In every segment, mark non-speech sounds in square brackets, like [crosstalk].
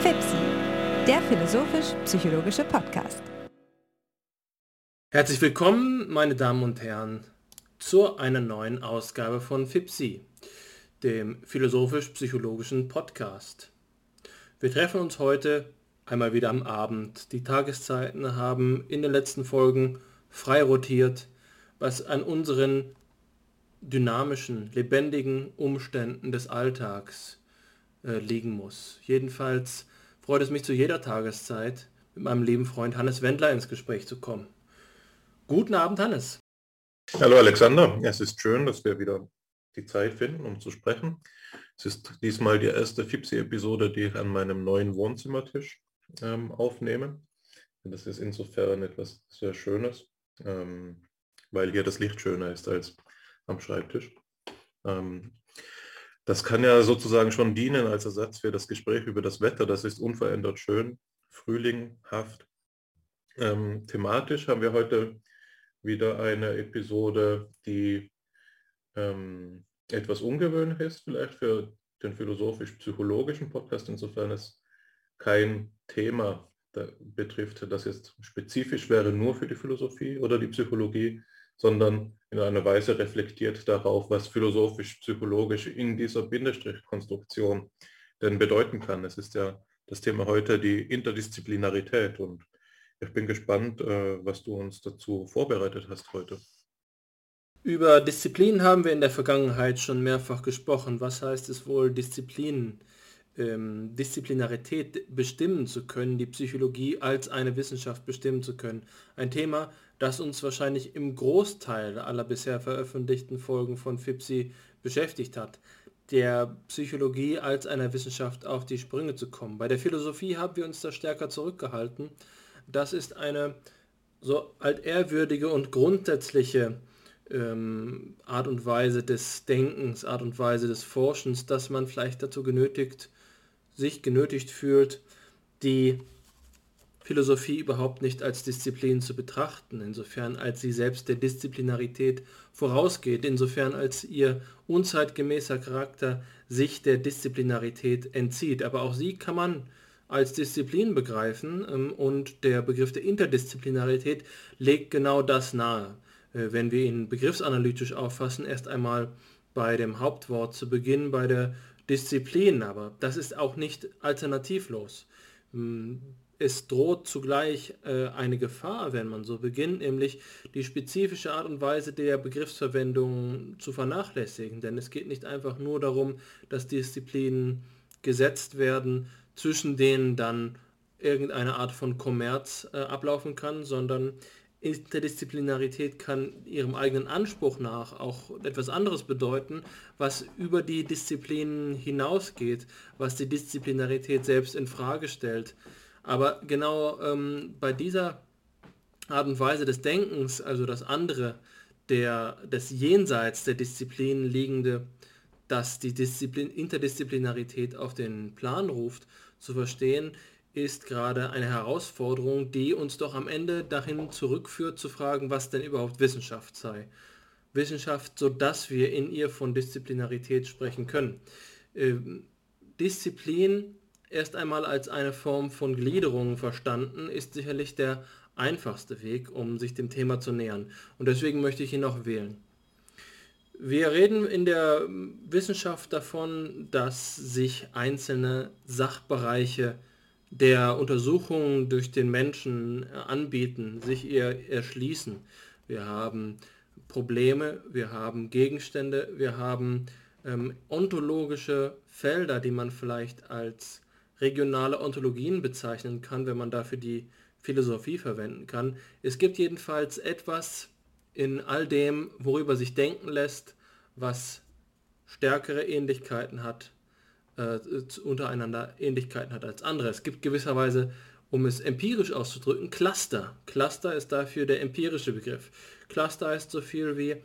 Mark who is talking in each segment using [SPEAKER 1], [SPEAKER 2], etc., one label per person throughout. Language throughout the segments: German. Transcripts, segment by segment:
[SPEAKER 1] FIPSI, der philosophisch-psychologische Podcast.
[SPEAKER 2] Herzlich willkommen, meine Damen und Herren, zu einer neuen Ausgabe von FIPSI, dem philosophisch-psychologischen Podcast. Wir treffen uns heute einmal wieder am Abend. Die Tageszeiten haben in den letzten Folgen frei rotiert, was an unseren dynamischen, lebendigen Umständen des Alltags äh, liegen muss. Jedenfalls freut es mich zu jeder Tageszeit, mit meinem lieben Freund Hannes Wendler ins Gespräch zu kommen. Guten Abend, Hannes.
[SPEAKER 3] Hallo Alexander, es ist schön, dass wir wieder die Zeit finden, um zu sprechen. Es ist diesmal die erste FIPSI-Episode, die ich an meinem neuen Wohnzimmertisch ähm, aufnehme. Das ist insofern etwas sehr Schönes, ähm, weil hier das Licht schöner ist als am Schreibtisch. Ähm, das kann ja sozusagen schon dienen als Ersatz für das Gespräch über das Wetter. Das ist unverändert schön, frühlinghaft. Ähm, thematisch haben wir heute wieder eine Episode, die ähm, etwas ungewöhnlich ist, vielleicht für den philosophisch-psychologischen Podcast, insofern es kein Thema betrifft, das jetzt spezifisch wäre nur für die Philosophie oder die Psychologie, sondern in einer Weise reflektiert darauf, was philosophisch-psychologisch in dieser Bindestrichkonstruktion denn bedeuten kann. Es ist ja das Thema heute die Interdisziplinarität und ich bin gespannt, äh, was du uns dazu vorbereitet hast heute.
[SPEAKER 2] Über Disziplinen haben wir in der Vergangenheit schon mehrfach gesprochen. Was heißt es wohl, Disziplinen, ähm, Disziplinarität bestimmen zu können, die Psychologie als eine Wissenschaft bestimmen zu können? Ein Thema, das uns wahrscheinlich im Großteil aller bisher veröffentlichten Folgen von FIPSI beschäftigt hat, der Psychologie als einer Wissenschaft auf die Sprünge zu kommen. Bei der Philosophie haben wir uns da stärker zurückgehalten. Das ist eine so altehrwürdige und grundsätzliche ähm, Art und Weise des Denkens, Art und Weise des Forschens, dass man vielleicht dazu genötigt, sich genötigt fühlt, die Philosophie überhaupt nicht als Disziplin zu betrachten, insofern als sie selbst der Disziplinarität vorausgeht, insofern als ihr unzeitgemäßer Charakter sich der Disziplinarität entzieht. Aber auch sie kann man als Disziplin begreifen ähm, und der Begriff der Interdisziplinarität legt genau das nahe. Äh, wenn wir ihn begriffsanalytisch auffassen, erst einmal bei dem Hauptwort zu Beginn, bei der Disziplin, aber das ist auch nicht alternativlos. Es droht zugleich äh, eine Gefahr, wenn man so beginnt, nämlich die spezifische Art und Weise der Begriffsverwendung zu vernachlässigen. Denn es geht nicht einfach nur darum, dass Disziplinen gesetzt werden, zwischen denen dann irgendeine Art von Kommerz äh, ablaufen kann, sondern Interdisziplinarität kann ihrem eigenen Anspruch nach auch etwas anderes bedeuten, was über die Disziplinen hinausgeht, was die Disziplinarität selbst in Frage stellt. Aber genau ähm, bei dieser Art und Weise des Denkens, also das andere, der, des Jenseits der Disziplinen liegende, das die Disziplin, Interdisziplinarität auf den Plan ruft, zu verstehen, ist gerade eine Herausforderung, die uns doch am Ende dahin zurückführt zu fragen, was denn überhaupt Wissenschaft sei. Wissenschaft, so dass wir in ihr von Disziplinarität sprechen können. Ähm, Disziplin erst einmal als eine Form von Gliederung verstanden, ist sicherlich der einfachste Weg, um sich dem Thema zu nähern. Und deswegen möchte ich ihn auch wählen. Wir reden in der Wissenschaft davon, dass sich einzelne Sachbereiche der Untersuchungen durch den Menschen anbieten, sich ihr erschließen. Wir haben Probleme, wir haben Gegenstände, wir haben ähm, ontologische Felder, die man vielleicht als regionale Ontologien bezeichnen kann, wenn man dafür die Philosophie verwenden kann. Es gibt jedenfalls etwas in all dem, worüber sich denken lässt, was stärkere Ähnlichkeiten hat, äh, untereinander Ähnlichkeiten hat als andere. Es gibt gewisserweise, um es empirisch auszudrücken, Cluster. Cluster ist dafür der empirische Begriff. Cluster heißt so viel wie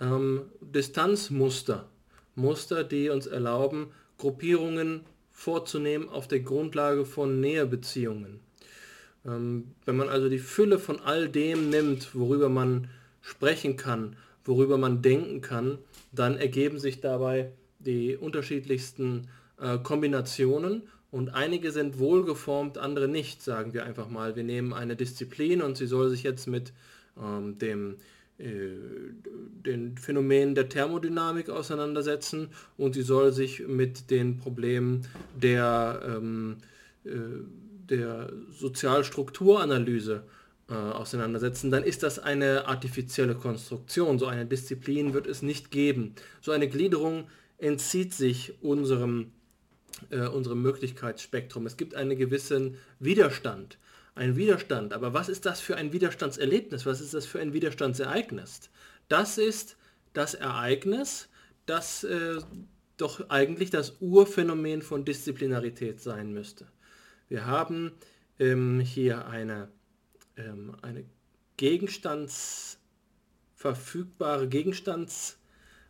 [SPEAKER 2] ähm, Distanzmuster. Muster, die uns erlauben, Gruppierungen vorzunehmen auf der Grundlage von Näherbeziehungen. Ähm, wenn man also die Fülle von all dem nimmt, worüber man sprechen kann, worüber man denken kann, dann ergeben sich dabei die unterschiedlichsten äh, Kombinationen und einige sind wohlgeformt, andere nicht, sagen wir einfach mal. Wir nehmen eine Disziplin und sie soll sich jetzt mit ähm, dem den Phänomenen der Thermodynamik auseinandersetzen und sie soll sich mit den Problemen der, ähm, äh, der Sozialstrukturanalyse äh, auseinandersetzen, dann ist das eine artifizielle Konstruktion. So eine Disziplin wird es nicht geben. So eine Gliederung entzieht sich unserem, äh, unserem Möglichkeitsspektrum. Es gibt einen gewissen Widerstand ein Widerstand. Aber was ist das für ein Widerstandserlebnis? Was ist das für ein Widerstandsereignis? Das ist das Ereignis, das äh, doch eigentlich das Urphänomen von Disziplinarität sein müsste. Wir haben ähm, hier eine, ähm, eine gegenstandsverfügbare Gegenstandsmenge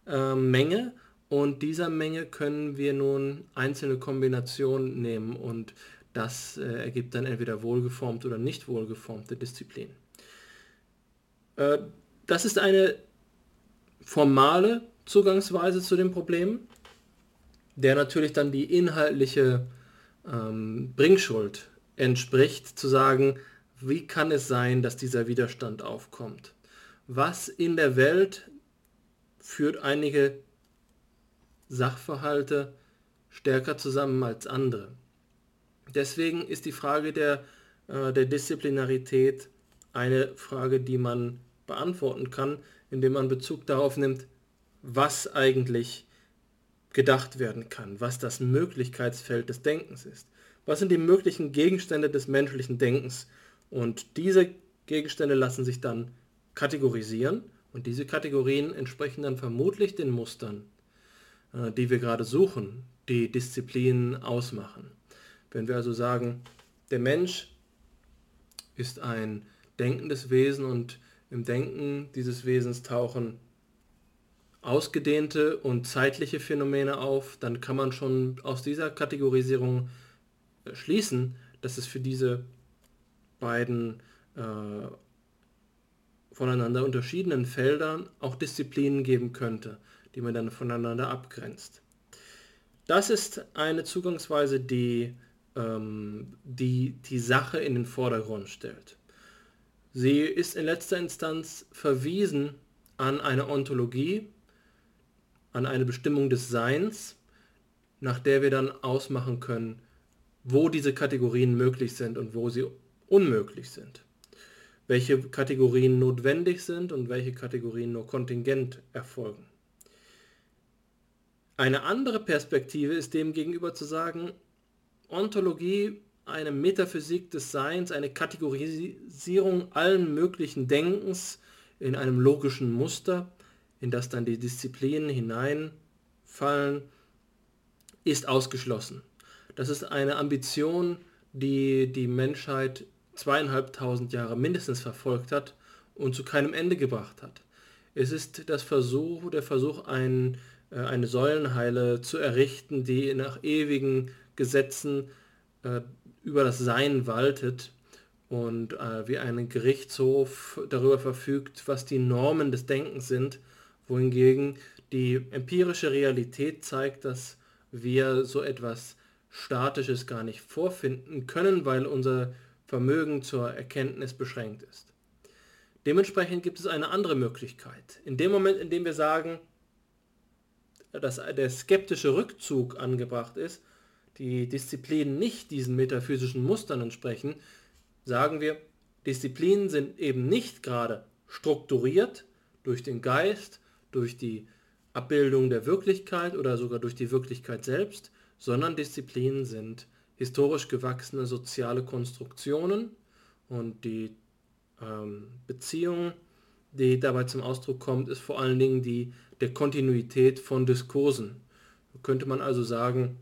[SPEAKER 2] äh, und dieser Menge können wir nun einzelne Kombinationen nehmen und das äh, ergibt dann entweder wohlgeformt oder nicht wohlgeformte Disziplin. Äh, das ist eine formale Zugangsweise zu dem Problem, der natürlich dann die inhaltliche ähm, Bringschuld entspricht, zu sagen, wie kann es sein, dass dieser Widerstand aufkommt? Was in der Welt führt einige Sachverhalte stärker zusammen als andere? Deswegen ist die Frage der, äh, der Disziplinarität eine Frage, die man beantworten kann, indem man Bezug darauf nimmt, was eigentlich gedacht werden kann, was das Möglichkeitsfeld des Denkens ist. Was sind die möglichen Gegenstände des menschlichen Denkens? Und diese Gegenstände lassen sich dann kategorisieren und diese Kategorien entsprechen dann vermutlich den Mustern, äh, die wir gerade suchen, die Disziplinen ausmachen. Wenn wir also sagen, der Mensch ist ein denkendes Wesen und im Denken dieses Wesens tauchen ausgedehnte und zeitliche Phänomene auf, dann kann man schon aus dieser Kategorisierung äh, schließen, dass es für diese beiden äh, voneinander unterschiedenen Felder auch Disziplinen geben könnte, die man dann voneinander abgrenzt. Das ist eine Zugangsweise, die ähm, die die Sache in den Vordergrund stellt. Sie ist in letzter Instanz verwiesen an eine Ontologie, an eine Bestimmung des Seins, nach der wir dann ausmachen können, wo diese Kategorien möglich sind und wo sie unmöglich sind. Welche Kategorien notwendig sind und welche Kategorien nur kontingent erfolgen. Eine andere Perspektive ist demgegenüber zu sagen, Ontologie eine Metaphysik des Seins, eine Kategorisierung allen möglichen Denkens in einem logischen Muster, in das dann die Disziplinen hineinfallen, ist ausgeschlossen. Das ist eine Ambition, die die Menschheit zweieinhalbtausend Jahre mindestens verfolgt hat und zu keinem Ende gebracht hat. Es ist das Versuch, der Versuch, ein, äh, eine Säulenheile zu errichten, die nach ewigen Gesetzen äh, über das Sein waltet und äh, wie ein Gerichtshof darüber verfügt, was die Normen des Denkens sind, wohingegen die empirische Realität zeigt, dass wir so etwas Statisches gar nicht vorfinden können, weil unser Vermögen zur Erkenntnis beschränkt ist. Dementsprechend gibt es eine andere Möglichkeit. In dem Moment, in dem wir sagen, dass der skeptische Rückzug angebracht ist, die Disziplinen nicht diesen metaphysischen Mustern entsprechen, sagen wir, Disziplinen sind eben nicht gerade strukturiert durch den Geist, durch die Abbildung der Wirklichkeit oder sogar durch die Wirklichkeit selbst, sondern Disziplinen sind historisch gewachsene soziale Konstruktionen und die ähm, Beziehung, die dabei zum Ausdruck kommt, ist vor allen Dingen die der Kontinuität von Diskursen. Könnte man also sagen,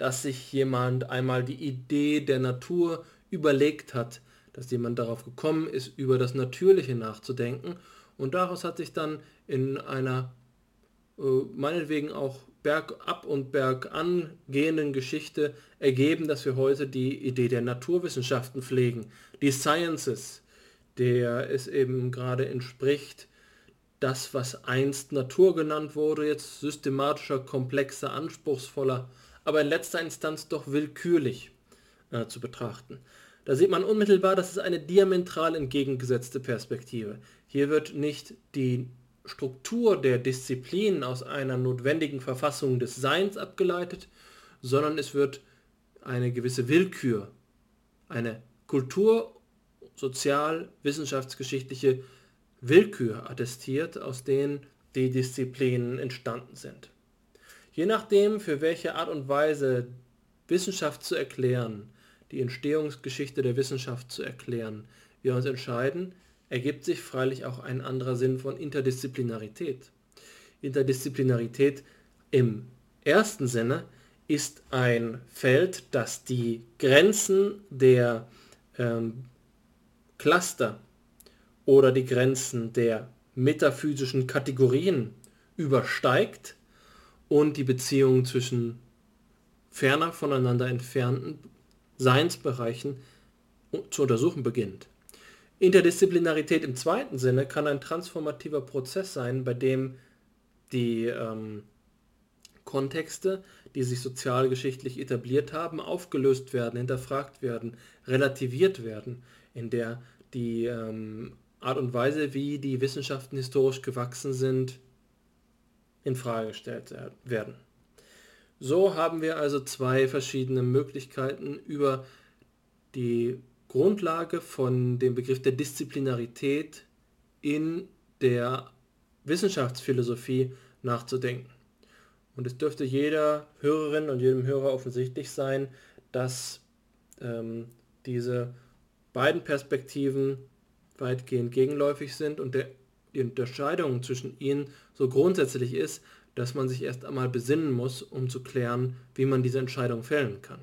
[SPEAKER 2] dass sich jemand einmal die Idee der Natur überlegt hat, dass jemand darauf gekommen ist, über das Natürliche nachzudenken. Und daraus hat sich dann in einer äh, meinetwegen auch bergab und bergan gehenden Geschichte ergeben, dass wir heute die Idee der Naturwissenschaften pflegen, die Sciences, der es eben gerade entspricht, das, was einst Natur genannt wurde, jetzt systematischer, komplexer, anspruchsvoller, aber in letzter Instanz doch willkürlich äh, zu betrachten. Da sieht man unmittelbar, das ist eine diametral entgegengesetzte Perspektive. Hier wird nicht die Struktur der Disziplin aus einer notwendigen Verfassung des Seins abgeleitet, sondern es wird eine gewisse Willkür, eine kultur-, sozial-, wissenschaftsgeschichtliche Willkür attestiert, aus denen die Disziplinen entstanden sind. Je nachdem, für welche Art und Weise Wissenschaft zu erklären, die Entstehungsgeschichte der Wissenschaft zu erklären, wir uns entscheiden, ergibt sich freilich auch ein anderer Sinn von Interdisziplinarität. Interdisziplinarität im ersten Sinne ist ein Feld, das die Grenzen der ähm, Cluster oder die Grenzen der metaphysischen Kategorien übersteigt und die Beziehungen zwischen ferner voneinander entfernten Seinsbereichen zu untersuchen beginnt. Interdisziplinarität im zweiten Sinne kann ein transformativer Prozess sein, bei dem die ähm, Kontexte, die sich sozialgeschichtlich etabliert haben, aufgelöst werden, hinterfragt werden, relativiert werden, in der die ähm, Art und Weise, wie die Wissenschaften historisch gewachsen sind, in Frage gestellt werden. So haben wir also zwei verschiedene Möglichkeiten über die Grundlage von dem Begriff der Disziplinarität in der Wissenschaftsphilosophie nachzudenken. Und es dürfte jeder Hörerin und jedem Hörer offensichtlich sein, dass ähm, diese beiden Perspektiven weitgehend gegenläufig sind und der, die Unterscheidung zwischen ihnen so grundsätzlich ist, dass man sich erst einmal besinnen muss, um zu klären, wie man diese Entscheidung fällen kann.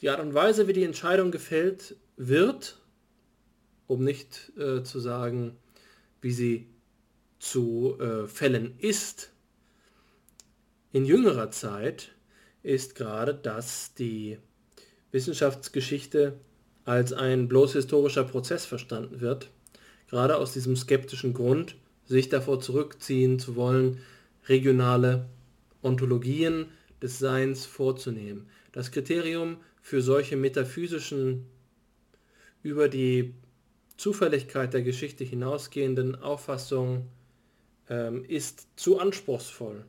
[SPEAKER 2] Die Art und Weise, wie die Entscheidung gefällt wird, um nicht äh, zu sagen, wie sie zu äh, fällen ist, in jüngerer Zeit ist gerade, dass die Wissenschaftsgeschichte als ein bloß historischer Prozess verstanden wird, gerade aus diesem skeptischen Grund, sich davor zurückziehen zu wollen, regionale Ontologien des Seins vorzunehmen. Das Kriterium für solche metaphysischen, über die Zufälligkeit der Geschichte hinausgehenden Auffassungen ähm, ist zu anspruchsvoll.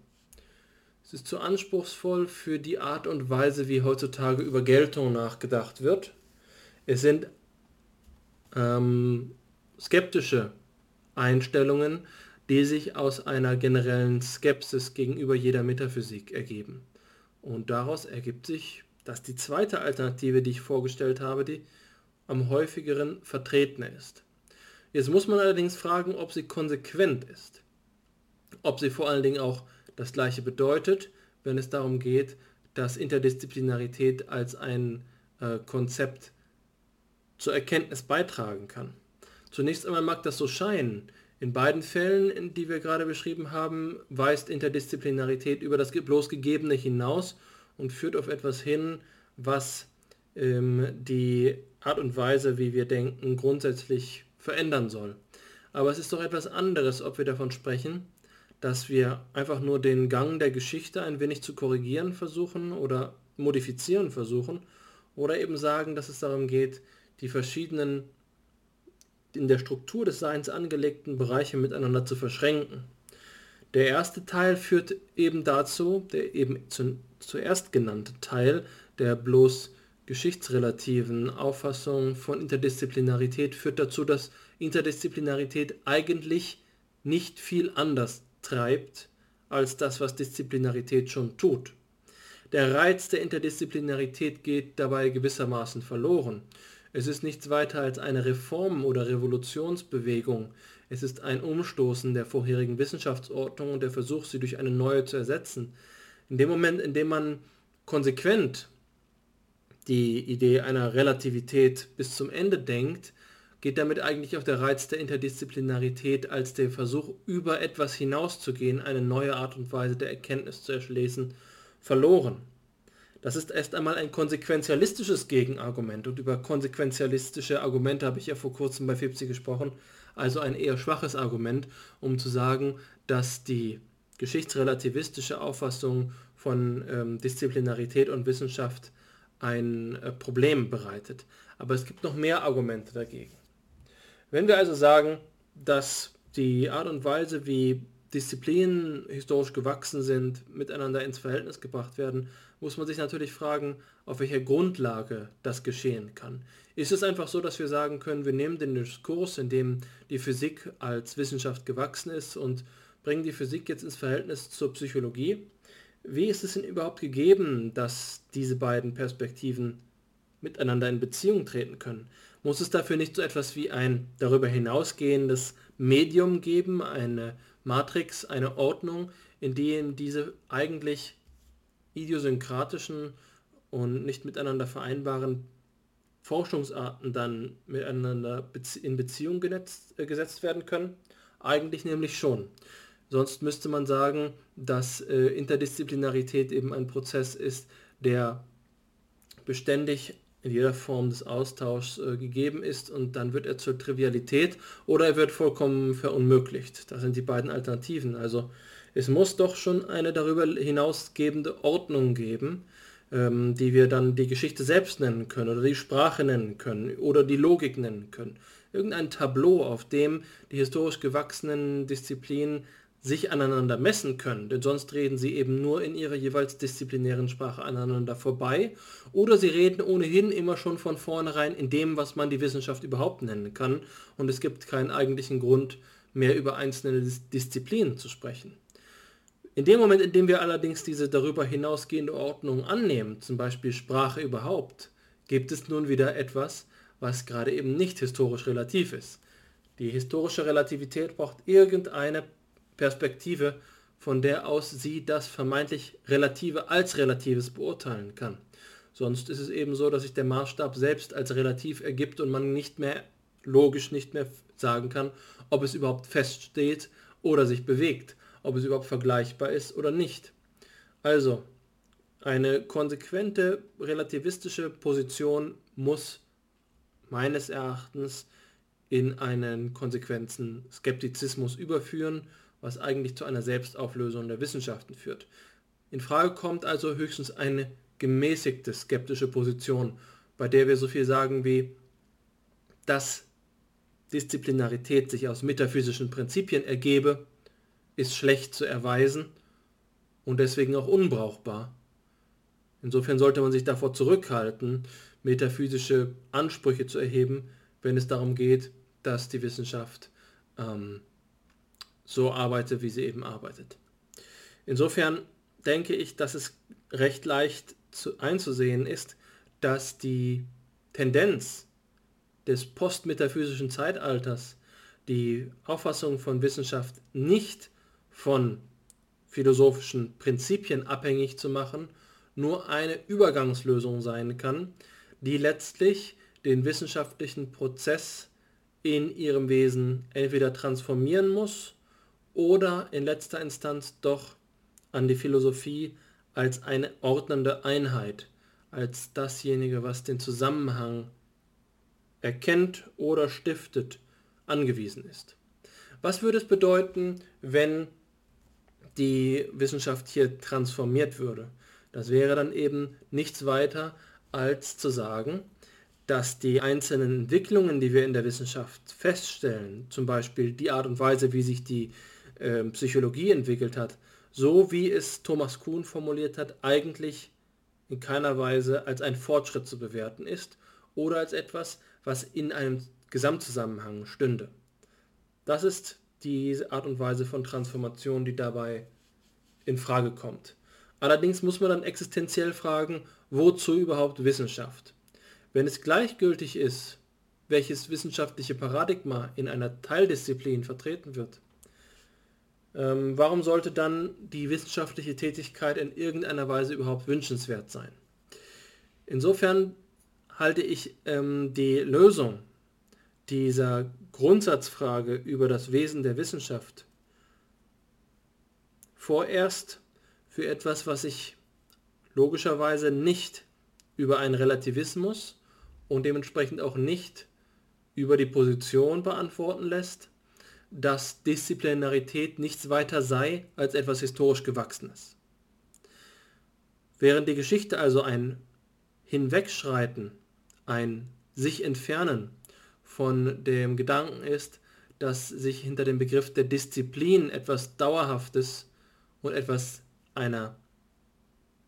[SPEAKER 2] Es ist zu anspruchsvoll für die Art und Weise, wie heutzutage über Geltung nachgedacht wird. Es sind ähm, skeptische Einstellungen, die sich aus einer generellen Skepsis gegenüber jeder Metaphysik ergeben. Und daraus ergibt sich, dass die zweite Alternative, die ich vorgestellt habe, die am häufigeren vertreten ist. Jetzt muss man allerdings fragen, ob sie konsequent ist. Ob sie vor allen Dingen auch das gleiche bedeutet, wenn es darum geht, dass Interdisziplinarität als ein äh, Konzept zur Erkenntnis beitragen kann. Zunächst einmal mag das so scheinen. In beiden Fällen, die wir gerade beschrieben haben, weist Interdisziplinarität über das bloß Gegebene hinaus und führt auf etwas hin, was ähm, die Art und Weise, wie wir denken, grundsätzlich verändern soll. Aber es ist doch etwas anderes, ob wir davon sprechen, dass wir einfach nur den Gang der Geschichte ein wenig zu korrigieren versuchen oder modifizieren versuchen oder eben sagen, dass es darum geht, die verschiedenen in der Struktur des Seins angelegten Bereiche miteinander zu verschränken. Der erste Teil führt eben dazu, der eben zu, zuerst genannte Teil der bloß geschichtsrelativen Auffassung von Interdisziplinarität führt dazu, dass Interdisziplinarität eigentlich nicht viel anders treibt als das, was Disziplinarität schon tut. Der Reiz der Interdisziplinarität geht dabei gewissermaßen verloren. Es ist nichts weiter als eine Reform- oder Revolutionsbewegung. Es ist ein Umstoßen der vorherigen Wissenschaftsordnung und der Versuch, sie durch eine neue zu ersetzen. In dem Moment, in dem man konsequent die Idee einer Relativität bis zum Ende denkt, geht damit eigentlich auch der Reiz der Interdisziplinarität als der Versuch, über etwas hinauszugehen, eine neue Art und Weise der Erkenntnis zu erschließen, verloren. Das ist erst einmal ein konsequenzialistisches Gegenargument und über konsequenzialistische Argumente habe ich ja vor kurzem bei Fipsi gesprochen. also ein eher schwaches Argument, um zu sagen, dass die geschichtsrelativistische Auffassung von ähm, Disziplinarität und Wissenschaft ein äh, Problem bereitet. Aber es gibt noch mehr Argumente dagegen. Wenn wir also sagen, dass die Art und Weise, wie Disziplinen historisch gewachsen sind, miteinander ins Verhältnis gebracht werden, muss man sich natürlich fragen, auf welcher Grundlage das geschehen kann. Ist es einfach so, dass wir sagen können, wir nehmen den Diskurs, in dem die Physik als Wissenschaft gewachsen ist und bringen die Physik jetzt ins Verhältnis zur Psychologie? Wie ist es denn überhaupt gegeben, dass diese beiden Perspektiven miteinander in Beziehung treten können? Muss es dafür nicht so etwas wie ein darüber hinausgehendes Medium geben, eine Matrix, eine Ordnung, in denen diese eigentlich idiosynkratischen und nicht miteinander vereinbaren Forschungsarten dann miteinander in Beziehung äh, gesetzt werden können? Eigentlich nämlich schon. Sonst müsste man sagen, dass äh, Interdisziplinarität eben ein Prozess ist, der beständig in jeder Form des Austauschs äh, gegeben ist und dann wird er zur Trivialität oder er wird vollkommen verunmöglicht. Das sind die beiden Alternativen. Also es muss doch schon eine darüber hinausgebende Ordnung geben, ähm, die wir dann die Geschichte selbst nennen können oder die Sprache nennen können oder die Logik nennen können. Irgendein Tableau, auf dem die historisch gewachsenen Disziplinen sich aneinander messen können, denn sonst reden sie eben nur in ihrer jeweils disziplinären Sprache aneinander vorbei oder sie reden ohnehin immer schon von vornherein in dem, was man die Wissenschaft überhaupt nennen kann und es gibt keinen eigentlichen Grund mehr über einzelne Disziplinen zu sprechen. In dem Moment, in dem wir allerdings diese darüber hinausgehende Ordnung annehmen, zum Beispiel Sprache überhaupt, gibt es nun wieder etwas, was gerade eben nicht historisch relativ ist. Die historische Relativität braucht irgendeine Perspektive, von der aus sie das vermeintlich Relative als Relatives beurteilen kann. Sonst ist es eben so, dass sich der Maßstab selbst als relativ ergibt und man nicht mehr logisch nicht mehr sagen kann, ob es überhaupt feststeht oder sich bewegt, ob es überhaupt vergleichbar ist oder nicht. Also, eine konsequente relativistische Position muss meines Erachtens in einen konsequenten Skeptizismus überführen was eigentlich zu einer Selbstauflösung der Wissenschaften führt. In Frage kommt also höchstens eine gemäßigte skeptische Position, bei der wir so viel sagen wie, dass Disziplinarität sich aus metaphysischen Prinzipien ergebe, ist schlecht zu erweisen und deswegen auch unbrauchbar. Insofern sollte man sich davor zurückhalten, metaphysische Ansprüche zu erheben, wenn es darum geht, dass die Wissenschaft ähm, so arbeitet, wie sie eben arbeitet. Insofern denke ich, dass es recht leicht zu, einzusehen ist, dass die Tendenz des postmetaphysischen Zeitalters, die Auffassung von Wissenschaft nicht von philosophischen Prinzipien abhängig zu machen, nur eine Übergangslösung sein kann, die letztlich den wissenschaftlichen Prozess in ihrem Wesen entweder transformieren muss oder in letzter Instanz doch an die Philosophie als eine ordnende Einheit, als dasjenige, was den Zusammenhang erkennt oder stiftet, angewiesen ist. Was würde es bedeuten, wenn die Wissenschaft hier transformiert würde? Das wäre dann eben nichts weiter als zu sagen, dass die einzelnen Entwicklungen, die wir in der Wissenschaft feststellen, zum Beispiel die Art und Weise, wie sich die äh, Psychologie entwickelt hat, so wie es Thomas Kuhn formuliert hat, eigentlich in keiner Weise als ein Fortschritt zu bewerten ist oder als etwas, was in einem Gesamtzusammenhang stünde. Das ist die Art und Weise von Transformation, die dabei in Frage kommt. Allerdings muss man dann existenziell fragen, wozu überhaupt Wissenschaft? Wenn es gleichgültig ist, welches wissenschaftliche Paradigma in einer Teildisziplin vertreten wird, ähm, warum sollte dann die wissenschaftliche Tätigkeit in irgendeiner Weise überhaupt wünschenswert sein? Insofern halte ich ähm, die Lösung dieser Grundsatzfrage über das Wesen der Wissenschaft vorerst für etwas, was sich logischerweise nicht über einen Relativismus und dementsprechend auch nicht über die Position beantworten lässt, dass Disziplinarität nichts weiter sei als etwas historisch Gewachsenes. Während die Geschichte also ein Hinwegschreiten, ein sich entfernen von dem Gedanken ist, dass sich hinter dem Begriff der Disziplin etwas Dauerhaftes und etwas einer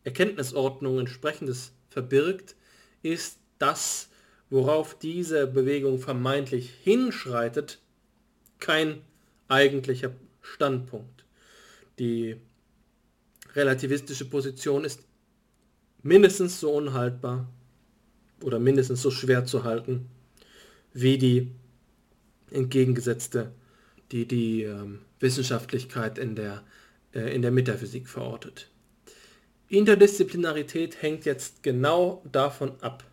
[SPEAKER 2] Erkenntnisordnung entsprechendes verbirgt, ist das, worauf diese Bewegung vermeintlich hinschreitet, kein eigentlicher Standpunkt. Die relativistische Position ist mindestens so unhaltbar oder mindestens so schwer zu halten wie die entgegengesetzte, die die ähm, Wissenschaftlichkeit in der, äh, in der Metaphysik verortet. Interdisziplinarität hängt jetzt genau davon ab.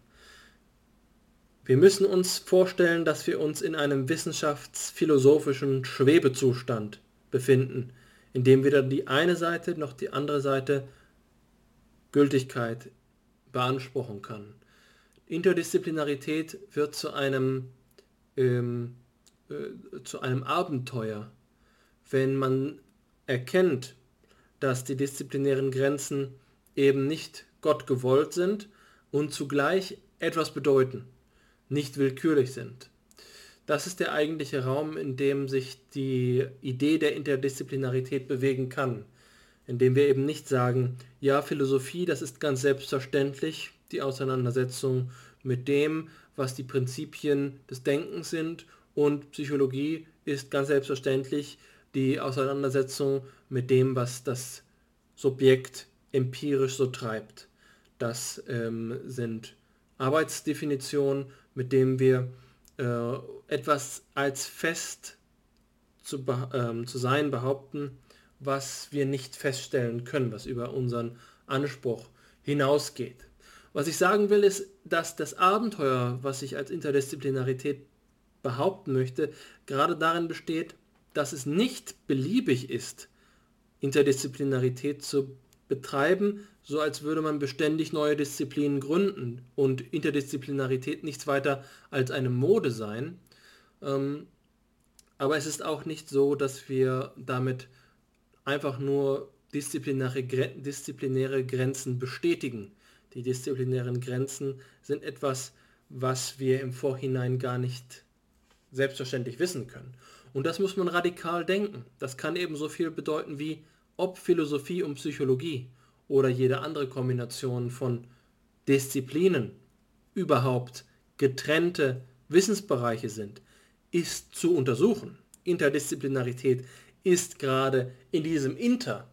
[SPEAKER 2] Wir müssen uns vorstellen, dass wir uns in einem wissenschaftsphilosophischen Schwebezustand befinden, in dem weder die eine Seite noch die andere Seite Gültigkeit beanspruchen kann. Interdisziplinarität wird zu einem, ähm, äh, zu einem Abenteuer, wenn man erkennt, dass die disziplinären Grenzen eben nicht Gott gewollt sind und zugleich etwas bedeuten, nicht willkürlich sind. Das ist der eigentliche Raum, in dem sich die Idee der Interdisziplinarität bewegen kann, in dem wir eben nicht sagen, ja, Philosophie, das ist ganz selbstverständlich, die Auseinandersetzung mit dem, was die Prinzipien des Denkens sind und Psychologie ist ganz selbstverständlich die Auseinandersetzung mit dem, was das Subjekt empirisch so treibt. Das ähm, sind Arbeitsdefinitionen, mit denen wir äh, etwas als fest zu, ähm, zu sein behaupten, was wir nicht feststellen können, was über unseren Anspruch hinausgeht. Was ich sagen will, ist, dass das Abenteuer, was ich als Interdisziplinarität behaupten möchte, gerade darin besteht, dass es nicht beliebig ist, Interdisziplinarität zu betreiben, so als würde man beständig neue Disziplinen gründen und Interdisziplinarität nichts weiter als eine Mode sein. Ähm, aber es ist auch nicht so, dass wir damit einfach nur disziplinäre, disziplinäre Grenzen bestätigen. Die disziplinären Grenzen sind etwas, was wir im Vorhinein gar nicht selbstverständlich wissen können. Und das muss man radikal denken. Das kann eben so viel bedeuten wie, ob Philosophie und Psychologie oder jede andere Kombination von Disziplinen überhaupt getrennte Wissensbereiche sind, ist zu untersuchen. Interdisziplinarität ist gerade in diesem Inter,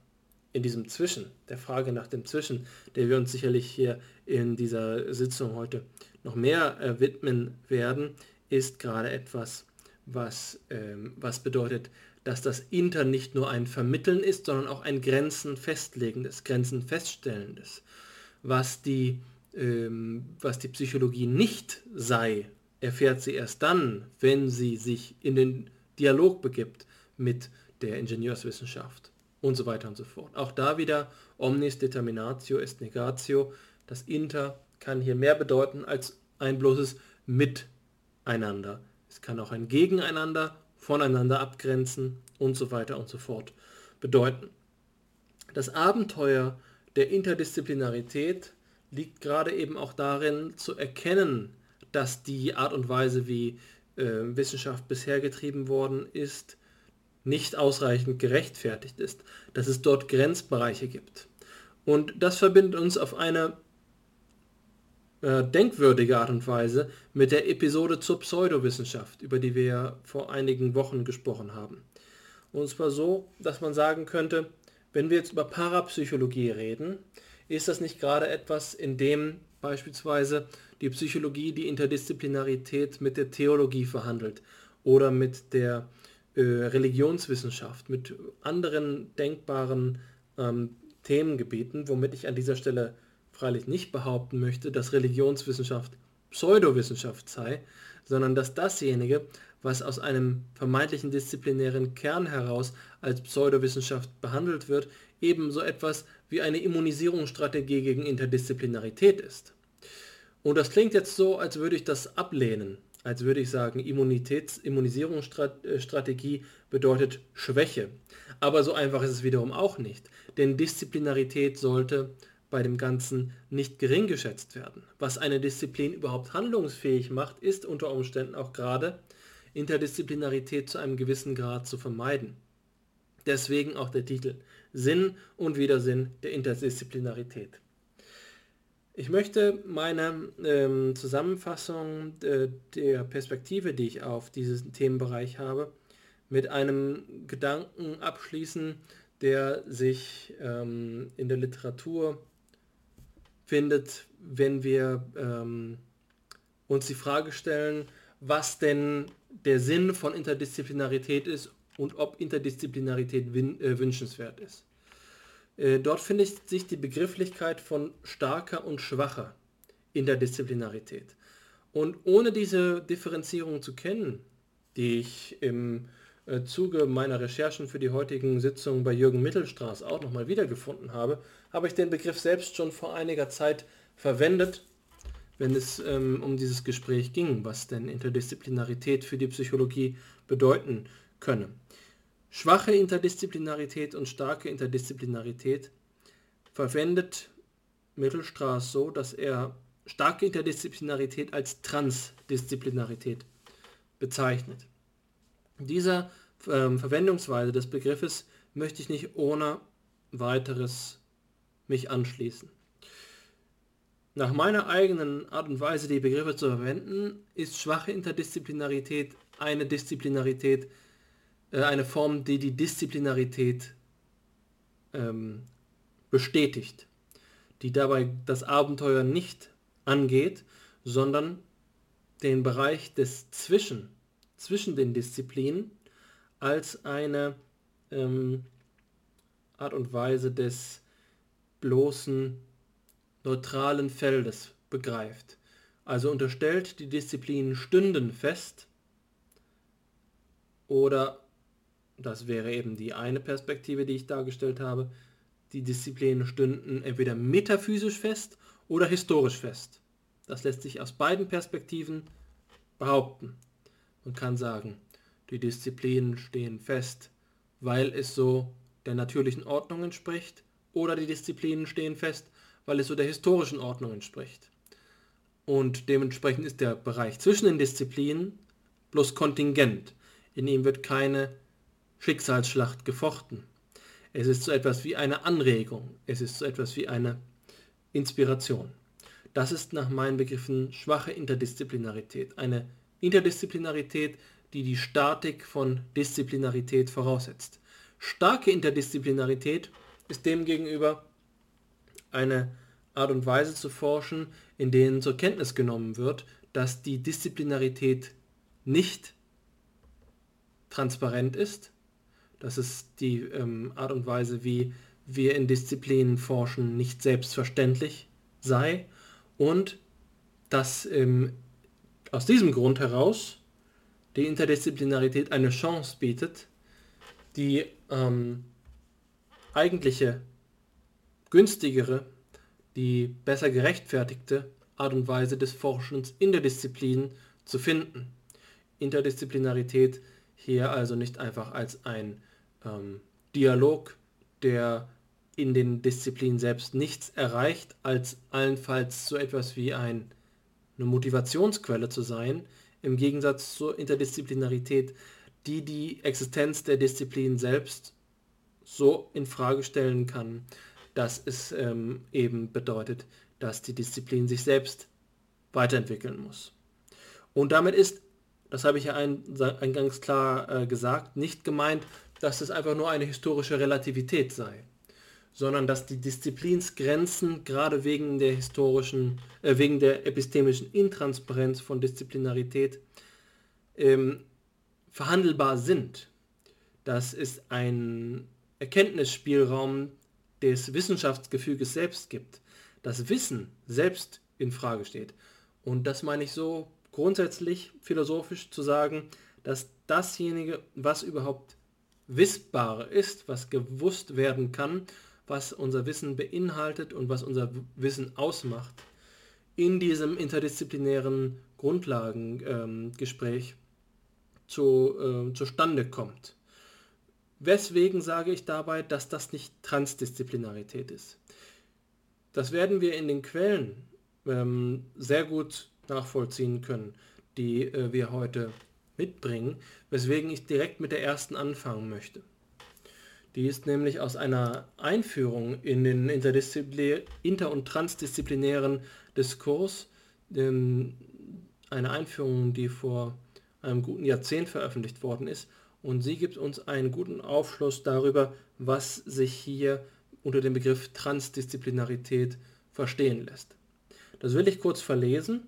[SPEAKER 2] in diesem Zwischen, der Frage nach dem Zwischen, der wir uns sicherlich hier in dieser Sitzung heute noch mehr äh, widmen werden, ist gerade etwas, was, ähm, was bedeutet, dass das Inter nicht nur ein Vermitteln ist, sondern auch ein Grenzen festlegendes, Grenzen feststellendes. Was die, ähm, was die Psychologie nicht sei, erfährt sie erst dann, wenn sie sich in den Dialog begibt mit der Ingenieurswissenschaft und so weiter und so fort. Auch da wieder omnis determinatio est negatio. Das Inter kann hier mehr bedeuten als ein bloßes Miteinander. Es kann auch ein Gegeneinander, voneinander abgrenzen und so weiter und so fort bedeuten. Das Abenteuer der Interdisziplinarität liegt gerade eben auch darin zu erkennen, dass die Art und Weise, wie äh, Wissenschaft bisher getrieben worden ist, nicht ausreichend gerechtfertigt ist, dass es dort Grenzbereiche gibt. Und das verbindet uns auf eine äh, denkwürdige Art und Weise mit der Episode zur Pseudowissenschaft, über die wir ja vor einigen Wochen gesprochen haben. Und zwar so, dass man sagen könnte, wenn wir jetzt über Parapsychologie reden, ist das nicht gerade etwas, in dem beispielsweise die Psychologie die Interdisziplinarität mit der Theologie verhandelt oder mit der äh, Religionswissenschaft, mit anderen denkbaren ähm, Themengebieten, womit ich an dieser Stelle freilich nicht behaupten möchte, dass Religionswissenschaft Pseudowissenschaft sei, sondern dass dasjenige, was aus einem vermeintlichen disziplinären Kern heraus als Pseudowissenschaft behandelt wird, ebenso etwas wie eine Immunisierungsstrategie gegen Interdisziplinarität ist. Und das klingt jetzt so, als würde ich das ablehnen, als würde ich sagen, Immunitäts Immunisierungsstrategie bedeutet Schwäche. Aber so einfach ist es wiederum auch nicht. Denn Disziplinarität sollte bei dem Ganzen nicht gering geschätzt werden. Was eine Disziplin überhaupt handlungsfähig macht, ist unter Umständen auch gerade Interdisziplinarität zu einem gewissen Grad zu vermeiden. Deswegen auch der Titel Sinn und Widersinn der Interdisziplinarität. Ich möchte meine ähm, Zusammenfassung äh, der Perspektive, die ich auf diesen Themenbereich habe, mit einem Gedanken abschließen, der sich ähm, in der Literatur findet, wenn wir ähm, uns die Frage stellen, was denn der Sinn von Interdisziplinarität ist und ob Interdisziplinarität äh, wünschenswert ist. Äh, dort findet sich die Begrifflichkeit von starker und schwacher Interdisziplinarität. Und ohne diese Differenzierung zu kennen, die ich im Zuge meiner Recherchen für die heutigen Sitzungen bei Jürgen Mittelstraß auch nochmal wiedergefunden habe, habe ich den Begriff selbst schon vor einiger Zeit verwendet, wenn es ähm, um dieses Gespräch ging, was denn Interdisziplinarität für die Psychologie bedeuten könne. Schwache Interdisziplinarität und starke Interdisziplinarität verwendet Mittelstraß so, dass er starke Interdisziplinarität als Transdisziplinarität bezeichnet. Dieser ähm, Verwendungsweise des Begriffes möchte ich nicht ohne weiteres mich anschließen. Nach meiner eigenen Art und Weise, die Begriffe zu verwenden, ist schwache Interdisziplinarität eine Disziplinarität, äh, eine Form, die die Disziplinarität ähm, bestätigt, die dabei das Abenteuer nicht angeht, sondern den Bereich des Zwischen zwischen den Disziplinen als eine ähm, Art und Weise des bloßen neutralen Feldes begreift. Also unterstellt, die Disziplinen stünden fest oder, das wäre eben die eine Perspektive, die ich dargestellt habe, die Disziplinen stünden entweder metaphysisch fest oder historisch fest. Das lässt sich aus beiden Perspektiven behaupten. Man kann sagen, die Disziplinen stehen fest, weil es so der natürlichen Ordnung entspricht, oder die Disziplinen stehen fest, weil es so der historischen Ordnung entspricht. Und dementsprechend ist der Bereich zwischen den Disziplinen bloß kontingent. In ihm wird keine Schicksalsschlacht gefochten. Es ist so etwas wie eine Anregung. Es ist so etwas wie eine Inspiration. Das ist nach meinen Begriffen schwache Interdisziplinarität, eine Interdisziplinarität, die die Statik von Disziplinarität voraussetzt. Starke Interdisziplinarität ist demgegenüber eine Art und Weise zu forschen, in denen zur Kenntnis genommen wird, dass die Disziplinarität nicht transparent ist. Das ist die ähm, Art und Weise, wie wir in Disziplinen forschen, nicht selbstverständlich sei und dass ähm, aus diesem Grund heraus die Interdisziplinarität eine Chance bietet, die ähm, eigentliche, günstigere, die besser gerechtfertigte Art und Weise des Forschens in der Disziplin zu finden. Interdisziplinarität hier also nicht einfach als ein ähm, Dialog, der in den Disziplinen selbst nichts erreicht, als allenfalls so etwas wie ein eine Motivationsquelle zu sein, im Gegensatz zur Interdisziplinarität, die die Existenz der Disziplin selbst so in Frage stellen kann, dass es ähm, eben bedeutet, dass die Disziplin sich selbst weiterentwickeln muss. Und damit ist, das habe ich ja eingangs klar äh, gesagt, nicht gemeint, dass es einfach nur eine historische Relativität sei sondern dass die Disziplinsgrenzen gerade wegen der historischen, äh, wegen der epistemischen Intransparenz von Disziplinarität ähm, verhandelbar sind. Dass es ein Erkenntnisspielraum des Wissenschaftsgefüges selbst gibt. Das Wissen selbst in Frage steht. Und das meine ich so grundsätzlich philosophisch zu sagen, dass dasjenige, was überhaupt wissbar ist, was gewusst werden kann, was unser Wissen beinhaltet und was unser Wissen ausmacht, in diesem interdisziplinären Grundlagengespräch ähm, zu, äh, zustande kommt. Weswegen sage ich dabei, dass das nicht Transdisziplinarität ist? Das werden wir in den Quellen ähm, sehr gut nachvollziehen können, die äh, wir heute mitbringen, weswegen ich direkt mit der ersten anfangen möchte. Die ist nämlich aus einer Einführung in den inter- und transdisziplinären Diskurs, ähm, eine Einführung, die vor einem guten Jahrzehnt veröffentlicht worden ist und sie gibt uns einen guten Aufschluss darüber, was sich hier unter dem Begriff Transdisziplinarität verstehen lässt. Das will ich kurz verlesen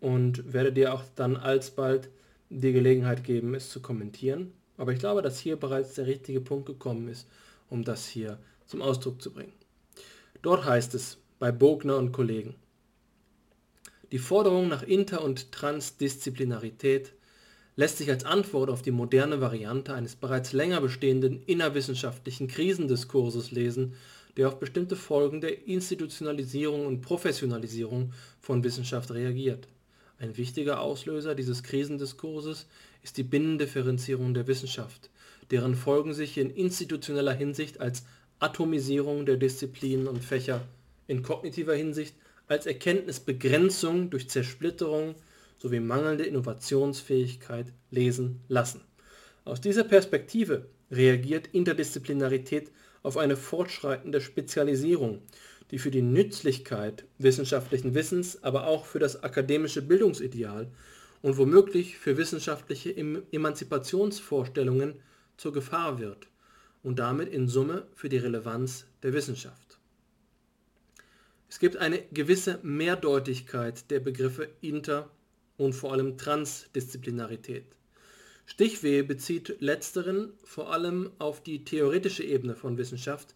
[SPEAKER 2] und werde dir auch dann alsbald die Gelegenheit geben, es zu kommentieren. Aber ich glaube, dass hier bereits der richtige Punkt gekommen ist, um das hier zum Ausdruck zu bringen. Dort heißt es bei Bogner und Kollegen, die Forderung nach Inter- und Transdisziplinarität lässt sich als Antwort auf die moderne Variante eines bereits länger bestehenden innerwissenschaftlichen Krisendiskurses lesen, der auf bestimmte Folgen der Institutionalisierung und Professionalisierung von Wissenschaft reagiert. Ein wichtiger Auslöser dieses Krisendiskurses ist die Binnendifferenzierung der Wissenschaft, deren Folgen sich in institutioneller Hinsicht als Atomisierung der Disziplinen und Fächer, in kognitiver Hinsicht als Erkenntnisbegrenzung durch Zersplitterung sowie mangelnde Innovationsfähigkeit lesen lassen. Aus dieser Perspektive reagiert Interdisziplinarität auf eine fortschreitende Spezialisierung, die für die Nützlichkeit wissenschaftlichen Wissens, aber auch für das akademische Bildungsideal und womöglich für wissenschaftliche Emanzipationsvorstellungen zur Gefahr wird und damit in Summe für die Relevanz der Wissenschaft. Es gibt eine gewisse Mehrdeutigkeit der Begriffe Inter- und vor allem Transdisziplinarität. Stichweh bezieht letzteren vor allem auf die theoretische Ebene von Wissenschaft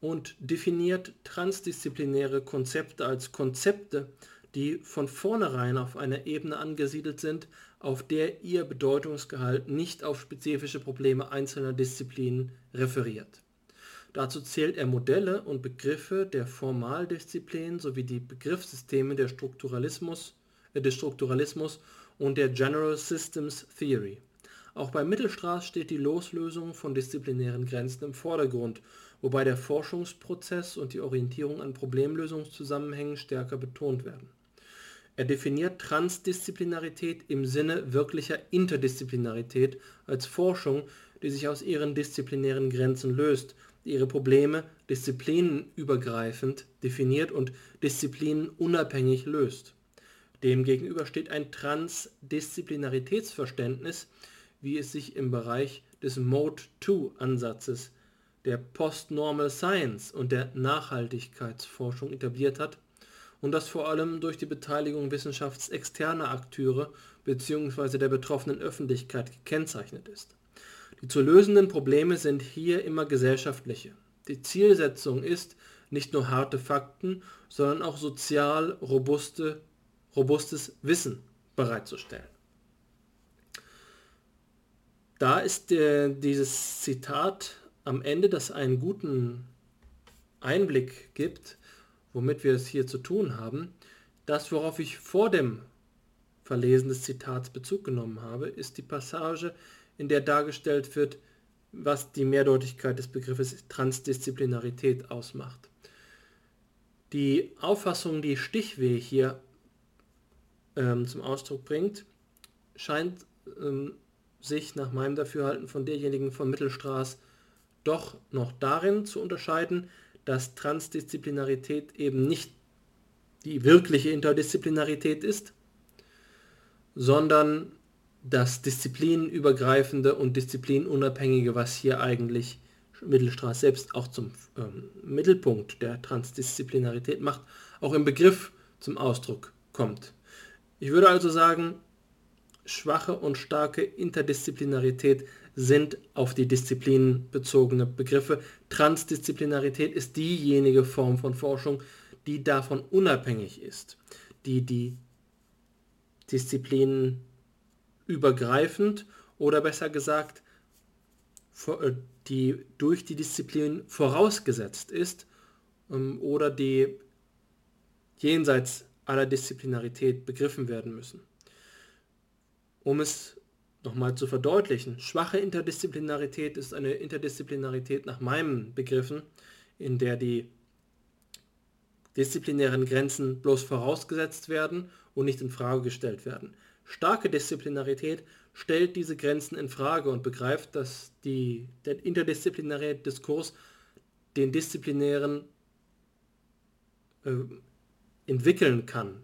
[SPEAKER 2] und definiert transdisziplinäre Konzepte als Konzepte, die von vornherein auf einer Ebene angesiedelt sind, auf der ihr Bedeutungsgehalt nicht auf spezifische Probleme einzelner Disziplinen referiert. Dazu zählt er Modelle und Begriffe der Formaldisziplin sowie die Begriffssysteme der Strukturalismus, des Strukturalismus und der General Systems Theory. Auch bei Mittelstraß steht die Loslösung von disziplinären Grenzen im Vordergrund, wobei der Forschungsprozess und die Orientierung an Problemlösungszusammenhängen stärker betont werden. Er definiert Transdisziplinarität im Sinne wirklicher Interdisziplinarität als Forschung, die sich aus ihren disziplinären Grenzen löst, die ihre Probleme disziplinenübergreifend definiert und disziplinenunabhängig löst. Demgegenüber steht ein Transdisziplinaritätsverständnis, wie es sich im Bereich des Mode-2-Ansatzes der Post-Normal Science und der Nachhaltigkeitsforschung etabliert hat und das vor allem durch die Beteiligung wissenschaftsexterner Akteure bzw. der betroffenen Öffentlichkeit gekennzeichnet ist. Die zu lösenden Probleme sind hier immer gesellschaftliche. Die Zielsetzung ist, nicht nur harte Fakten, sondern auch sozial robuste robustes Wissen bereitzustellen. Da ist äh, dieses Zitat am Ende, das einen guten Einblick gibt, womit wir es hier zu tun haben. Das, worauf ich vor dem Verlesen des Zitats Bezug genommen habe, ist die Passage, in der dargestellt wird, was die Mehrdeutigkeit des Begriffes Transdisziplinarität ausmacht. Die Auffassung, die Stichweh hier ähm, zum Ausdruck bringt, scheint ähm, sich nach meinem Dafürhalten von derjenigen von Mittelstraß doch noch darin zu unterscheiden, dass Transdisziplinarität eben nicht die wirkliche Interdisziplinarität ist, sondern das disziplinübergreifende und disziplinunabhängige, was hier eigentlich Mittelstraß selbst auch zum ähm, Mittelpunkt der Transdisziplinarität macht, auch im Begriff zum Ausdruck kommt. Ich würde also sagen, schwache und starke Interdisziplinarität sind auf die Disziplinen bezogene Begriffe. Transdisziplinarität ist diejenige Form von Forschung, die davon unabhängig ist, die die Disziplinen übergreifend oder besser gesagt, äh, die durch die Disziplin vorausgesetzt ist ähm, oder die jenseits aller Disziplinarität begriffen werden müssen. Um es nochmal zu verdeutlichen, schwache Interdisziplinarität ist eine Interdisziplinarität nach meinen Begriffen, in der die disziplinären Grenzen bloß vorausgesetzt werden und nicht in Frage gestellt werden. Starke Disziplinarität stellt diese Grenzen in Frage und begreift, dass die, der interdisziplinäre Diskurs den disziplinären äh, entwickeln kann.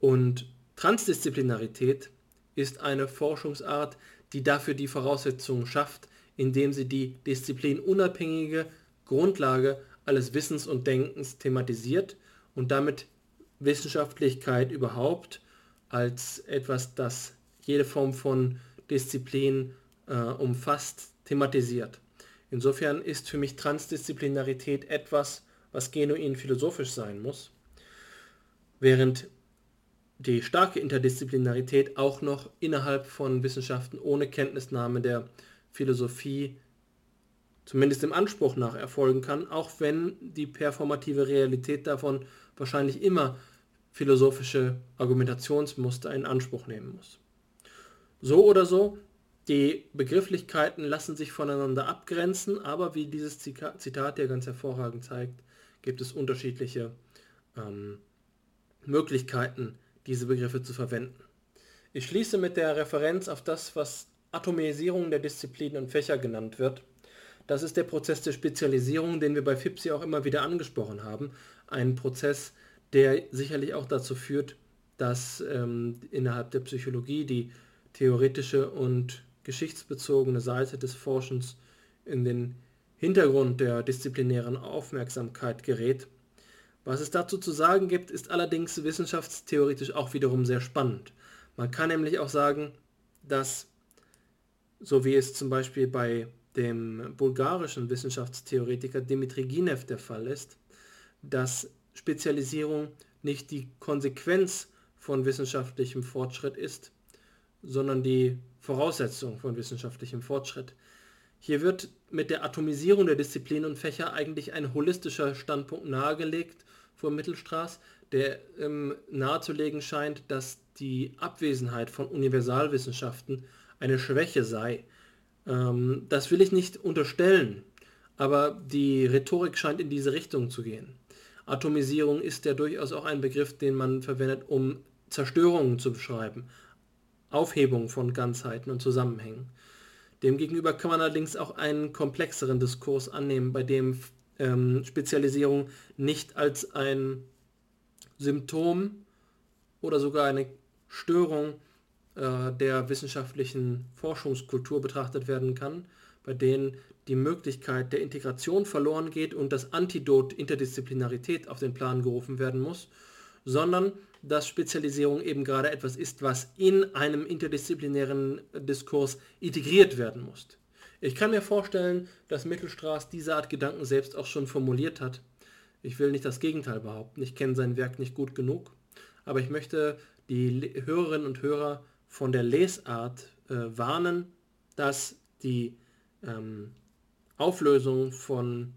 [SPEAKER 2] Und Transdisziplinarität ist eine Forschungsart, die dafür die Voraussetzungen schafft, indem sie die disziplinunabhängige Grundlage alles Wissens und Denkens thematisiert und damit Wissenschaftlichkeit überhaupt als etwas, das jede Form von Disziplin äh, umfasst, thematisiert. Insofern ist für mich Transdisziplinarität etwas, was genuin philosophisch sein muss, während die starke Interdisziplinarität auch noch innerhalb von Wissenschaften ohne Kenntnisnahme der Philosophie zumindest im Anspruch nach erfolgen kann, auch wenn die performative Realität davon wahrscheinlich immer philosophische Argumentationsmuster in Anspruch nehmen muss. So oder so, die Begrifflichkeiten lassen sich voneinander abgrenzen, aber wie dieses Zitat ja ganz hervorragend zeigt, gibt es unterschiedliche ähm, Möglichkeiten, diese Begriffe zu verwenden. Ich schließe mit der Referenz auf das, was Atomisierung der Disziplinen und Fächer genannt wird. Das ist der Prozess der Spezialisierung, den wir bei FIPSI auch immer wieder angesprochen haben. Ein Prozess, der sicherlich auch dazu führt, dass ähm, innerhalb der Psychologie die theoretische und geschichtsbezogene Seite des Forschens in den Hintergrund der disziplinären Aufmerksamkeit gerät. Was es dazu zu sagen gibt, ist allerdings wissenschaftstheoretisch auch wiederum sehr spannend. Man kann nämlich auch sagen, dass, so wie es zum Beispiel bei dem bulgarischen Wissenschaftstheoretiker Dimitri Ginev der Fall ist, dass Spezialisierung nicht die Konsequenz von wissenschaftlichem Fortschritt ist, sondern die Voraussetzung von wissenschaftlichem Fortschritt. Hier wird mit der Atomisierung der Disziplinen und Fächer eigentlich ein holistischer Standpunkt nahegelegt vor Mittelstraß, der ähm, nahezulegen scheint, dass die Abwesenheit von Universalwissenschaften eine Schwäche sei. Ähm, das will ich nicht unterstellen, aber die Rhetorik scheint in diese Richtung zu gehen. Atomisierung ist ja durchaus auch ein Begriff, den man verwendet, um Zerstörungen zu beschreiben, Aufhebung von Ganzheiten und Zusammenhängen. Demgegenüber kann man allerdings auch einen komplexeren Diskurs annehmen, bei dem ähm, Spezialisierung nicht als ein Symptom oder sogar eine Störung äh, der wissenschaftlichen Forschungskultur betrachtet werden kann, bei denen die Möglichkeit der Integration verloren geht und das Antidot Interdisziplinarität auf den Plan gerufen werden muss, sondern dass Spezialisierung eben gerade etwas ist, was in einem interdisziplinären Diskurs integriert werden muss. Ich kann mir vorstellen, dass Mittelstraß diese Art Gedanken selbst auch schon formuliert hat. Ich will nicht das Gegenteil behaupten, ich kenne sein Werk nicht gut genug, aber ich möchte die Hörerinnen und Hörer von der Lesart äh, warnen, dass die ähm, Auflösung von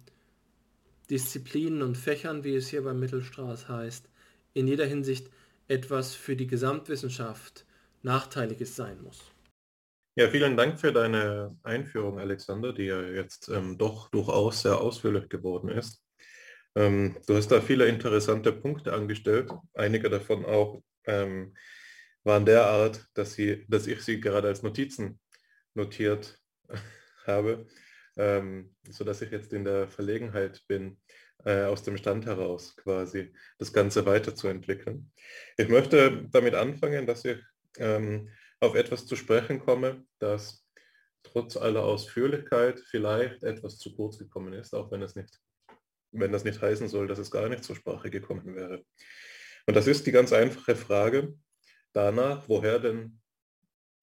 [SPEAKER 2] Disziplinen und Fächern, wie es hier bei Mittelstraß heißt, in jeder Hinsicht etwas für die Gesamtwissenschaft Nachteiliges sein muss.
[SPEAKER 3] Ja, vielen Dank für deine Einführung, Alexander, die ja jetzt ähm, doch durchaus sehr ausführlich geworden ist. Ähm, du hast da viele interessante Punkte angestellt, einige davon auch ähm, waren derart, dass, sie, dass ich sie gerade als Notizen notiert [laughs] habe, ähm, sodass ich jetzt in der Verlegenheit bin, äh, aus dem Stand heraus quasi das Ganze weiterzuentwickeln. Ich möchte damit anfangen, dass ich ähm, auf etwas zu sprechen komme, das trotz aller Ausführlichkeit vielleicht etwas zu kurz gekommen ist, auch wenn es nicht, wenn das nicht heißen soll, dass es gar nicht zur Sprache gekommen wäre. Und das ist die ganz einfache Frage danach, woher denn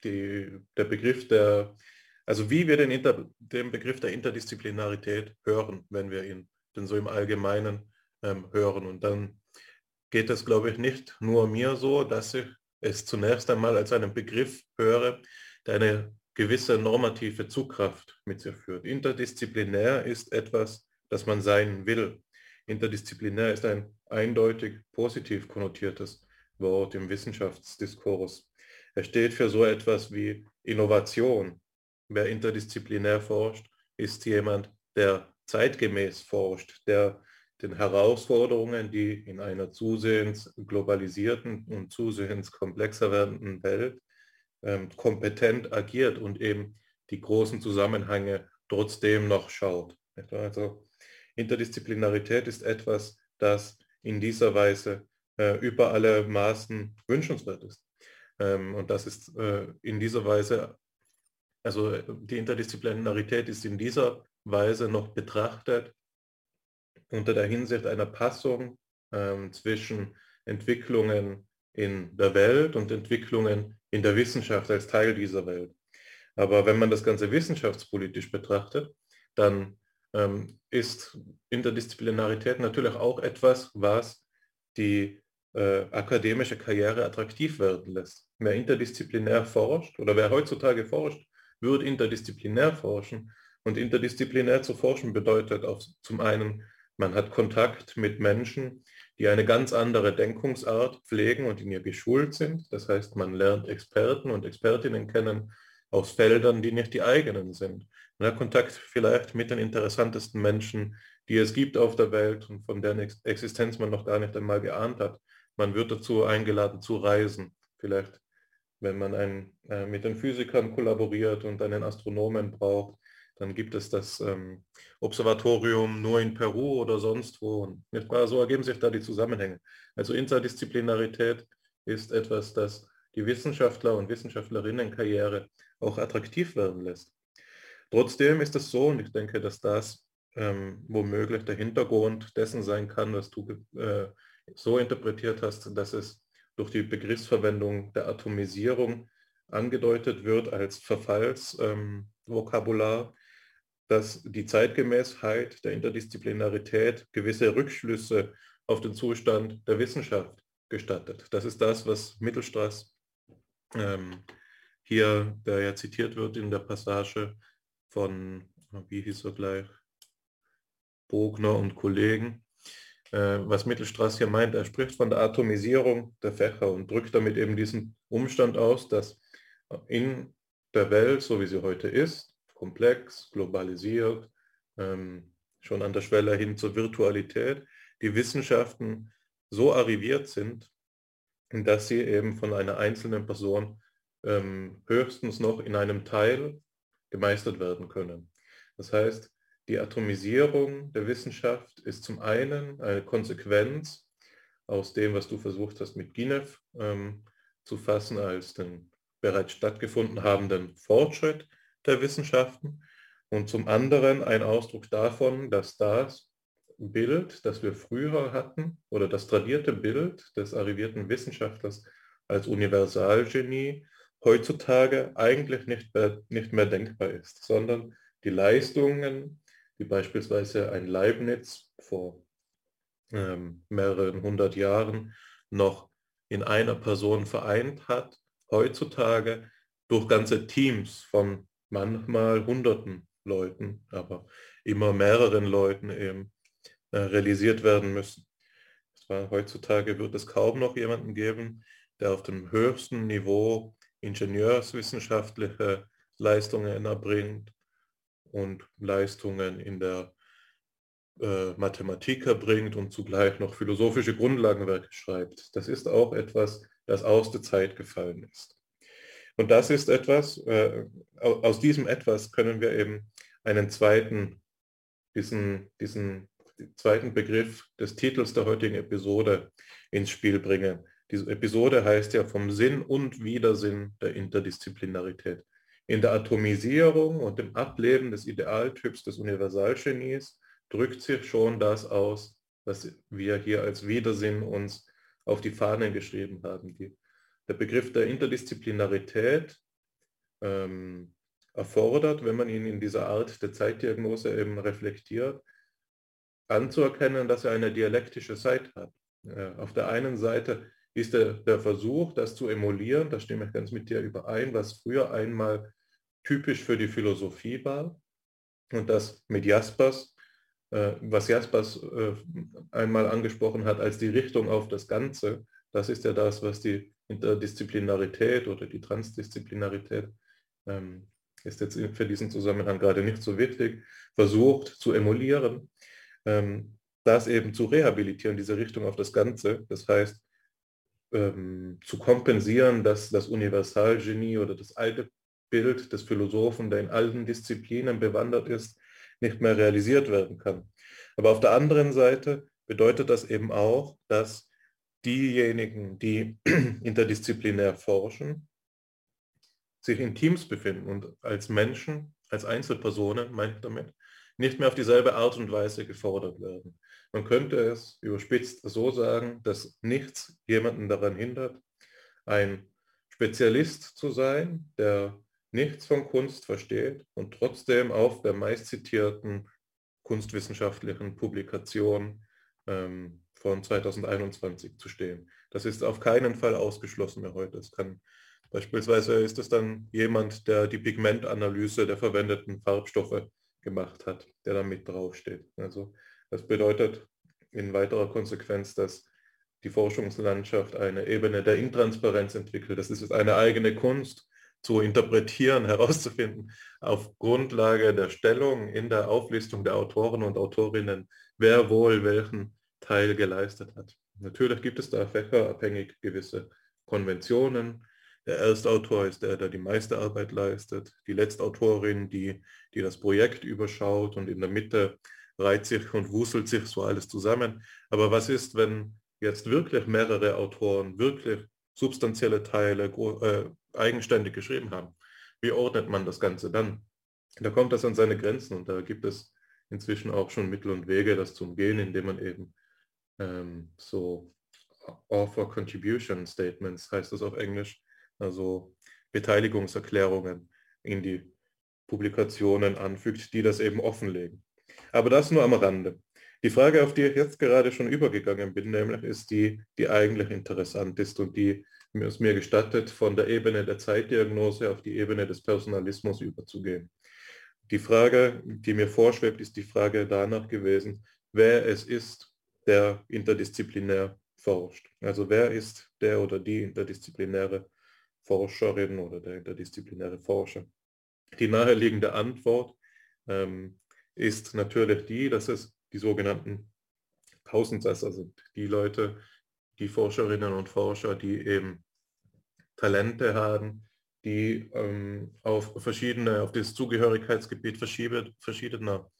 [SPEAKER 3] die, der Begriff der, also wie wir den, Inter, den Begriff der Interdisziplinarität hören, wenn wir ihn denn so im Allgemeinen ähm, hören. Und dann geht es, glaube ich, nicht nur mir so, dass ich es zunächst einmal als einen Begriff höre, der eine gewisse normative Zugkraft mit sich führt. Interdisziplinär ist etwas, das man sein will. Interdisziplinär ist ein eindeutig positiv konnotiertes Wort im Wissenschaftsdiskurs. Er steht für so etwas wie Innovation. Wer interdisziplinär forscht, ist jemand, der zeitgemäß forscht, der den Herausforderungen, die in einer zusehends globalisierten und zusehends komplexer werdenden Welt ähm, kompetent agiert und eben die großen Zusammenhänge trotzdem noch schaut. Also Interdisziplinarität ist etwas, das in dieser Weise äh, über alle Maßen wünschenswert ist. Ähm, und das ist äh, in dieser Weise, also die Interdisziplinarität ist in dieser Weise noch betrachtet unter der Hinsicht einer Passung ähm, zwischen Entwicklungen in der Welt und Entwicklungen in der Wissenschaft als Teil dieser Welt. Aber wenn man das Ganze wissenschaftspolitisch betrachtet, dann ähm, ist Interdisziplinarität natürlich auch etwas, was die äh, akademische Karriere attraktiv werden lässt. Wer interdisziplinär forscht oder wer heutzutage forscht, wird interdisziplinär forschen. Und interdisziplinär zu forschen bedeutet auch zum einen, man hat Kontakt mit Menschen, die eine ganz andere Denkungsart pflegen und in ihr geschult sind. Das heißt, man lernt Experten und Expertinnen kennen aus Feldern, die nicht die eigenen sind. Man hat Kontakt vielleicht mit den interessantesten Menschen, die es gibt auf der Welt und von deren Existenz man noch gar nicht einmal geahnt hat. Man wird dazu eingeladen zu reisen. Vielleicht, wenn man ein, äh, mit den Physikern kollaboriert und einen Astronomen braucht, dann gibt es das ähm, Observatorium nur in Peru oder sonst wo. Wahr? So ergeben sich da die Zusammenhänge. Also Interdisziplinarität ist etwas, das die Wissenschaftler und Wissenschaftlerinnenkarriere auch attraktiv werden lässt. Trotzdem ist es so, und ich denke, dass das ähm, womöglich der Hintergrund dessen sein kann, was du äh, so interpretiert hast, dass es durch die Begriffsverwendung der Atomisierung angedeutet wird als Verfallsvokabular, ähm, dass die Zeitgemäßheit der Interdisziplinarität gewisse Rückschlüsse auf den Zustand der Wissenschaft gestattet. Das ist das, was Mittelstraß ähm, hier, der ja zitiert wird in der Passage von, wie hieß er gleich, Bogner und Kollegen, äh, was Mittelstraß hier meint. Er spricht von der Atomisierung der Fächer und drückt damit eben diesen Umstand aus, dass in der Welt, so wie sie heute ist, komplex, globalisiert, ähm, schon an der Schwelle hin zur Virtualität, die Wissenschaften so arriviert sind, dass sie eben von einer einzelnen Person ähm, höchstens noch in einem Teil gemeistert werden können. Das heißt, die Atomisierung der Wissenschaft ist zum einen eine Konsequenz aus dem, was du versucht hast mit Ginev ähm, zu fassen als den bereits stattgefunden habenden Fortschritt, der Wissenschaften. Und zum anderen ein Ausdruck davon, dass das Bild, das wir früher hatten, oder das tradierte Bild des arrivierten Wissenschaftlers als Universalgenie heutzutage eigentlich nicht mehr, nicht mehr denkbar ist, sondern die Leistungen, die beispielsweise ein Leibniz vor ähm, mehreren hundert Jahren noch in einer Person vereint hat, heutzutage durch ganze Teams von manchmal hunderten Leuten, aber immer mehreren Leuten eben äh, realisiert werden müssen. War, heutzutage wird es kaum noch jemanden geben, der auf dem höchsten Niveau ingenieurswissenschaftliche Leistungen erbringt und Leistungen in der äh, Mathematik erbringt und zugleich noch philosophische Grundlagenwerke schreibt. Das ist auch etwas, das aus der Zeit gefallen ist. Und das ist etwas, äh, aus diesem etwas können wir eben einen zweiten, diesen, diesen zweiten Begriff des Titels der heutigen Episode ins Spiel bringen. Diese Episode heißt ja vom Sinn und Widersinn der Interdisziplinarität. In der Atomisierung und dem Ableben des Idealtyps des Universalgenies drückt sich schon das aus, was wir hier als Widersinn uns auf die Fahnen geschrieben haben. Die der Begriff der Interdisziplinarität ähm, erfordert, wenn man ihn in dieser Art der Zeitdiagnose eben reflektiert, anzuerkennen, dass er eine dialektische Seite hat. Äh, auf der einen Seite ist der, der Versuch, das zu emulieren, da stimme ich ganz mit dir überein, was früher einmal typisch für die Philosophie war und das mit Jaspers äh, was Jaspers äh, einmal angesprochen hat als die Richtung auf das Ganze, das ist ja das, was die Interdisziplinarität oder die Transdisziplinarität ähm, ist jetzt für diesen Zusammenhang gerade nicht so wichtig, versucht zu emulieren, ähm, das eben zu rehabilitieren, diese Richtung auf das Ganze. Das heißt, ähm, zu kompensieren, dass das Universalgenie oder das alte Bild des Philosophen, der in allen Disziplinen bewandert ist, nicht mehr realisiert werden kann. Aber auf der anderen Seite bedeutet das eben auch, dass diejenigen, die [clears throat] interdisziplinär forschen, sich in Teams befinden und als Menschen, als Einzelpersonen, meine ich damit, nicht mehr auf dieselbe Art und Weise gefordert werden. Man könnte es überspitzt so sagen, dass nichts jemanden daran hindert, ein Spezialist zu sein, der nichts von Kunst versteht und trotzdem auf der meistzitierten kunstwissenschaftlichen Publikation ähm, von 2021 zu stehen. Das ist auf keinen Fall ausgeschlossen mehr heute. Es kann beispielsweise ist es dann jemand, der die Pigmentanalyse der verwendeten Farbstoffe gemacht hat, der da mit draufsteht. Also das bedeutet in weiterer Konsequenz, dass die Forschungslandschaft eine Ebene der Intransparenz entwickelt. Das ist eine eigene Kunst zu interpretieren, [laughs] herauszufinden, auf Grundlage der Stellung in der Auflistung der Autoren und Autorinnen, wer wohl welchen Teil geleistet hat. Natürlich gibt es da fächerabhängig gewisse Konventionen. Der Erstautor ist der, der die meiste Arbeit leistet. Die Letztautorin, die, die das Projekt überschaut und in der Mitte reiht sich und wuselt sich so alles zusammen. Aber was ist, wenn jetzt wirklich mehrere Autoren wirklich substanzielle Teile äh, eigenständig geschrieben haben? Wie ordnet man das Ganze dann? Da kommt das an seine Grenzen und da gibt es inzwischen auch schon Mittel und Wege, das zu umgehen, indem man eben ähm, so Author Contribution Statements heißt das auf Englisch, also Beteiligungserklärungen in die Publikationen anfügt, die das eben offenlegen. Aber das nur am Rande. Die Frage, auf die ich jetzt gerade schon übergegangen bin, nämlich ist die, die eigentlich interessant ist und die es mir gestattet, von der Ebene der Zeitdiagnose auf die Ebene des Personalismus überzugehen. Die Frage, die mir vorschwebt, ist die Frage danach gewesen, wer es ist, der interdisziplinär forscht. Also wer ist der oder die interdisziplinäre Forscherin oder der interdisziplinäre Forscher. Die naheliegende Antwort ähm, ist natürlich die, dass es die sogenannten Tausendsasser sind. Die Leute, die Forscherinnen und Forscher, die eben Talente haben, die ähm, auf verschiedene, auf das Zugehörigkeitsgebiet verschiedener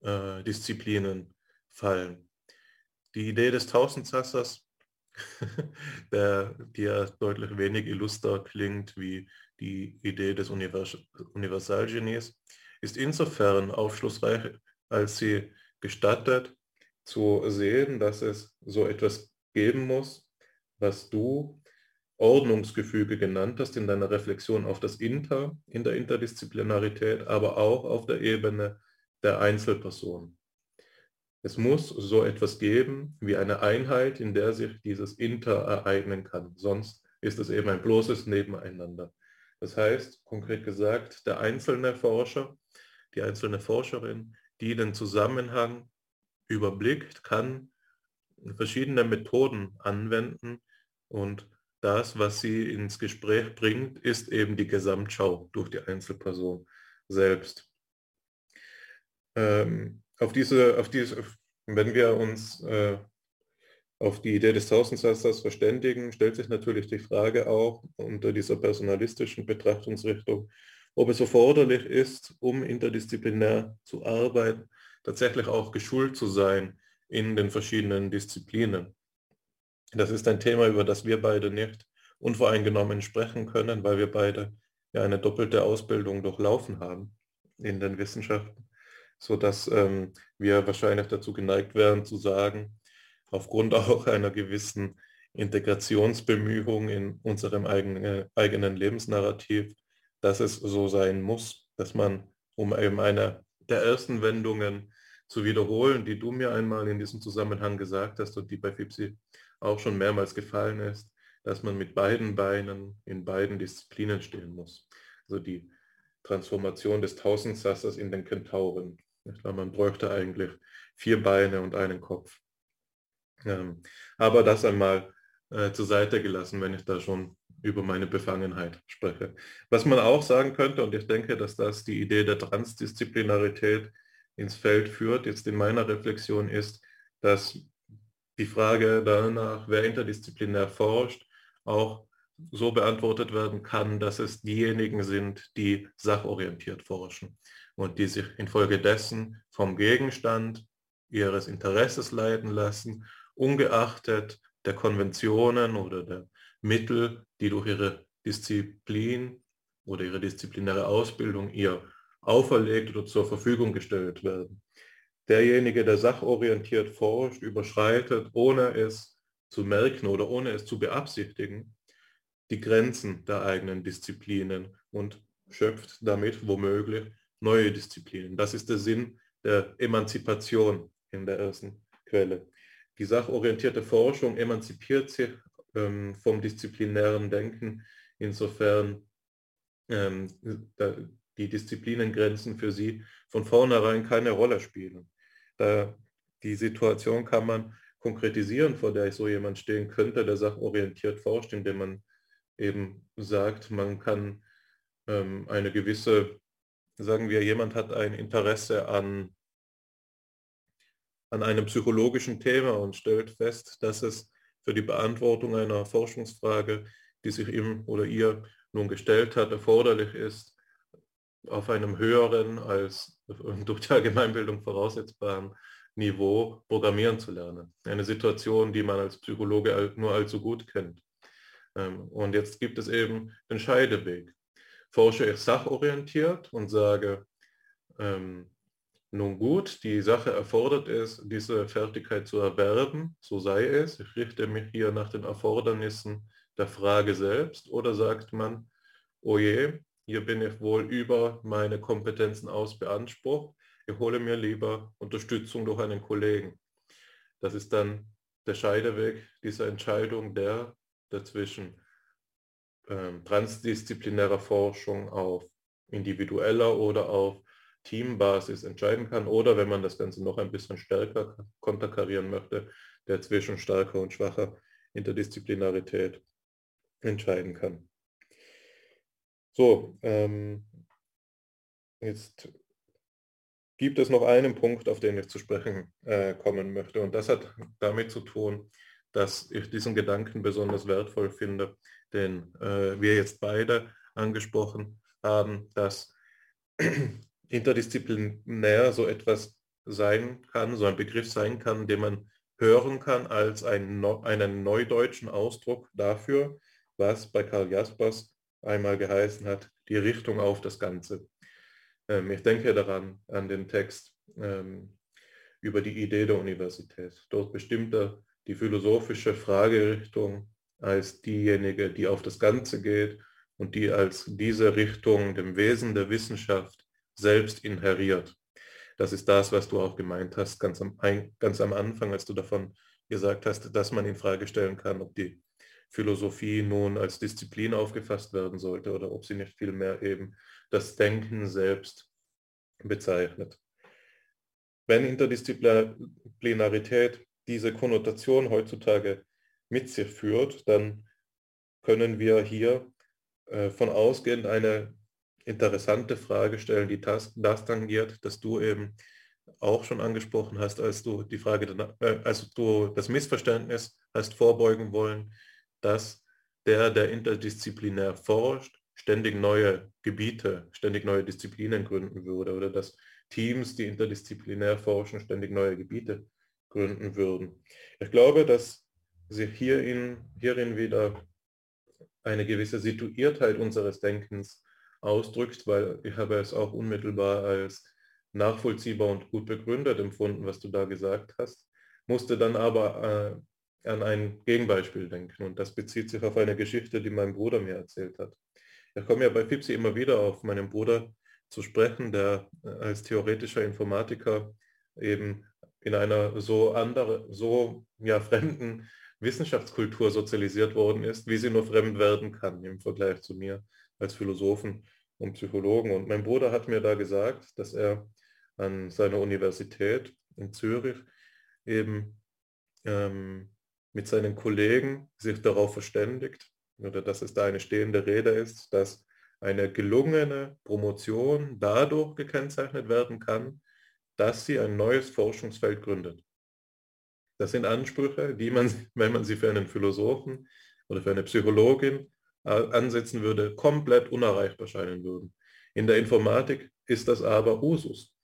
[SPEAKER 3] äh, Disziplinen fallen. Die Idee des Tausendsassers [laughs] der, die ja deutlich wenig illuster klingt wie die Idee des Univers Universalgenies, ist insofern aufschlussreich, als sie gestattet zu sehen, dass es so etwas geben muss, was du Ordnungsgefüge genannt hast in deiner Reflexion auf das Inter, in der Interdisziplinarität, aber auch auf der Ebene der Einzelperson. Es muss so etwas geben wie eine Einheit, in der sich dieses Inter ereignen kann. Sonst ist es eben ein bloßes Nebeneinander. Das heißt, konkret gesagt, der einzelne Forscher, die einzelne Forscherin, die den Zusammenhang überblickt, kann verschiedene Methoden anwenden und das, was sie ins Gespräch bringt, ist eben die Gesamtschau durch die Einzelperson selbst. Ähm, auf diese, auf diese, wenn wir uns äh, auf die Idee des Tausendsatzers verständigen, stellt sich natürlich die Frage auch unter dieser personalistischen Betrachtungsrichtung, ob es erforderlich ist, um interdisziplinär zu arbeiten, tatsächlich auch geschult zu sein in den verschiedenen Disziplinen. Das ist ein Thema, über das wir beide nicht unvoreingenommen sprechen können, weil wir beide ja eine doppelte Ausbildung durchlaufen haben in den Wissenschaften sodass ähm, wir wahrscheinlich dazu geneigt wären zu sagen, aufgrund [laughs] auch einer gewissen Integrationsbemühung in unserem eigenen, eigenen Lebensnarrativ, dass es so sein muss, dass man, um eben eine der ersten Wendungen zu wiederholen, die du mir einmal in diesem Zusammenhang gesagt hast und die bei FIPSI auch schon mehrmals gefallen ist, dass man mit beiden Beinen in beiden Disziplinen stehen muss. Also die Transformation des Tausendsassers in den Kentauren Man bräuchte eigentlich vier Beine und einen Kopf. Ähm, aber das einmal äh, zur Seite gelassen, wenn ich da schon über meine Befangenheit spreche. Was man auch sagen könnte, und ich denke, dass das die Idee der Transdisziplinarität ins Feld führt, jetzt in meiner Reflexion ist, dass die Frage danach, wer interdisziplinär forscht, auch so beantwortet werden kann, dass es diejenigen sind, die sachorientiert forschen und die sich infolgedessen vom Gegenstand ihres Interesses leiten lassen, ungeachtet der Konventionen oder der Mittel, die durch ihre Disziplin oder ihre disziplinäre Ausbildung ihr auferlegt oder zur Verfügung gestellt werden. Derjenige, der sachorientiert forscht, überschreitet, ohne es zu merken oder ohne es zu beabsichtigen, die Grenzen der eigenen Disziplinen und schöpft damit womöglich neue Disziplinen. Das ist der Sinn der Emanzipation in der ersten Quelle. Die sachorientierte Forschung emanzipiert sich ähm, vom disziplinären Denken, insofern ähm, die Disziplinengrenzen für sie von vornherein keine Rolle spielen. Da die Situation kann man konkretisieren, vor der so jemand stehen könnte, der sachorientiert forscht, indem man eben sagt, man kann ähm, eine gewisse, sagen wir, jemand hat ein Interesse an, an einem psychologischen Thema und stellt fest, dass es für die Beantwortung einer Forschungsfrage, die sich ihm oder ihr nun gestellt hat, erforderlich ist, auf einem höheren als [laughs] durch die Allgemeinbildung voraussetzbaren Niveau programmieren zu lernen. Eine Situation, die man als Psychologe nur allzu gut kennt. Ähm, und jetzt gibt es eben den Scheideweg. Forsche ich sachorientiert und sage, ähm, nun gut, die Sache erfordert es, diese Fertigkeit zu erwerben, so sei es. Ich richte mich hier nach den Erfordernissen der Frage selbst oder sagt man, oh je, hier bin ich wohl über meine Kompetenzen aus beansprucht, ich hole mir lieber Unterstützung durch einen Kollegen. Das ist dann der Scheideweg dieser Entscheidung, der dazwischen ähm, transdisziplinärer Forschung auf individueller oder auf Teambasis entscheiden kann oder wenn man das Ganze noch ein bisschen stärker konterkarieren möchte, der zwischen starker und schwacher Interdisziplinarität entscheiden kann. So, ähm, jetzt gibt es noch einen Punkt, auf den ich zu sprechen äh, kommen möchte und das hat damit zu tun, dass ich diesen Gedanken besonders wertvoll finde, den äh, wir jetzt beide angesprochen haben, dass [clears throat] interdisziplinär so etwas sein kann, so ein Begriff sein kann, den man hören kann als einen, einen neudeutschen Ausdruck dafür, was bei Karl Jaspers einmal geheißen hat, die Richtung auf das Ganze. Ähm, ich denke daran, an den Text ähm, über die Idee der Universität. Dort bestimmt er die philosophische Fragerichtung als diejenige, die auf das Ganze geht und die als diese Richtung dem Wesen der Wissenschaft selbst inheriert. Das ist das, was du auch gemeint hast, ganz am, ganz am Anfang, als du davon gesagt hast, dass man in Frage stellen kann, ob die Philosophie nun als Disziplin aufgefasst werden sollte oder ob sie nicht vielmehr eben das Denken selbst bezeichnet. Wenn Interdisziplinarität diese Konnotation heutzutage mit sich führt, dann können wir hier äh, von ausgehend eine interessante Frage stellen, die das, das tangiert, dass du eben auch schon angesprochen hast, als du die Frage, äh, als du das Missverständnis hast vorbeugen wollen, dass der, der interdisziplinär forscht, ständig neue Gebiete, ständig neue Disziplinen gründen würde oder dass Teams, die interdisziplinär forschen, ständig neue Gebiete gründen würden. Ich glaube, dass sich hierin, hierin wieder eine gewisse Situiertheit unseres Denkens ausdrückt, weil ich habe es auch unmittelbar als nachvollziehbar und gut begründet empfunden, was du da gesagt hast, musste dann aber äh, an ein Gegenbeispiel denken und das bezieht sich auf eine Geschichte, die mein Bruder mir erzählt hat. Ich komme ja bei Fipsi immer wieder auf meinen Bruder zu sprechen, der äh, als theoretischer Informatiker eben in einer so andere, so ja, fremden Wissenschaftskultur sozialisiert worden ist, wie sie nur fremd werden kann im Vergleich zu mir als Philosophen und Psychologen. Und mein Bruder hat mir da gesagt, dass er an seiner Universität in Zürich eben ähm, mit seinen Kollegen sich darauf verständigt, oder dass es da eine stehende Rede ist, dass eine gelungene Promotion dadurch gekennzeichnet werden kann, dass sie ein neues Forschungsfeld gründet. Das sind Ansprüche, die man, [laughs] wenn man sie für einen Philosophen oder für eine Psychologin äh, ansetzen würde, komplett unerreichbar scheinen würden. In der Informatik ist das aber Usus.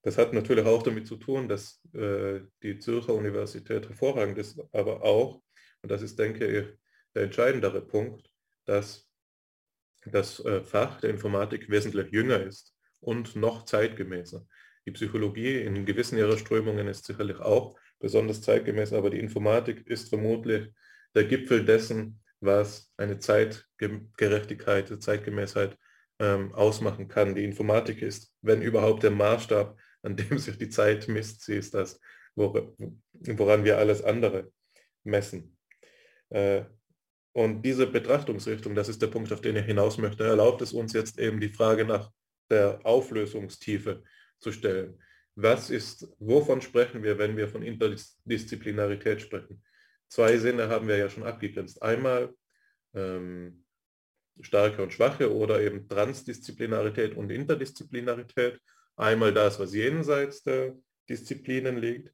[SPEAKER 3] Das hat natürlich auch damit zu tun, dass äh, die Zürcher Universität hervorragend ist, aber auch, und das ist, denke ich, der entscheidendere Punkt, dass das äh, Fach der Informatik wesentlich jünger ist und noch zeitgemäßer. Die Psychologie in gewissen ihrer Strömungen ist sicherlich auch besonders zeitgemäß, aber die Informatik ist vermutlich der Gipfel dessen, was eine Zeitgerechtigkeit, Zeitgemäßheit ähm, ausmachen kann. Die Informatik ist, wenn überhaupt der Maßstab, an dem sich die Zeit misst, sie ist das, woran wir alles andere messen. Äh, und diese Betrachtungsrichtung, das ist der Punkt, auf den ich hinaus möchte, erlaubt es uns jetzt eben die Frage nach der Auflösungstiefe zu stellen. Was ist, wovon sprechen wir, wenn wir von Interdisziplinarität sprechen? Zwei Sinne haben wir ja schon abgegrenzt. Einmal ähm, starke und schwache oder eben Transdisziplinarität und Interdisziplinarität. Einmal das, was jenseits der Disziplinen liegt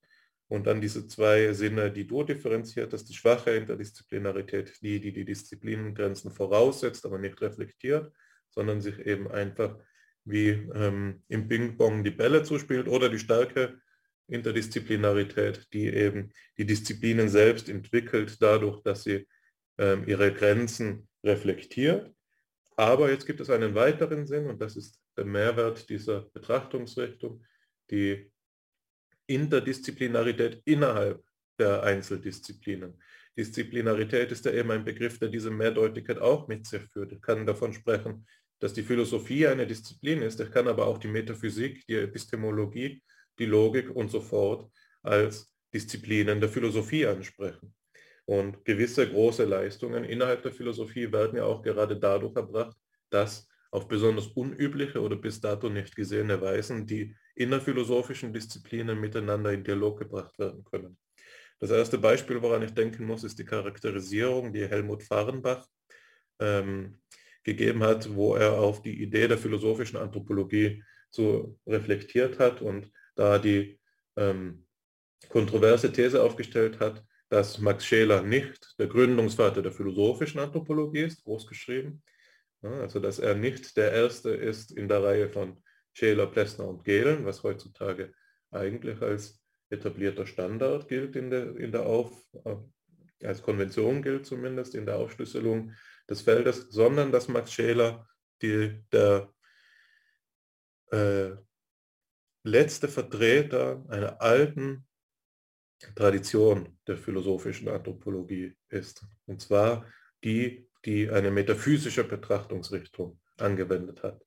[SPEAKER 3] und dann diese zwei Sinne, die du differenziert hast, die schwache Interdisziplinarität, die, die die Disziplinengrenzen voraussetzt, aber nicht reflektiert, sondern sich eben einfach wie ähm, im Ping-Pong die Bälle zuspielt oder die starke Interdisziplinarität, die eben die Disziplinen selbst entwickelt, dadurch, dass sie ähm, ihre Grenzen reflektiert. Aber jetzt gibt es einen weiteren Sinn und das ist der Mehrwert dieser Betrachtungsrichtung, die Interdisziplinarität innerhalb der Einzeldisziplinen. Disziplinarität ist ja eben ein Begriff, der diese Mehrdeutigkeit auch mit sich führt. Ich kann davon sprechen, dass die Philosophie eine Disziplin ist. Ich kann aber auch die Metaphysik, die Epistemologie, die Logik und so fort als Disziplinen der Philosophie ansprechen. Und gewisse große Leistungen innerhalb der Philosophie werden ja auch gerade dadurch erbracht, dass auf besonders unübliche oder bis dato nicht gesehene Weisen die innerphilosophischen Disziplinen miteinander in Dialog gebracht werden können. Das erste Beispiel, woran ich denken muss, ist die Charakterisierung, die Helmut Fahrenbach ähm, gegeben hat, wo er auf die Idee der philosophischen Anthropologie so reflektiert hat und da die ähm, kontroverse These aufgestellt hat, dass Max Scheler nicht der Gründungsvater der philosophischen Anthropologie ist, großgeschrieben, also dass er nicht der Erste ist in der Reihe von Scheler, Plessner und Gehlen, was heutzutage eigentlich als etablierter Standard gilt in der, in der Auf, äh, als Konvention gilt zumindest in der Aufschlüsselung des Feldes, sondern dass Max Scheler die, der äh, letzte Vertreter einer alten Tradition der philosophischen Anthropologie ist. Und zwar die die eine metaphysische Betrachtungsrichtung angewendet hat.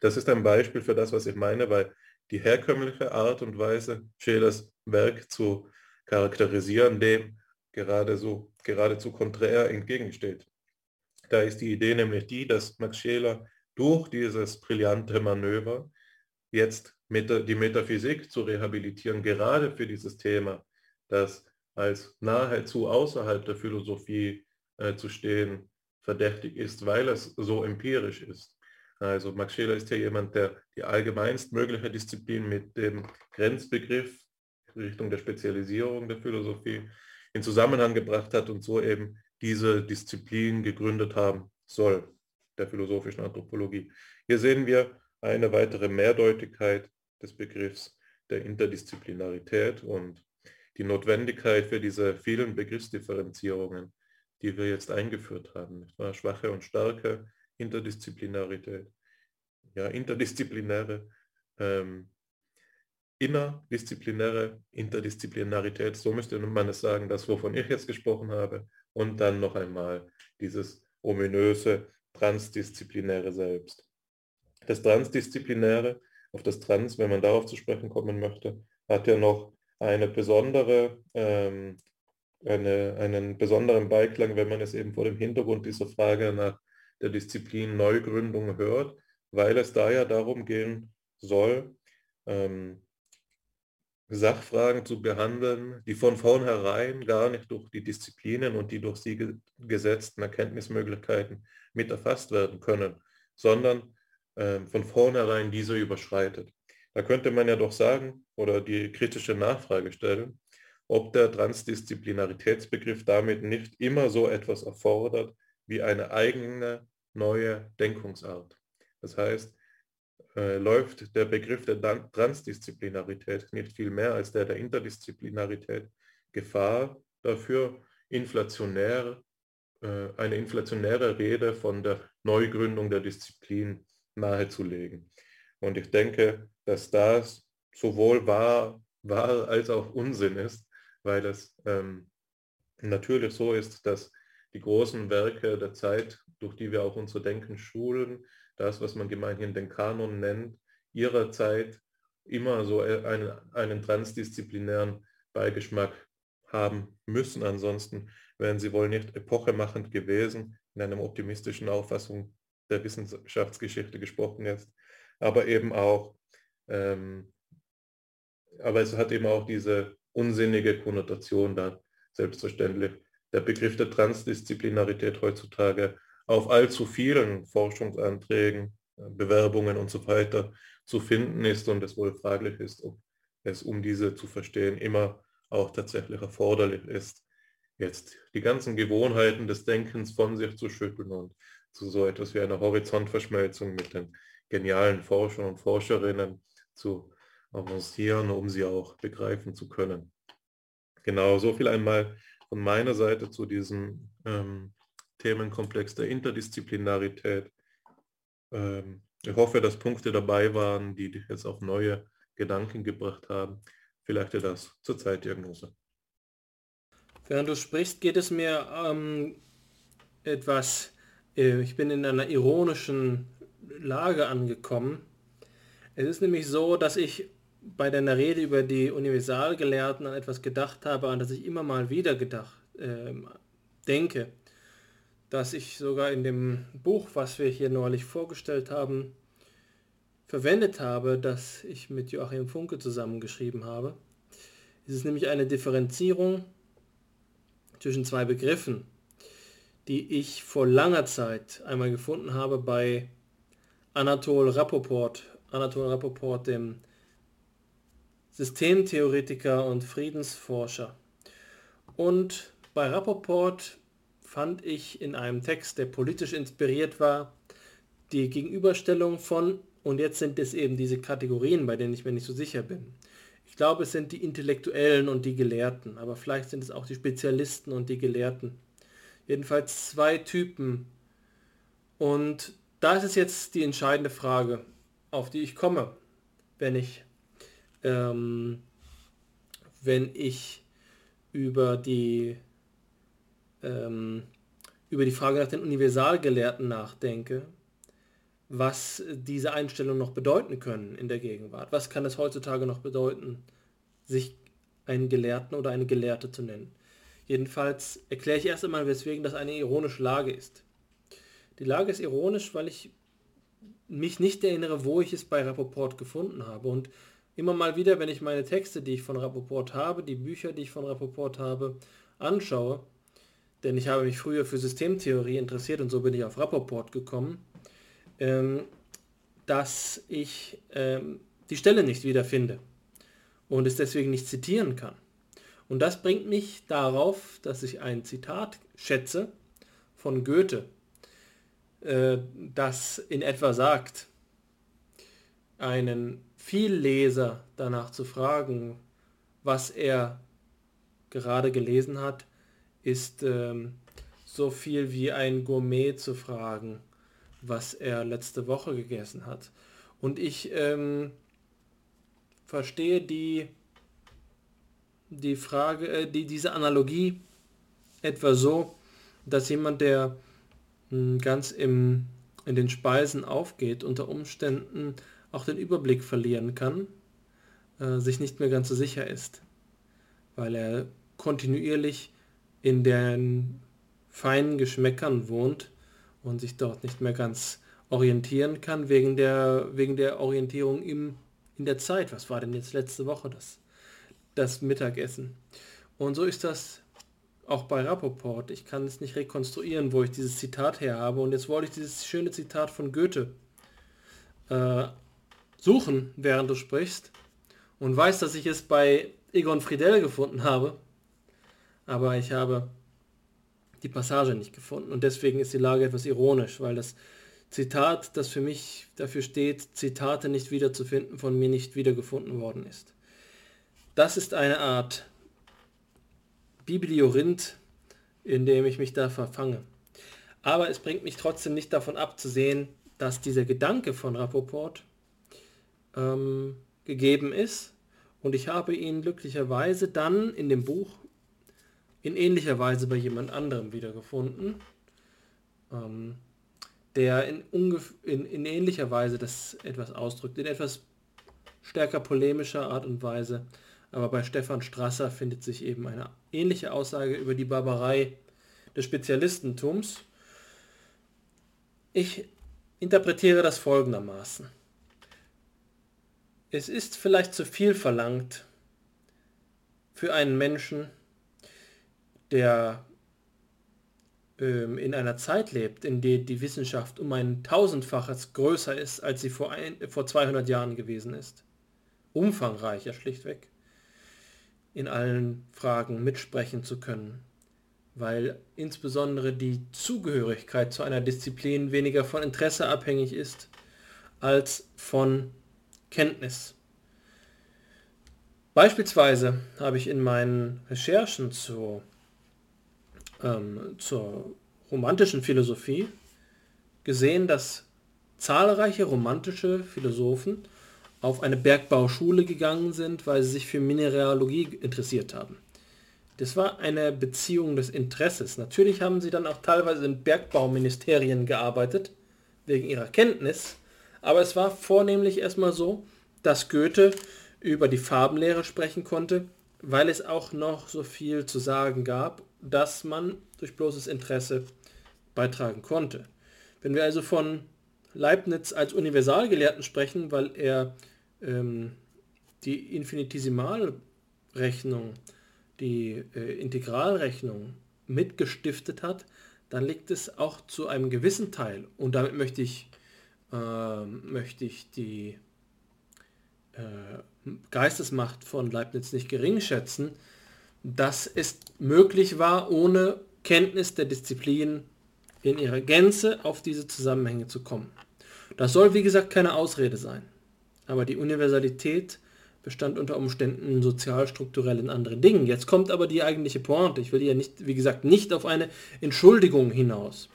[SPEAKER 3] Das ist ein Beispiel für das, was ich meine, weil die herkömmliche Art und Weise, Schelers Werk zu charakterisieren, dem gerade so, geradezu konträr entgegensteht. Da ist die Idee nämlich die, dass Max Scheler durch dieses brillante Manöver jetzt die Metaphysik zu rehabilitieren, gerade für dieses Thema, das als nahezu außerhalb der Philosophie äh, zu stehen verdächtig ist, weil es so empirisch ist. Also Max Scheler ist ja jemand, der die allgemeinst mögliche Disziplin mit dem Grenzbegriff Richtung der Spezialisierung der Philosophie in Zusammenhang gebracht hat und so eben diese Disziplin gegründet haben soll, der philosophischen Anthropologie. Hier sehen wir eine weitere Mehrdeutigkeit des Begriffs der Interdisziplinarität und die Notwendigkeit für diese vielen Begriffsdifferenzierungen die wir jetzt eingeführt haben. Schwache und starke Interdisziplinarität, ja, interdisziplinäre, ähm, innerdisziplinäre Interdisziplinarität, so müsste man es sagen, das, wovon ich jetzt gesprochen habe, und dann noch einmal dieses ominöse transdisziplinäre Selbst. Das Transdisziplinäre, auf das Trans, wenn man darauf zu sprechen kommen möchte, hat ja noch eine besondere ähm, eine, einen besonderen Beiklang, wenn man es eben vor dem Hintergrund dieser Frage nach der Disziplin Neugründung hört, weil es da ja darum gehen soll, ähm, Sachfragen zu behandeln, die von vornherein gar nicht durch die Disziplinen und die durch sie ge gesetzten Erkenntnismöglichkeiten mit erfasst werden können, sondern äh, von vornherein diese überschreitet. Da könnte man ja doch sagen oder die kritische Nachfrage stellen, ob der Transdisziplinaritätsbegriff damit nicht immer so etwas erfordert wie eine eigene neue Denkungsart. Das heißt, äh, läuft der Begriff der Transdisziplinarität nicht viel mehr als der der Interdisziplinarität Gefahr dafür, inflationär, äh, eine inflationäre Rede von der Neugründung der Disziplin nahezulegen. Und ich denke, dass das sowohl wahr, wahr als auch Unsinn ist, weil es ähm, natürlich so ist, dass die großen Werke der Zeit, durch die wir auch unser Denken schulen, das, was man gemeinhin den Kanon nennt, ihrer Zeit immer so einen, einen transdisziplinären Beigeschmack haben müssen. Ansonsten wären sie wohl nicht epochemachend gewesen, in einer optimistischen Auffassung der Wissenschaftsgeschichte gesprochen jetzt, aber eben auch, ähm, aber es hat eben auch diese unsinnige Konnotation da, selbstverständlich. Der Begriff der Transdisziplinarität heutzutage auf allzu vielen Forschungsanträgen, äh, Bewerbungen und so weiter zu finden ist und es wohl fraglich ist, ob es, um diese zu verstehen, immer auch tatsächlich erforderlich ist, jetzt die ganzen Gewohnheiten des Denkens von sich zu schütteln und zu so etwas wie einer Horizontverschmelzung mit den genialen Forschern und Forscherinnen zu avancieren, um sie auch begreifen zu können. Genau, so viel einmal von meiner Seite zu diesem ähm, Themenkomplex der Interdisziplinarität. Ähm, ich hoffe, dass Punkte dabei waren, die dich jetzt auf neue Gedanken gebracht haben. Vielleicht das zur Zeitdiagnose.
[SPEAKER 2] Während du sprichst, geht es mir ähm, etwas, äh, ich bin in einer ironischen Lage angekommen. Es ist nämlich so, dass ich bei deiner Rede über die Universalgelehrten an etwas gedacht habe, an das ich immer mal wieder gedacht äh, denke dass ich sogar in dem Buch, was wir hier neulich vorgestellt haben, verwendet habe, das ich mit Joachim Funke zusammengeschrieben habe. Es ist nämlich eine Differenzierung zwischen zwei Begriffen, die ich vor langer Zeit einmal gefunden habe bei Anatol Rapoport, Anatol Rapoport, dem Systemtheoretiker und Friedensforscher. Und bei Rapoport fand ich in einem Text, der politisch inspiriert war, die Gegenüberstellung von, und jetzt sind es eben diese Kategorien, bei denen ich mir nicht so sicher bin. Ich glaube, es sind die Intellektuellen und die Gelehrten, aber vielleicht sind es auch die Spezialisten und die Gelehrten. Jedenfalls zwei Typen. Und da ist es jetzt die entscheidende Frage, auf die ich komme, wenn ich, ähm, wenn ich über die ähm, über die Frage nach den Universalgelehrten nachdenke, was diese Einstellungen noch bedeuten können in der Gegenwart. Was kann es heutzutage noch bedeuten, sich einen Gelehrten oder eine Gelehrte zu nennen? Jedenfalls erkläre ich erst einmal, weswegen das eine ironische Lage ist. Die Lage ist ironisch, weil ich mich nicht erinnere, wo ich es bei Rapoport gefunden habe. Und immer mal wieder, wenn ich meine Texte, die ich von Rapoport habe, die Bücher, die ich von Rapoport habe, anschaue, denn ich habe mich früher für Systemtheorie interessiert und so bin ich auf Rappaport gekommen, ähm, dass ich ähm, die Stelle nicht wiederfinde und es deswegen nicht zitieren kann. Und das bringt mich darauf, dass ich ein Zitat schätze von Goethe, äh, das in etwa sagt, einen Vielleser danach zu fragen, was er gerade gelesen hat, ist ähm, so viel wie ein Gourmet zu fragen, was er letzte Woche gegessen hat. Und ich ähm, verstehe die, die Frage, äh, die, diese Analogie etwa so, dass jemand, der mh, hm, ganz im, in den Speisen aufgeht, unter Umständen auch den Überblick verlieren kann, äh, sich nicht mehr ganz so sicher ist, weil er kontinuierlich in den feinen Geschmäckern wohnt und sich dort nicht mehr ganz orientieren kann wegen der, wegen der Orientierung im, in der Zeit. Was war denn jetzt letzte Woche das, das Mittagessen? Und so ist das auch bei Rapoport. Ich kann es nicht rekonstruieren, wo ich dieses Zitat her habe. Und jetzt wollte ich dieses schöne Zitat von Goethe äh, suchen, während du sprichst. Und weiß, dass ich es bei Egon Friedel gefunden habe. Aber ich habe die Passage nicht gefunden. Und deswegen ist die Lage etwas ironisch, weil das Zitat, das für mich dafür steht, Zitate nicht wiederzufinden, von mir nicht wiedergefunden worden ist. Das ist eine Art Bibliorinth, in dem ich mich da verfange. Aber es bringt mich trotzdem nicht davon abzusehen, dass dieser Gedanke von Rapoport ähm, gegeben ist. Und ich habe ihn glücklicherweise dann in dem Buch in ähnlicher Weise bei jemand anderem wiedergefunden, ähm, der in, in, in ähnlicher Weise das etwas ausdrückt, in etwas stärker polemischer Art und Weise. Aber bei Stefan Strasser findet sich eben eine ähnliche Aussage über die Barbarei des Spezialistentums. Ich interpretiere das folgendermaßen. Es ist vielleicht zu viel verlangt für einen Menschen, der ähm, in einer Zeit lebt, in der die Wissenschaft um ein tausendfaches größer ist, als sie vor, ein, vor 200 Jahren gewesen ist. Umfangreicher schlichtweg. In allen Fragen mitsprechen zu können, weil insbesondere die Zugehörigkeit zu einer Disziplin weniger von Interesse abhängig ist als von Kenntnis. Beispielsweise habe ich in meinen Recherchen zu ähm, zur romantischen Philosophie gesehen, dass zahlreiche romantische Philosophen auf eine Bergbauschule gegangen sind, weil sie sich für Mineralogie interessiert haben. Das war eine Beziehung des Interesses. Natürlich haben sie dann auch teilweise in Bergbauministerien gearbeitet, wegen ihrer Kenntnis, aber es war vornehmlich erstmal so, dass Goethe über die Farbenlehre sprechen konnte, weil es auch noch so viel zu sagen gab das man durch bloßes Interesse beitragen konnte. Wenn wir also von Leibniz als Universalgelehrten sprechen, weil er ähm, die Infinitesimalrechnung, die äh, Integralrechnung mitgestiftet hat, dann liegt es auch zu einem gewissen Teil, und damit möchte ich, äh, möchte ich die äh, Geistesmacht von Leibniz nicht gering schätzen, dass es möglich war, ohne Kenntnis der Disziplin in ihrer Gänze auf diese Zusammenhänge zu kommen. Das soll, wie gesagt, keine Ausrede sein. Aber die Universalität bestand unter Umständen sozialstrukturell in anderen Dingen. Jetzt kommt aber die eigentliche Pointe. Ich will ja nicht, wie gesagt, nicht auf eine Entschuldigung hinaus.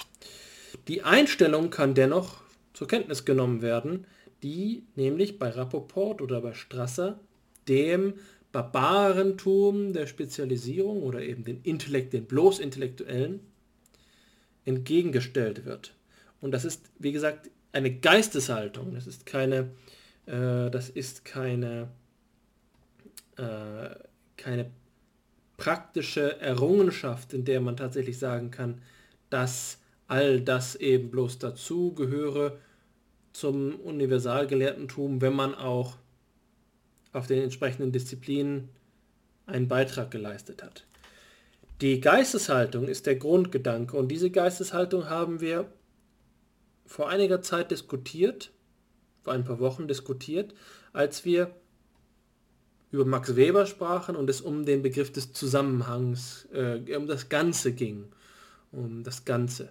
[SPEAKER 2] Die Einstellung kann dennoch zur Kenntnis genommen werden, die nämlich bei Rappoport oder bei Strasser dem Barbarentum der Spezialisierung oder eben den Intellekt, den bloß Intellektuellen, entgegengestellt wird. Und das ist, wie gesagt, eine Geisteshaltung. Das ist keine, äh, das ist keine, äh, keine praktische Errungenschaft, in der man tatsächlich sagen kann, dass all das eben bloß dazu gehöre zum Universalgelehrtentum, wenn man auch auf den entsprechenden Disziplinen einen Beitrag geleistet hat. Die Geisteshaltung ist der Grundgedanke und diese Geisteshaltung haben wir vor einiger Zeit diskutiert, vor ein paar Wochen diskutiert, als wir über Max Weber sprachen und es um den Begriff des Zusammenhangs, äh, um das Ganze ging, um das Ganze.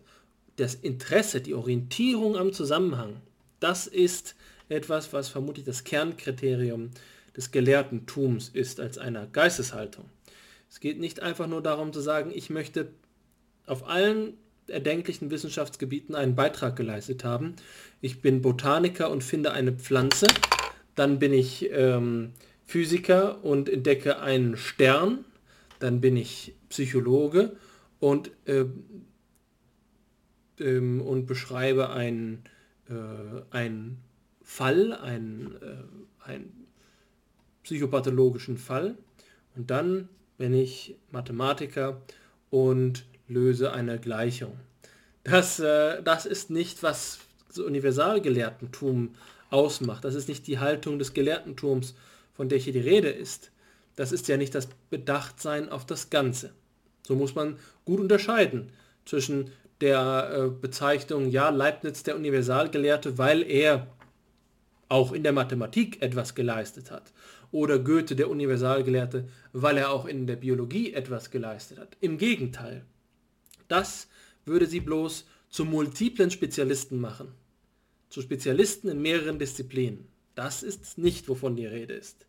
[SPEAKER 2] Das Interesse, die Orientierung am Zusammenhang, das ist etwas, was vermutlich das Kernkriterium des Gelehrtentums ist als einer Geisteshaltung. Es geht nicht einfach nur darum zu sagen, ich möchte auf allen erdenklichen Wissenschaftsgebieten einen Beitrag geleistet haben. Ich bin Botaniker und finde eine Pflanze. Dann bin ich ähm, Physiker und entdecke einen Stern. Dann bin ich Psychologe und, äh, ähm, und beschreibe einen, äh, Fall, einen, äh, ein psychopathologischen Fall und dann bin ich Mathematiker und löse eine Gleichung. Das, äh, das ist nicht, was das Universalgelehrtentum ausmacht. Das ist nicht die Haltung des Gelehrtentums, von der hier die Rede ist. Das ist ja nicht das Bedachtsein auf das Ganze. So muss man gut unterscheiden zwischen der äh, Bezeichnung, ja, Leibniz der Universalgelehrte, weil er auch in der Mathematik etwas geleistet hat. Oder Goethe der Universalgelehrte, weil er auch in der Biologie etwas geleistet hat. Im Gegenteil. Das würde sie bloß zu multiplen Spezialisten machen. Zu Spezialisten in mehreren Disziplinen. Das ist nicht, wovon die Rede ist.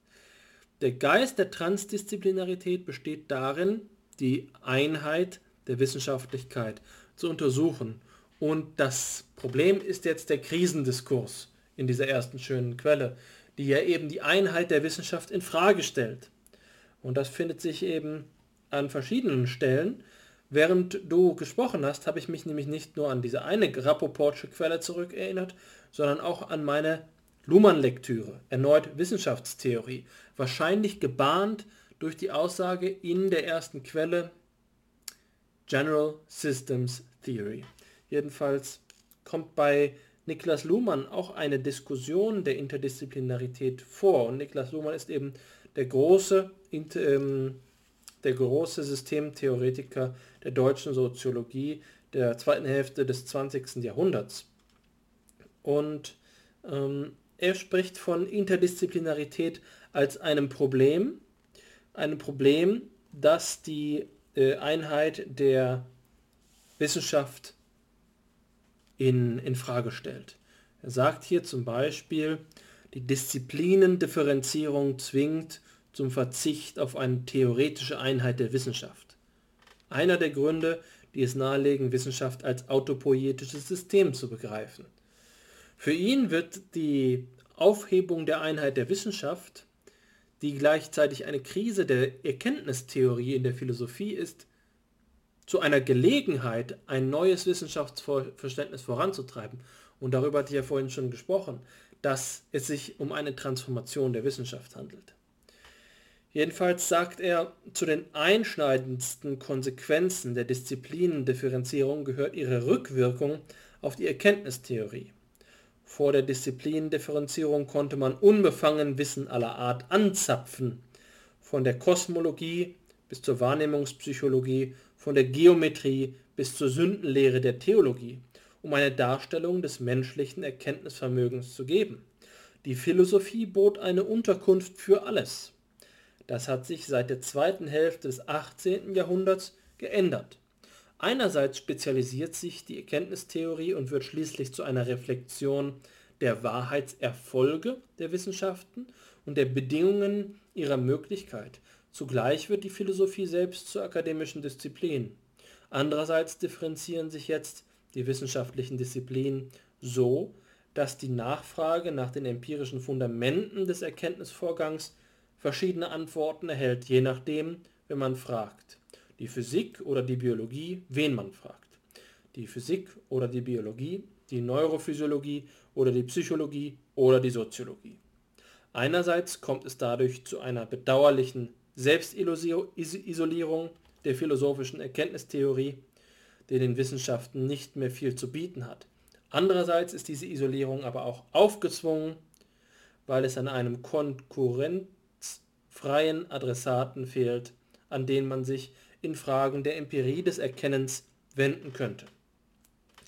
[SPEAKER 2] Der Geist der Transdisziplinarität besteht darin, die Einheit der Wissenschaftlichkeit zu untersuchen. Und das Problem ist jetzt der Krisendiskurs in dieser ersten schönen Quelle, die ja eben die Einheit der Wissenschaft in Frage stellt. Und das findet sich eben an verschiedenen Stellen. Während du gesprochen hast, habe ich mich nämlich nicht nur an diese eine Rappoportsche Quelle zurückerinnert, sondern auch an meine Luhmann-Lektüre, erneut Wissenschaftstheorie, wahrscheinlich gebahnt durch die Aussage in der ersten Quelle General Systems Theory. Jedenfalls kommt bei Niklas Luhmann auch eine Diskussion der Interdisziplinarität vor. Und Niklas Luhmann ist eben der große, ähm, der große Systemtheoretiker der deutschen Soziologie der zweiten Hälfte des 20. Jahrhunderts. Und ähm, er spricht von Interdisziplinarität als einem Problem, einem Problem, das die äh, Einheit der Wissenschaft in, in Frage stellt. Er sagt hier zum Beispiel, die Disziplinendifferenzierung zwingt zum Verzicht auf eine theoretische Einheit der Wissenschaft. Einer der Gründe, die es nahelegen, Wissenschaft als autopoietisches System zu begreifen. Für ihn wird die Aufhebung der Einheit der Wissenschaft, die gleichzeitig eine Krise der Erkenntnistheorie in der Philosophie ist, zu einer Gelegenheit, ein neues Wissenschaftsverständnis voranzutreiben. Und darüber hatte ich ja vorhin schon gesprochen, dass es sich um eine Transformation der Wissenschaft handelt. Jedenfalls sagt er, zu den einschneidendsten Konsequenzen der Disziplinendifferenzierung gehört ihre Rückwirkung auf die Erkenntnistheorie. Vor der Disziplinendifferenzierung konnte man unbefangen Wissen aller Art anzapfen, von der Kosmologie bis zur Wahrnehmungspsychologie, von der Geometrie bis zur Sündenlehre der Theologie, um eine Darstellung des menschlichen Erkenntnisvermögens zu geben. Die Philosophie bot eine Unterkunft für alles. Das hat sich seit der zweiten Hälfte des 18. Jahrhunderts geändert. Einerseits spezialisiert sich die Erkenntnistheorie und wird schließlich zu einer Reflexion der Wahrheitserfolge der Wissenschaften und der Bedingungen ihrer Möglichkeit. Zugleich wird die Philosophie selbst zur akademischen Disziplin. Andererseits differenzieren sich jetzt die wissenschaftlichen Disziplinen so, dass die Nachfrage nach den empirischen Fundamenten des Erkenntnisvorgangs verschiedene Antworten erhält, je nachdem, wenn man fragt die Physik oder die Biologie, wen man fragt. Die Physik oder die Biologie, die Neurophysiologie oder die Psychologie oder die Soziologie. Einerseits kommt es dadurch zu einer bedauerlichen Selbstisolierung der philosophischen Erkenntnistheorie, die den Wissenschaften nicht mehr viel zu bieten hat. Andererseits ist diese Isolierung aber auch aufgezwungen, weil es an einem konkurrenzfreien Adressaten fehlt, an den man sich in Fragen der Empirie des Erkennens wenden könnte.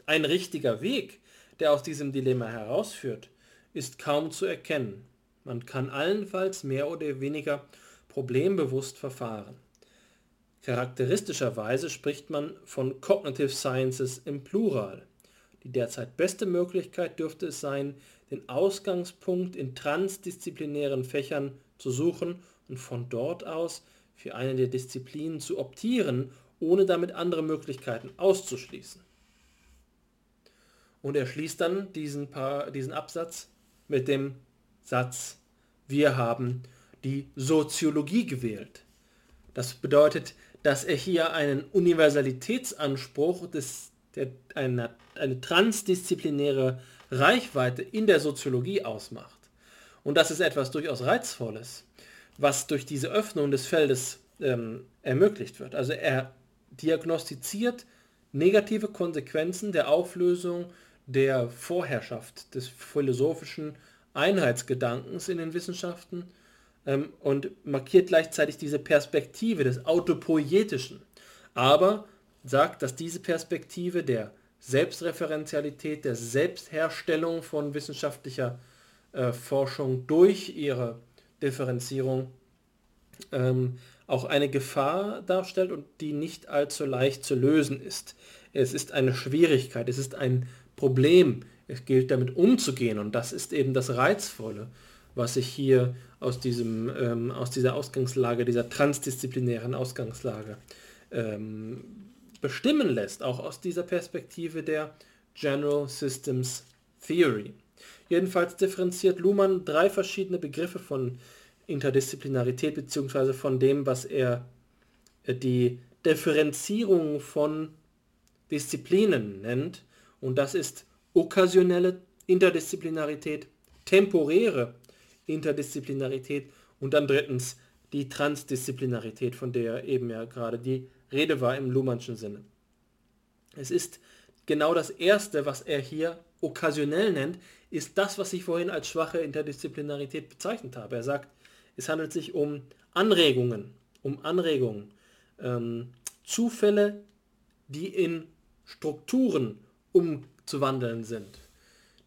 [SPEAKER 2] Ein richtiger Weg, der aus diesem Dilemma herausführt, ist kaum zu erkennen. Man kann allenfalls mehr oder weniger problembewusst verfahren. Charakteristischerweise spricht man von Cognitive Sciences im Plural. Die derzeit beste Möglichkeit dürfte es sein, den Ausgangspunkt in transdisziplinären Fächern zu suchen und von dort aus für eine der Disziplinen zu optieren, ohne damit andere Möglichkeiten auszuschließen. Und er schließt dann diesen, Paar, diesen Absatz mit dem Satz, wir haben die Soziologie gewählt. Das bedeutet, dass er hier einen Universalitätsanspruch, des, der, eine, eine transdisziplinäre Reichweite in der Soziologie ausmacht. Und das ist etwas durchaus Reizvolles was durch diese Öffnung des Feldes ähm, ermöglicht wird. Also er diagnostiziert negative Konsequenzen der Auflösung der Vorherrschaft des philosophischen Einheitsgedankens in den Wissenschaften ähm, und markiert gleichzeitig diese Perspektive des Autopoietischen, aber sagt, dass diese Perspektive der Selbstreferenzialität, der Selbstherstellung von wissenschaftlicher äh, Forschung durch ihre Differenzierung ähm, auch eine Gefahr darstellt und die nicht allzu leicht zu lösen ist. Es ist eine Schwierigkeit, es ist ein Problem, es gilt damit umzugehen und das ist eben das Reizvolle, was sich hier aus, diesem, ähm, aus dieser Ausgangslage, dieser transdisziplinären Ausgangslage ähm, bestimmen lässt, auch aus dieser Perspektive der General Systems Theory. Jedenfalls differenziert Luhmann drei verschiedene Begriffe von Interdisziplinarität beziehungsweise von dem, was er äh, die Differenzierung von Disziplinen nennt. Und das ist okkasionelle Interdisziplinarität, temporäre Interdisziplinarität und dann drittens die Transdisziplinarität, von der eben ja gerade die Rede war im Luhmannschen Sinne. Es ist genau das Erste, was er hier okkasionell nennt, ist das, was ich vorhin als schwache Interdisziplinarität bezeichnet habe. Er sagt, es handelt sich um Anregungen, um Anregungen, ähm, Zufälle, die in Strukturen umzuwandeln sind.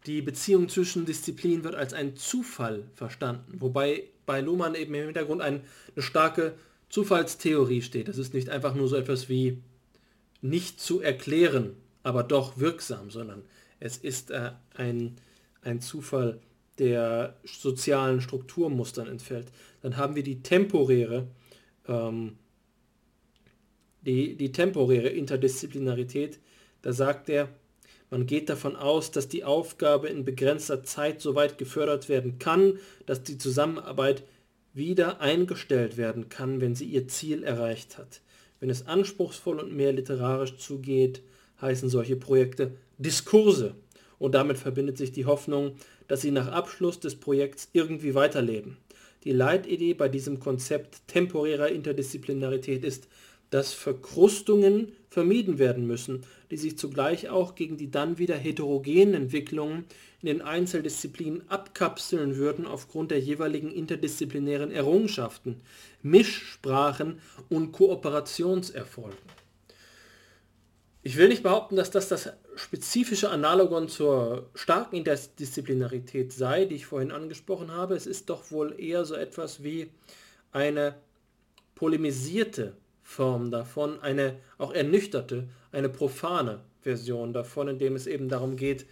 [SPEAKER 2] Die Beziehung zwischen Disziplinen wird als ein Zufall verstanden, wobei bei Luhmann eben im Hintergrund ein, eine starke Zufallstheorie steht. Das ist nicht einfach nur so etwas wie nicht zu erklären, aber doch wirksam, sondern es ist äh, ein, ein Zufall, der sozialen Strukturmustern entfällt. Dann haben wir die temporäre, ähm, die, die temporäre Interdisziplinarität. Da sagt er, man geht davon aus, dass die Aufgabe in begrenzter Zeit so weit gefördert werden kann, dass die Zusammenarbeit wieder eingestellt werden kann, wenn sie ihr Ziel erreicht hat. Wenn es anspruchsvoll und mehr literarisch zugeht, heißen solche Projekte Diskurse und damit verbindet sich die Hoffnung, dass sie nach Abschluss des Projekts irgendwie weiterleben. Die Leitidee bei diesem Konzept temporärer Interdisziplinarität ist, dass Verkrustungen vermieden werden müssen, die sich zugleich auch gegen die dann wieder heterogenen Entwicklungen in den Einzeldisziplinen abkapseln würden aufgrund der jeweiligen interdisziplinären Errungenschaften, Mischsprachen und Kooperationserfolgen. Ich will nicht behaupten, dass das das spezifische Analogon zur starken Interdisziplinarität sei, die ich vorhin angesprochen habe. Es ist doch wohl eher so etwas wie eine polemisierte Form davon, eine auch ernüchterte, eine profane Version davon, in dem es eben darum geht,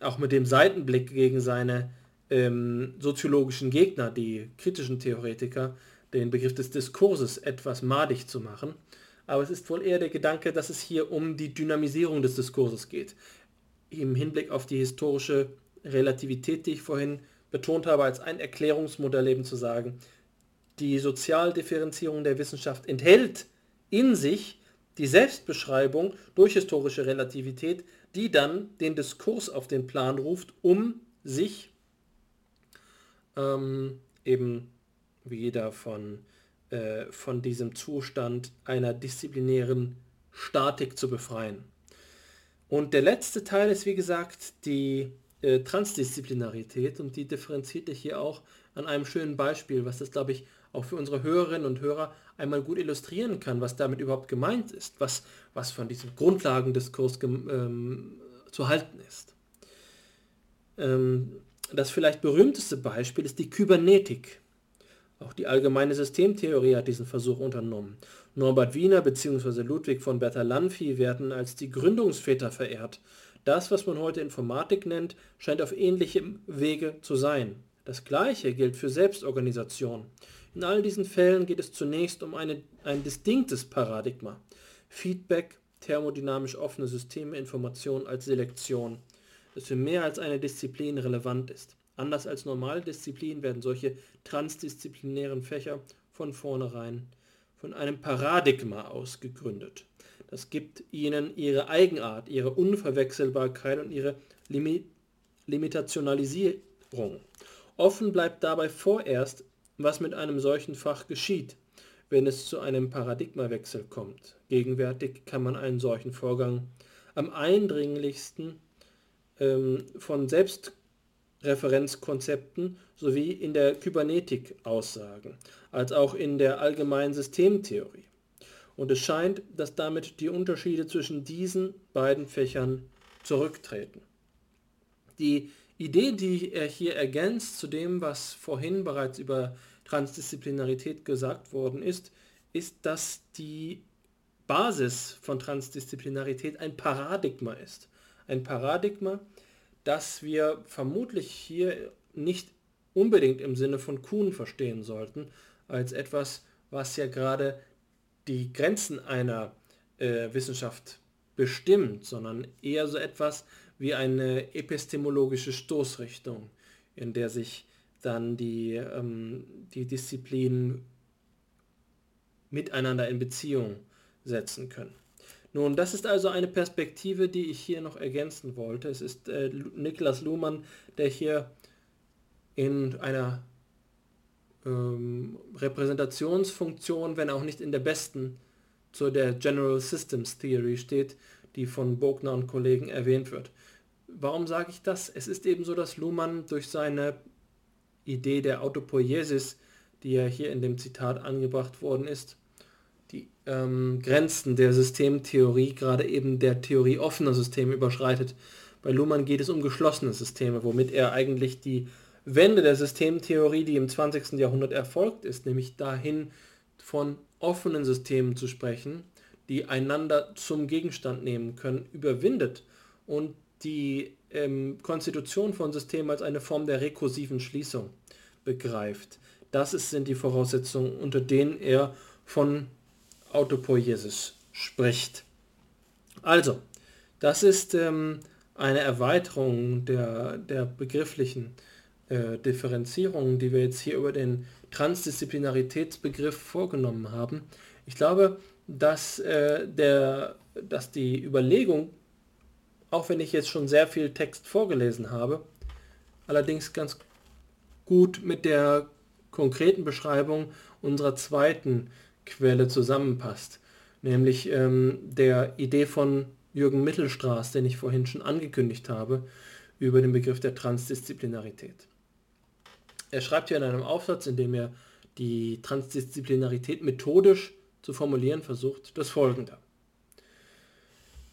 [SPEAKER 2] auch mit dem Seitenblick gegen seine ähm, soziologischen Gegner, die kritischen Theoretiker, den Begriff des Diskurses etwas madig zu machen aber es ist wohl eher der Gedanke, dass es hier um die Dynamisierung des Diskurses geht. Im Hinblick auf die historische Relativität, die ich vorhin betont habe, als ein Erklärungsmodell eben zu sagen, die Sozialdifferenzierung der Wissenschaft enthält in sich die Selbstbeschreibung durch historische Relativität, die dann den Diskurs auf den Plan ruft, um sich ähm, eben wieder von äh, von diesem Zustand einer disziplinären Statik zu befreien. Und der letzte Teil ist, wie gesagt, die äh, Transdisziplinarität und die differenziert ich hier auch an einem schönen Beispiel, was das, glaube ich, auch für unsere Hörerinnen und Hörer einmal gut illustrieren kann, was damit überhaupt gemeint ist, was, was von diesem Grundlagendiskurs ähm, zu halten ist. Ähm, das vielleicht berühmteste Beispiel ist die Kybernetik. Auch die allgemeine Systemtheorie hat diesen Versuch unternommen. Norbert Wiener bzw. Ludwig von Bertalanffy werden als die Gründungsväter verehrt. Das, was man heute Informatik nennt, scheint auf ähnlichem Wege zu sein. Das gleiche gilt für Selbstorganisation. In all diesen Fällen geht es zunächst um eine, ein distinktes Paradigma. Feedback, thermodynamisch offene Systeme, Information als Selektion, das für mehr als eine Disziplin relevant ist. Anders als normale Disziplinen werden solche transdisziplinären Fächer von vornherein von einem Paradigma aus gegründet. Das gibt ihnen ihre Eigenart, ihre Unverwechselbarkeit und ihre Limi Limitationalisierung. Offen bleibt dabei vorerst, was mit einem solchen Fach geschieht, wenn es zu einem Paradigmawechsel kommt. Gegenwärtig kann man einen solchen Vorgang am eindringlichsten ähm, von selbst Referenzkonzepten sowie in der Kybernetik aussagen, als auch in der allgemeinen Systemtheorie. Und es scheint, dass damit die Unterschiede zwischen diesen beiden Fächern zurücktreten. Die Idee, die er hier ergänzt zu dem, was vorhin bereits über Transdisziplinarität gesagt worden ist, ist, dass die Basis von Transdisziplinarität ein Paradigma ist. Ein Paradigma, das wir vermutlich hier nicht unbedingt im Sinne von Kuhn verstehen sollten, als etwas, was ja gerade die Grenzen einer äh, Wissenschaft bestimmt, sondern eher so etwas wie eine epistemologische Stoßrichtung, in der sich dann die, ähm, die Disziplinen miteinander in Beziehung setzen können. Nun, das ist also eine Perspektive, die ich hier noch ergänzen wollte. Es ist äh, Niklas Luhmann, der hier in einer ähm, Repräsentationsfunktion, wenn auch nicht in der besten, zu der General Systems Theory steht, die von Bogner und Kollegen erwähnt wird. Warum sage ich das? Es ist eben so, dass Luhmann durch seine Idee der Autopoiesis, die ja hier in dem Zitat angebracht worden ist, die ähm, Grenzen der Systemtheorie, gerade eben der Theorie offener Systeme überschreitet. Bei Luhmann geht es um geschlossene Systeme, womit er eigentlich die Wende der Systemtheorie, die im 20. Jahrhundert erfolgt ist, nämlich dahin von offenen Systemen zu sprechen, die einander zum Gegenstand nehmen können, überwindet und die ähm, Konstitution von Systemen als eine Form der rekursiven Schließung begreift. Das ist, sind die Voraussetzungen, unter denen er von Autopoiesis spricht. Also, das ist ähm, eine Erweiterung der, der begrifflichen äh, Differenzierung, die wir jetzt hier über den Transdisziplinaritätsbegriff vorgenommen haben. Ich glaube, dass, äh, der, dass die Überlegung, auch wenn ich jetzt schon sehr viel Text vorgelesen habe, allerdings ganz gut mit der konkreten Beschreibung unserer zweiten Quelle zusammenpasst, nämlich ähm, der Idee von Jürgen Mittelstraß, den ich vorhin schon angekündigt habe, über den Begriff der Transdisziplinarität. Er schreibt hier in einem Aufsatz, in dem er die Transdisziplinarität methodisch zu formulieren versucht, das folgende.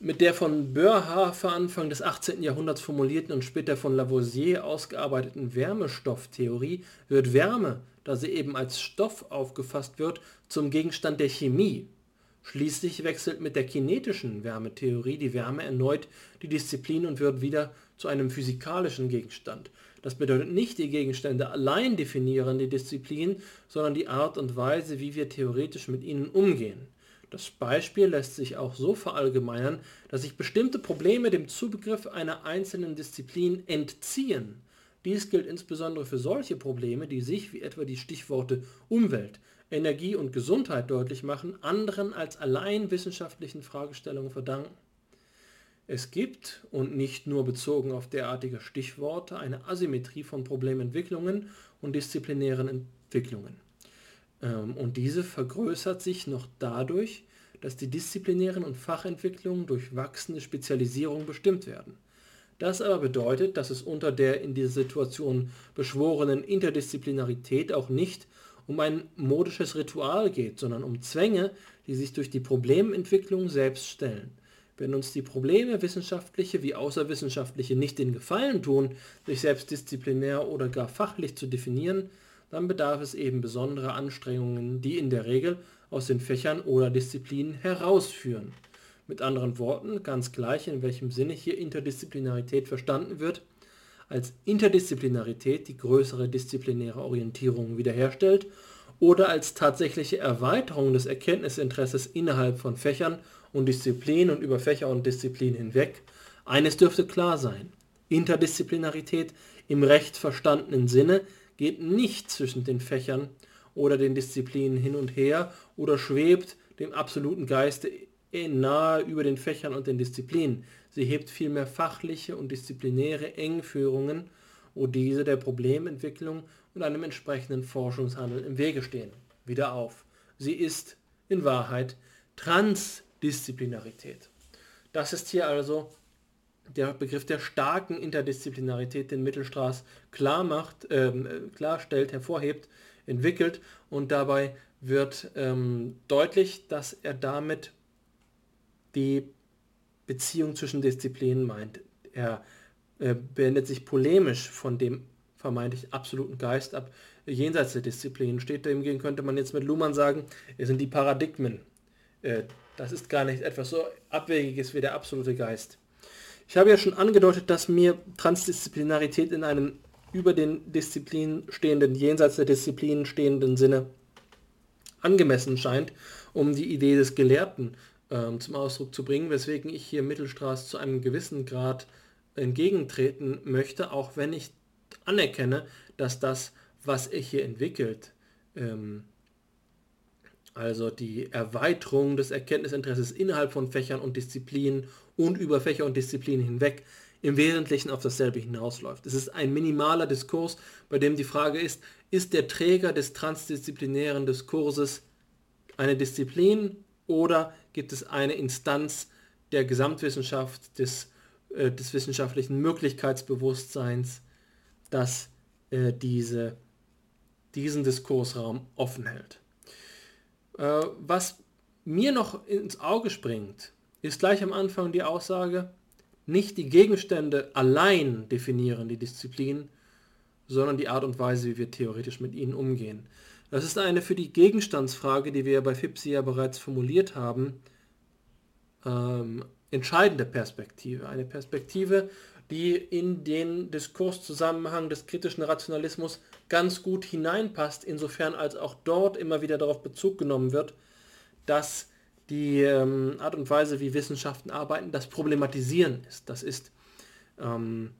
[SPEAKER 2] Mit der von Boerhaave Anfang des 18. Jahrhunderts formulierten und später von Lavoisier ausgearbeiteten Wärmestofftheorie wird Wärme, da sie eben als Stoff aufgefasst wird, zum Gegenstand der Chemie. Schließlich wechselt mit der kinetischen Wärmetheorie die Wärme erneut die Disziplin und wird wieder zu einem physikalischen Gegenstand. Das bedeutet nicht, die Gegenstände allein definieren die Disziplin, sondern die Art und Weise, wie wir theoretisch mit ihnen umgehen. Das Beispiel lässt sich auch so verallgemeinern, dass sich bestimmte Probleme dem Zubegriff einer einzelnen Disziplin entziehen. Dies gilt insbesondere für solche Probleme, die sich, wie etwa die Stichworte Umwelt, Energie und Gesundheit deutlich machen, anderen als allein wissenschaftlichen Fragestellungen verdanken. Es gibt, und nicht nur bezogen auf derartige Stichworte, eine Asymmetrie von Problementwicklungen und disziplinären Entwicklungen. Ähm, und diese vergrößert sich noch dadurch, dass die disziplinären und Fachentwicklungen durch wachsende Spezialisierung bestimmt werden. Das aber bedeutet, dass es unter der in dieser Situation beschworenen Interdisziplinarität auch nicht um ein modisches Ritual geht, sondern um Zwänge, die sich durch die Problementwicklung selbst stellen. Wenn uns die Probleme, wissenschaftliche wie außerwissenschaftliche, nicht den Gefallen tun, sich selbst disziplinär oder gar fachlich zu definieren, dann bedarf es eben besonderer Anstrengungen, die in der Regel aus den Fächern oder Disziplinen herausführen. Mit anderen Worten, ganz gleich in welchem Sinne hier Interdisziplinarität verstanden wird, als Interdisziplinarität die größere disziplinäre Orientierung wiederherstellt oder als tatsächliche Erweiterung des Erkenntnisinteresses innerhalb von Fächern und Disziplinen und über Fächer und Disziplinen hinweg. Eines dürfte klar sein. Interdisziplinarität im recht verstandenen Sinne geht nicht zwischen den Fächern oder den Disziplinen hin und her oder schwebt dem absoluten Geiste nahe über den Fächern und den Disziplinen. Sie hebt vielmehr fachliche und disziplinäre Engführungen, wo diese der Problementwicklung und einem entsprechenden Forschungshandeln im Wege stehen, wieder auf. Sie ist in Wahrheit Transdisziplinarität. Das ist hier also der Begriff der starken Interdisziplinarität den Mittelstraß klar macht, ähm, klarstellt, hervorhebt, entwickelt und dabei wird ähm, deutlich, dass er damit die Beziehung zwischen Disziplinen meint. Er äh, beendet sich polemisch von dem vermeintlich absoluten Geist ab, jenseits der Disziplinen steht. Demgegen könnte man jetzt mit Luhmann sagen, es sind die Paradigmen. Äh, das ist gar nicht etwas so Abwegiges wie der absolute Geist. Ich habe ja schon angedeutet, dass mir Transdisziplinarität in einem über den Disziplinen stehenden, jenseits der Disziplinen stehenden Sinne angemessen scheint, um die Idee des Gelehrten ähm, zum Ausdruck zu bringen, weswegen ich hier Mittelstraß zu einem gewissen Grad entgegentreten möchte, auch wenn ich anerkenne, dass das, was er hier entwickelt, ähm, also die Erweiterung des Erkenntnisinteresses innerhalb von Fächern und Disziplinen und über Fächer und Disziplinen hinweg im Wesentlichen auf dasselbe hinausläuft. Es ist ein minimaler Diskurs, bei dem die Frage ist, ist der Träger des transdisziplinären Diskurses eine Disziplin oder gibt es eine Instanz der Gesamtwissenschaft, des, äh, des wissenschaftlichen Möglichkeitsbewusstseins, das äh, diese, diesen Diskursraum offen hält. Äh, was mir noch ins Auge springt, ist gleich am Anfang die Aussage, nicht die Gegenstände allein definieren die Disziplin, sondern die Art und Weise, wie wir theoretisch mit ihnen umgehen. Das ist eine für die Gegenstandsfrage, die wir bei FIPSI ja bereits formuliert haben, ähm, entscheidende Perspektive. Eine Perspektive, die in den Diskurszusammenhang des kritischen Rationalismus ganz gut hineinpasst, insofern als auch dort immer wieder darauf Bezug genommen wird, dass die ähm, Art und Weise, wie Wissenschaften arbeiten, das Problematisieren ist. Das ist ähm,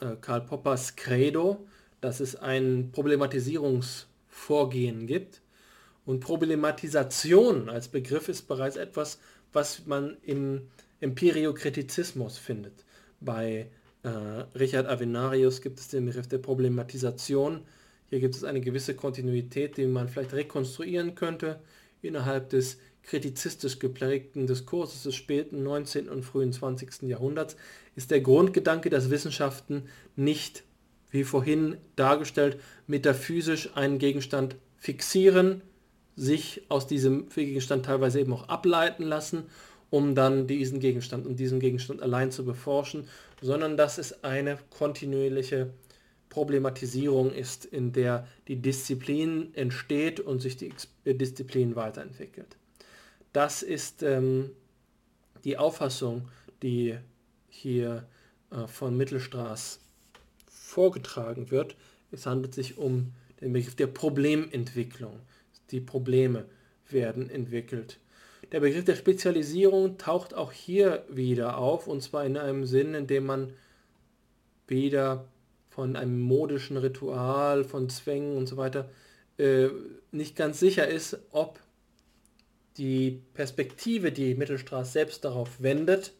[SPEAKER 2] äh, Karl Poppers Credo, dass es ein Problematisierungsvorgehen gibt. Und Problematisation als Begriff ist bereits etwas, was man im Empiriokritizismus findet. Bei äh, Richard Avenarius gibt es den Begriff der Problematisation. Hier gibt es eine gewisse Kontinuität, die man vielleicht rekonstruieren könnte innerhalb des kritizistisch geprägten Diskurses des späten 19. und frühen 20. Jahrhunderts ist der Grundgedanke, dass Wissenschaften nicht, wie vorhin dargestellt, metaphysisch einen Gegenstand fixieren, sich aus diesem Gegenstand teilweise eben auch ableiten lassen, um dann diesen Gegenstand und diesen Gegenstand allein zu beforschen, sondern dass es eine kontinuierliche Problematisierung ist, in der die Disziplin entsteht und sich die Disziplin weiterentwickelt. Das ist ähm, die Auffassung, die hier äh, von Mittelstraß vorgetragen wird. Es handelt sich um den Begriff der Problementwicklung. Die Probleme werden entwickelt. Der Begriff der Spezialisierung taucht auch hier wieder auf, und zwar in einem Sinn, in dem man wieder von einem modischen Ritual, von Zwängen und so weiter äh, nicht ganz sicher ist, ob die Perspektive, die Mittelstraß selbst darauf wendet,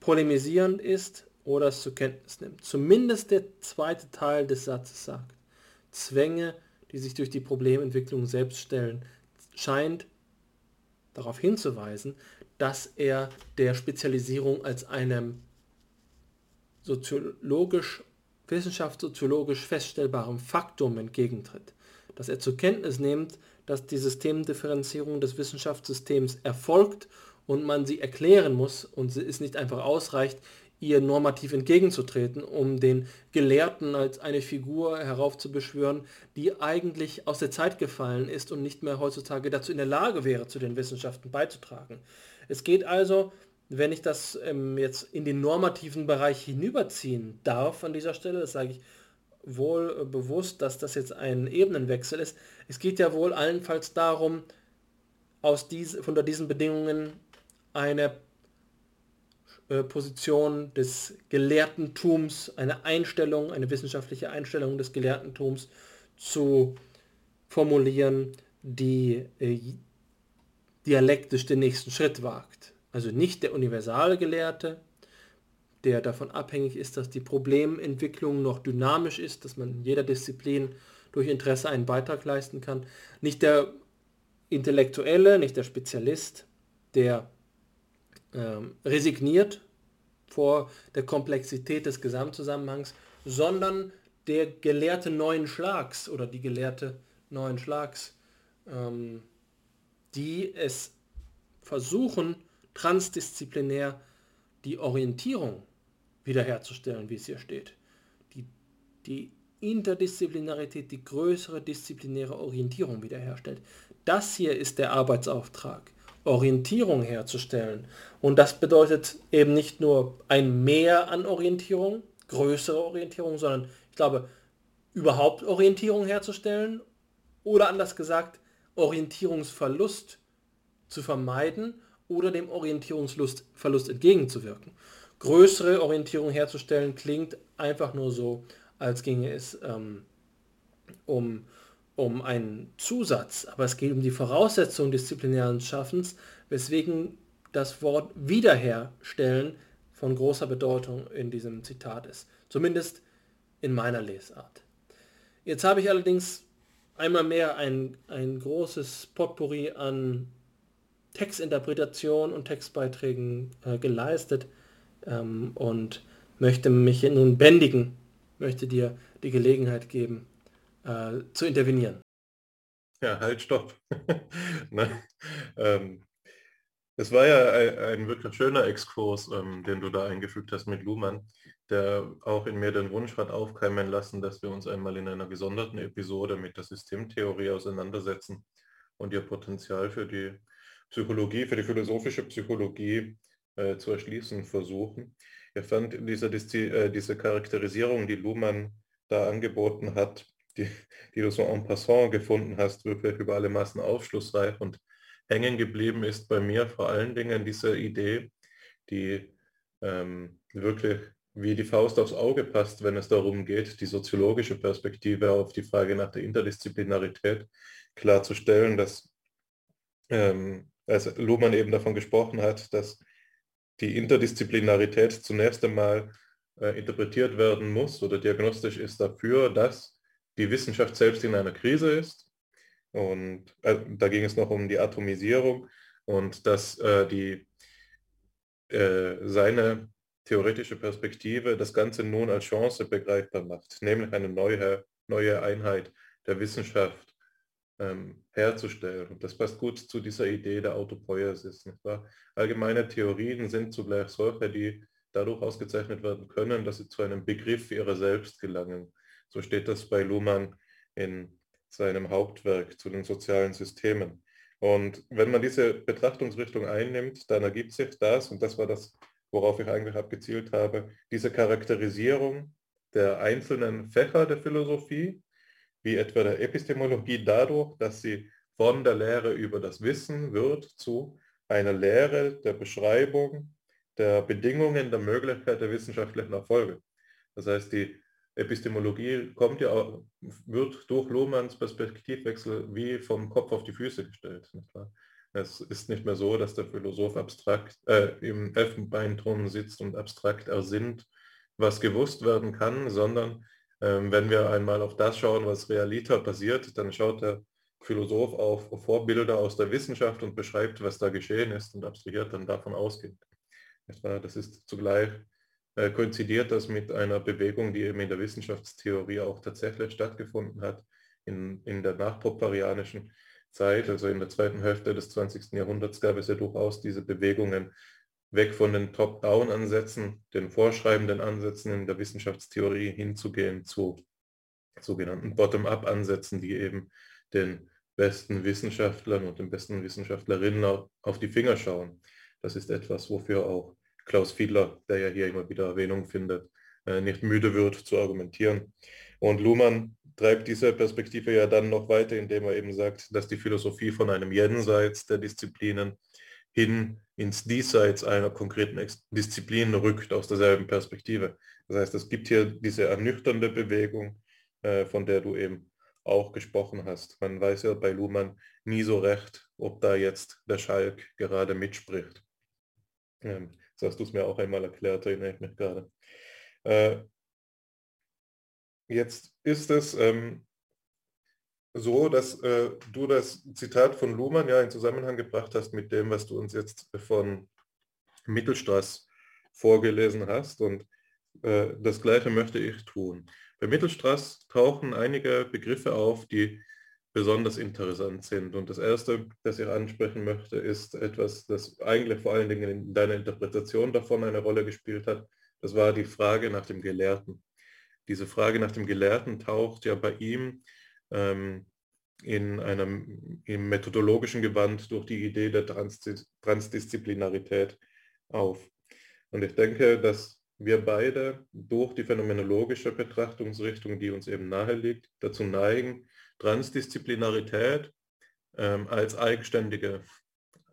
[SPEAKER 2] polemisierend ist oder es zur Kenntnis nimmt. Zumindest der zweite Teil des Satzes sagt, Zwänge, die sich durch die Problementwicklung selbst stellen, scheint darauf hinzuweisen, dass er der Spezialisierung als einem soziologisch, wissenschaftssoziologisch feststellbarem Faktum entgegentritt. Dass er zur Kenntnis nimmt, dass die Systemdifferenzierung des Wissenschaftssystems erfolgt und man sie erklären muss und es nicht einfach ausreicht, ihr normativ entgegenzutreten, um den Gelehrten als eine Figur heraufzubeschwören, die eigentlich aus der Zeit gefallen ist und nicht mehr heutzutage dazu in der Lage wäre, zu den Wissenschaften beizutragen. Es geht also, wenn ich das ähm, jetzt in den normativen Bereich hinüberziehen darf an dieser Stelle, das sage ich wohl äh, bewusst, dass das jetzt ein Ebenenwechsel ist. Es geht ja wohl allenfalls darum, aus dies, unter diesen Bedingungen eine äh, Position des Gelehrtentums, eine Einstellung, eine wissenschaftliche Einstellung des Gelehrtentums zu formulieren, die äh, dialektisch den nächsten Schritt wagt. Also nicht der universale Gelehrte, der davon abhängig ist, dass die Problementwicklung noch dynamisch ist, dass man in jeder Disziplin durch Interesse einen Beitrag leisten kann. Nicht der Intellektuelle, nicht der Spezialist, der ähm, resigniert vor der Komplexität des Gesamtzusammenhangs, sondern der Gelehrte neuen Schlags oder die Gelehrte neuen Schlags, ähm, die es versuchen, transdisziplinär die Orientierung wiederherzustellen, wie es hier steht. Die, die Interdisziplinarität, die größere disziplinäre Orientierung wiederherstellt. Das hier ist der Arbeitsauftrag, Orientierung herzustellen. Und das bedeutet eben nicht nur ein Mehr an Orientierung, größere Orientierung, sondern ich glaube, überhaupt Orientierung herzustellen oder anders gesagt, Orientierungsverlust zu vermeiden oder dem Orientierungsverlust entgegenzuwirken. Größere Orientierung herzustellen klingt einfach nur so, als ginge es ähm, um, um einen Zusatz, aber es geht um die Voraussetzung disziplinären Schaffens, weswegen das Wort wiederherstellen von großer Bedeutung in diesem Zitat ist. Zumindest in meiner Lesart. Jetzt habe ich allerdings einmal mehr ein, ein großes Potpourri an Textinterpretation und Textbeiträgen äh, geleistet ähm, und möchte mich nun bändigen, möchte dir die Gelegenheit geben, äh, zu intervenieren.
[SPEAKER 3] Ja, halt, stopp. [laughs] ne? ähm, es war ja ein, ein, wirklich schöner Exkurs, ähm, den du da eingefügt hast mit Luhmann, der auch in mir den Wunsch hat aufkeimen lassen, dass wir uns einmal in einer gesonderten Episode mit der Systemtheorie auseinandersetzen und ihr Potenzial für die Psychologie, für die philosophische Psychologie äh, zu erschließen versuchen. Ich fand diese, äh, diese Charakterisierung, die Luhmann da angeboten hat, die, die du so en passant gefunden hast, wirklich über alle Maßen aufschlussreich und hängen geblieben ist bei mir. Vor allen Dingen diese Idee, die ähm, wirklich wie die Faust aufs Auge passt, wenn es darum geht, die soziologische Perspektive auf die Frage nach der Interdisziplinarität klarzustellen, dass ähm, als Luhmann eben davon gesprochen hat, dass die Interdisziplinarität zunächst einmal äh, interpretiert werden muss oder diagnostisch ist dafür, dass die Wissenschaft selbst in einer Krise ist und äh, da ging es noch um die Atomisierung und dass äh, die, äh, seine theoretische Perspektive das Ganze nun als Chance begreifbar macht, nämlich eine neue, neue Einheit der Wissenschaft ähm, herzustellen. Und das passt gut zu dieser Idee der Autopoiesis. Allgemeine Theorien sind zugleich solche, die dadurch ausgezeichnet werden können, dass sie zu einem Begriff ihrer selbst gelangen. So steht das bei Luhmann in seinem Hauptwerk zu den sozialen Systemen. Und wenn man diese Betrachtungsrichtung einnimmt, dann ergibt sich das, und das war das, worauf ich eigentlich abgezielt habe, diese Charakterisierung der einzelnen Fächer der Philosophie, wie etwa der Epistemologie, dadurch, dass sie von der Lehre über das Wissen wird zu einer Lehre der Beschreibung der Bedingungen der Möglichkeit der wissenschaftlichen Erfolge. Das heißt, die Epistemologie kommt ja, wird durch Lohmanns Perspektivwechsel wie vom Kopf auf die Füße gestellt. Es ist nicht mehr so, dass der Philosoph abstrakt äh, im Elfenbeinturm sitzt und abstrakt ersinnt, was gewusst werden kann, sondern ähm, wenn wir einmal auf das schauen, was realiter passiert, dann schaut der Philosoph auf Vorbilder aus der Wissenschaft und beschreibt, was da geschehen ist und abstrahiert dann davon ausgehend. Das ist zugleich äh, koinzidiert das mit einer Bewegung, die eben in der Wissenschaftstheorie auch tatsächlich stattgefunden hat, in, in der nachpopperianischen Zeit, also in der zweiten Hälfte des 20. Jahrhunderts gab es ja durchaus diese Bewegungen weg von den Top-Down-Ansätzen, den vorschreibenden Ansätzen in der Wissenschaftstheorie hinzugehen zu sogenannten Bottom-up-Ansätzen, die eben den besten Wissenschaftlern und den besten Wissenschaftlerinnen auf die Finger schauen. Das ist etwas, wofür auch Klaus Fiedler, der ja hier immer wieder Erwähnung findet, äh, nicht müde wird zu argumentieren. Und Luhmann treibt diese Perspektive ja dann noch weiter, indem er eben sagt, dass die Philosophie von einem Jenseits der Disziplinen hin ins Diesseits einer konkreten Disziplin rückt aus derselben Perspektive. Das heißt, es gibt hier diese ernüchternde Bewegung, äh, von der du eben auch gesprochen hast. Man weiß ja bei Luhmann nie so recht, ob da jetzt der Schalk gerade mitspricht. Ähm, das hast du es mir auch einmal erklärt, erinnere ich mich gerade. Äh, jetzt ist es ähm, so, dass äh, du das Zitat von Luhmann ja in Zusammenhang gebracht hast mit dem, was du uns jetzt von Mittelstraß vorgelesen hast und äh, das gleiche möchte ich tun. Bei Mittelstraß tauchen einige Begriffe auf, die besonders interessant sind. Und das Erste, das ich ansprechen möchte, ist etwas, das eigentlich vor allen Dingen in deiner Interpretation davon eine Rolle gespielt hat. Das war die Frage nach dem Gelehrten. Diese Frage nach dem Gelehrten taucht ja bei ihm ähm, in einem im methodologischen Gewand durch die Idee der Transdisziplinarität auf. Und ich denke, dass wir beide durch die phänomenologische Betrachtungsrichtung, die uns eben nahe liegt, dazu neigen, Transdisziplinarität ähm, als eigenständige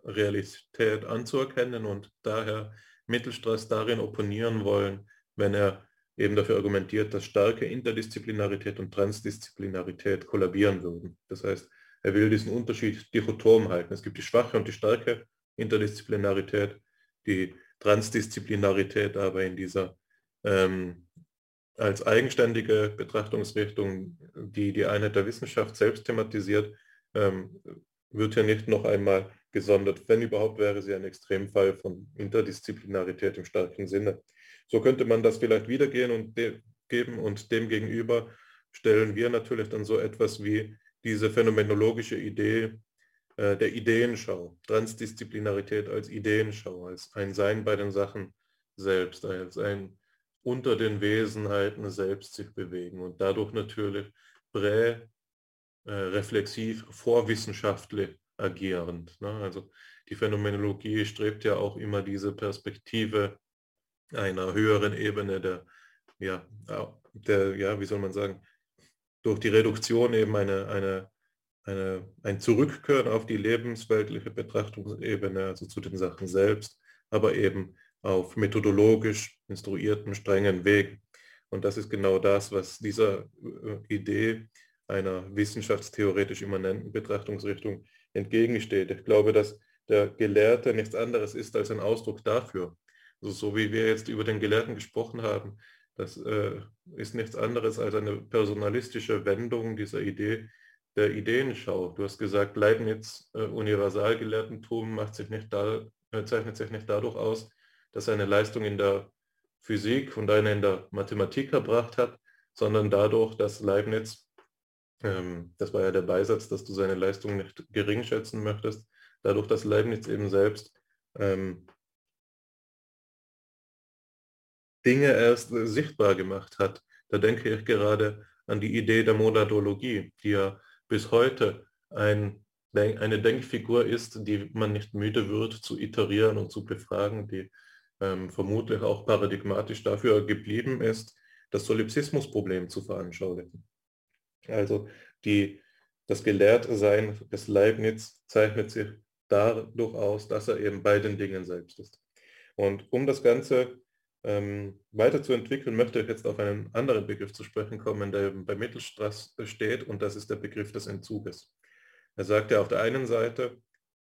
[SPEAKER 3] Realität anzuerkennen und daher Mittelstraß darin opponieren wollen, wenn er eben dafür argumentiert, dass starke Interdisziplinarität und Transdisziplinarität kollabieren würden. Das heißt, er will diesen Unterschied dichotom halten. Es gibt die schwache und die starke Interdisziplinarität, die Transdisziplinarität aber in dieser ähm, als eigenständige Betrachtungsrichtung, die die Einheit der Wissenschaft selbst thematisiert, ähm, wird hier nicht noch einmal gesondert. Wenn überhaupt, wäre sie ein Extremfall von Interdisziplinarität im starken Sinne. So könnte man das vielleicht wiedergehen und geben und demgegenüber stellen wir natürlich dann so etwas wie diese phänomenologische Idee äh, der Ideenschau, Transdisziplinarität als Ideenschau, als ein Sein bei den Sachen selbst, als ein unter den Wesenheiten selbst sich bewegen und dadurch natürlich prä-reflexiv, vorwissenschaftlich agierend. Ne? Also die Phänomenologie strebt ja auch immer diese Perspektive einer höheren Ebene der, ja, der, ja, wie soll man sagen, durch die Reduktion eben eine, eine, eine, ein Zurückkehren auf die lebensweltliche Betrachtungsebene, also zu den Sachen selbst, aber eben auf methodologisch instruierten, strengen Weg. Und das ist genau das, was dieser äh, Idee einer wissenschaftstheoretisch immanenten Betrachtungsrichtung entgegensteht. Ich glaube, dass der Gelehrte nichts anderes ist als ein Ausdruck dafür. Also so wie wir jetzt über den Gelehrten gesprochen haben, das äh, ist nichts anderes als eine personalistische Wendung dieser Idee der Ideenschau. Du hast gesagt, Leibniz äh, Universalgelehrtentum macht sich nicht da, äh, zeichnet sich nicht dadurch aus, dass er eine Leistung in der Physik und eine in der Mathematik erbracht hat, sondern dadurch, dass Leibniz, ähm, das war ja der Beisatz, dass du seine Leistung nicht gering schätzen möchtest, dadurch, dass Leibniz eben selbst ähm, Dinge erst äh, sichtbar gemacht hat. Da denke ich gerade an die Idee der Monadologie, die ja bis heute ein, eine Denkfigur ist, die man nicht müde wird zu iterieren und zu befragen, die ähm, vermutlich auch paradigmatisch dafür geblieben ist, das Solipsismusproblem zu veranschaulichen. Also die, das Gelehrtsein des Leibniz zeichnet sich dadurch aus, dass er eben bei den Dingen selbst ist. Und um das Ganze ähm, weiterzuentwickeln, möchte ich jetzt auf einen anderen Begriff zu sprechen kommen, der bei Mittelstraß steht, und das ist der Begriff des Entzuges. Er sagt ja, auf der einen Seite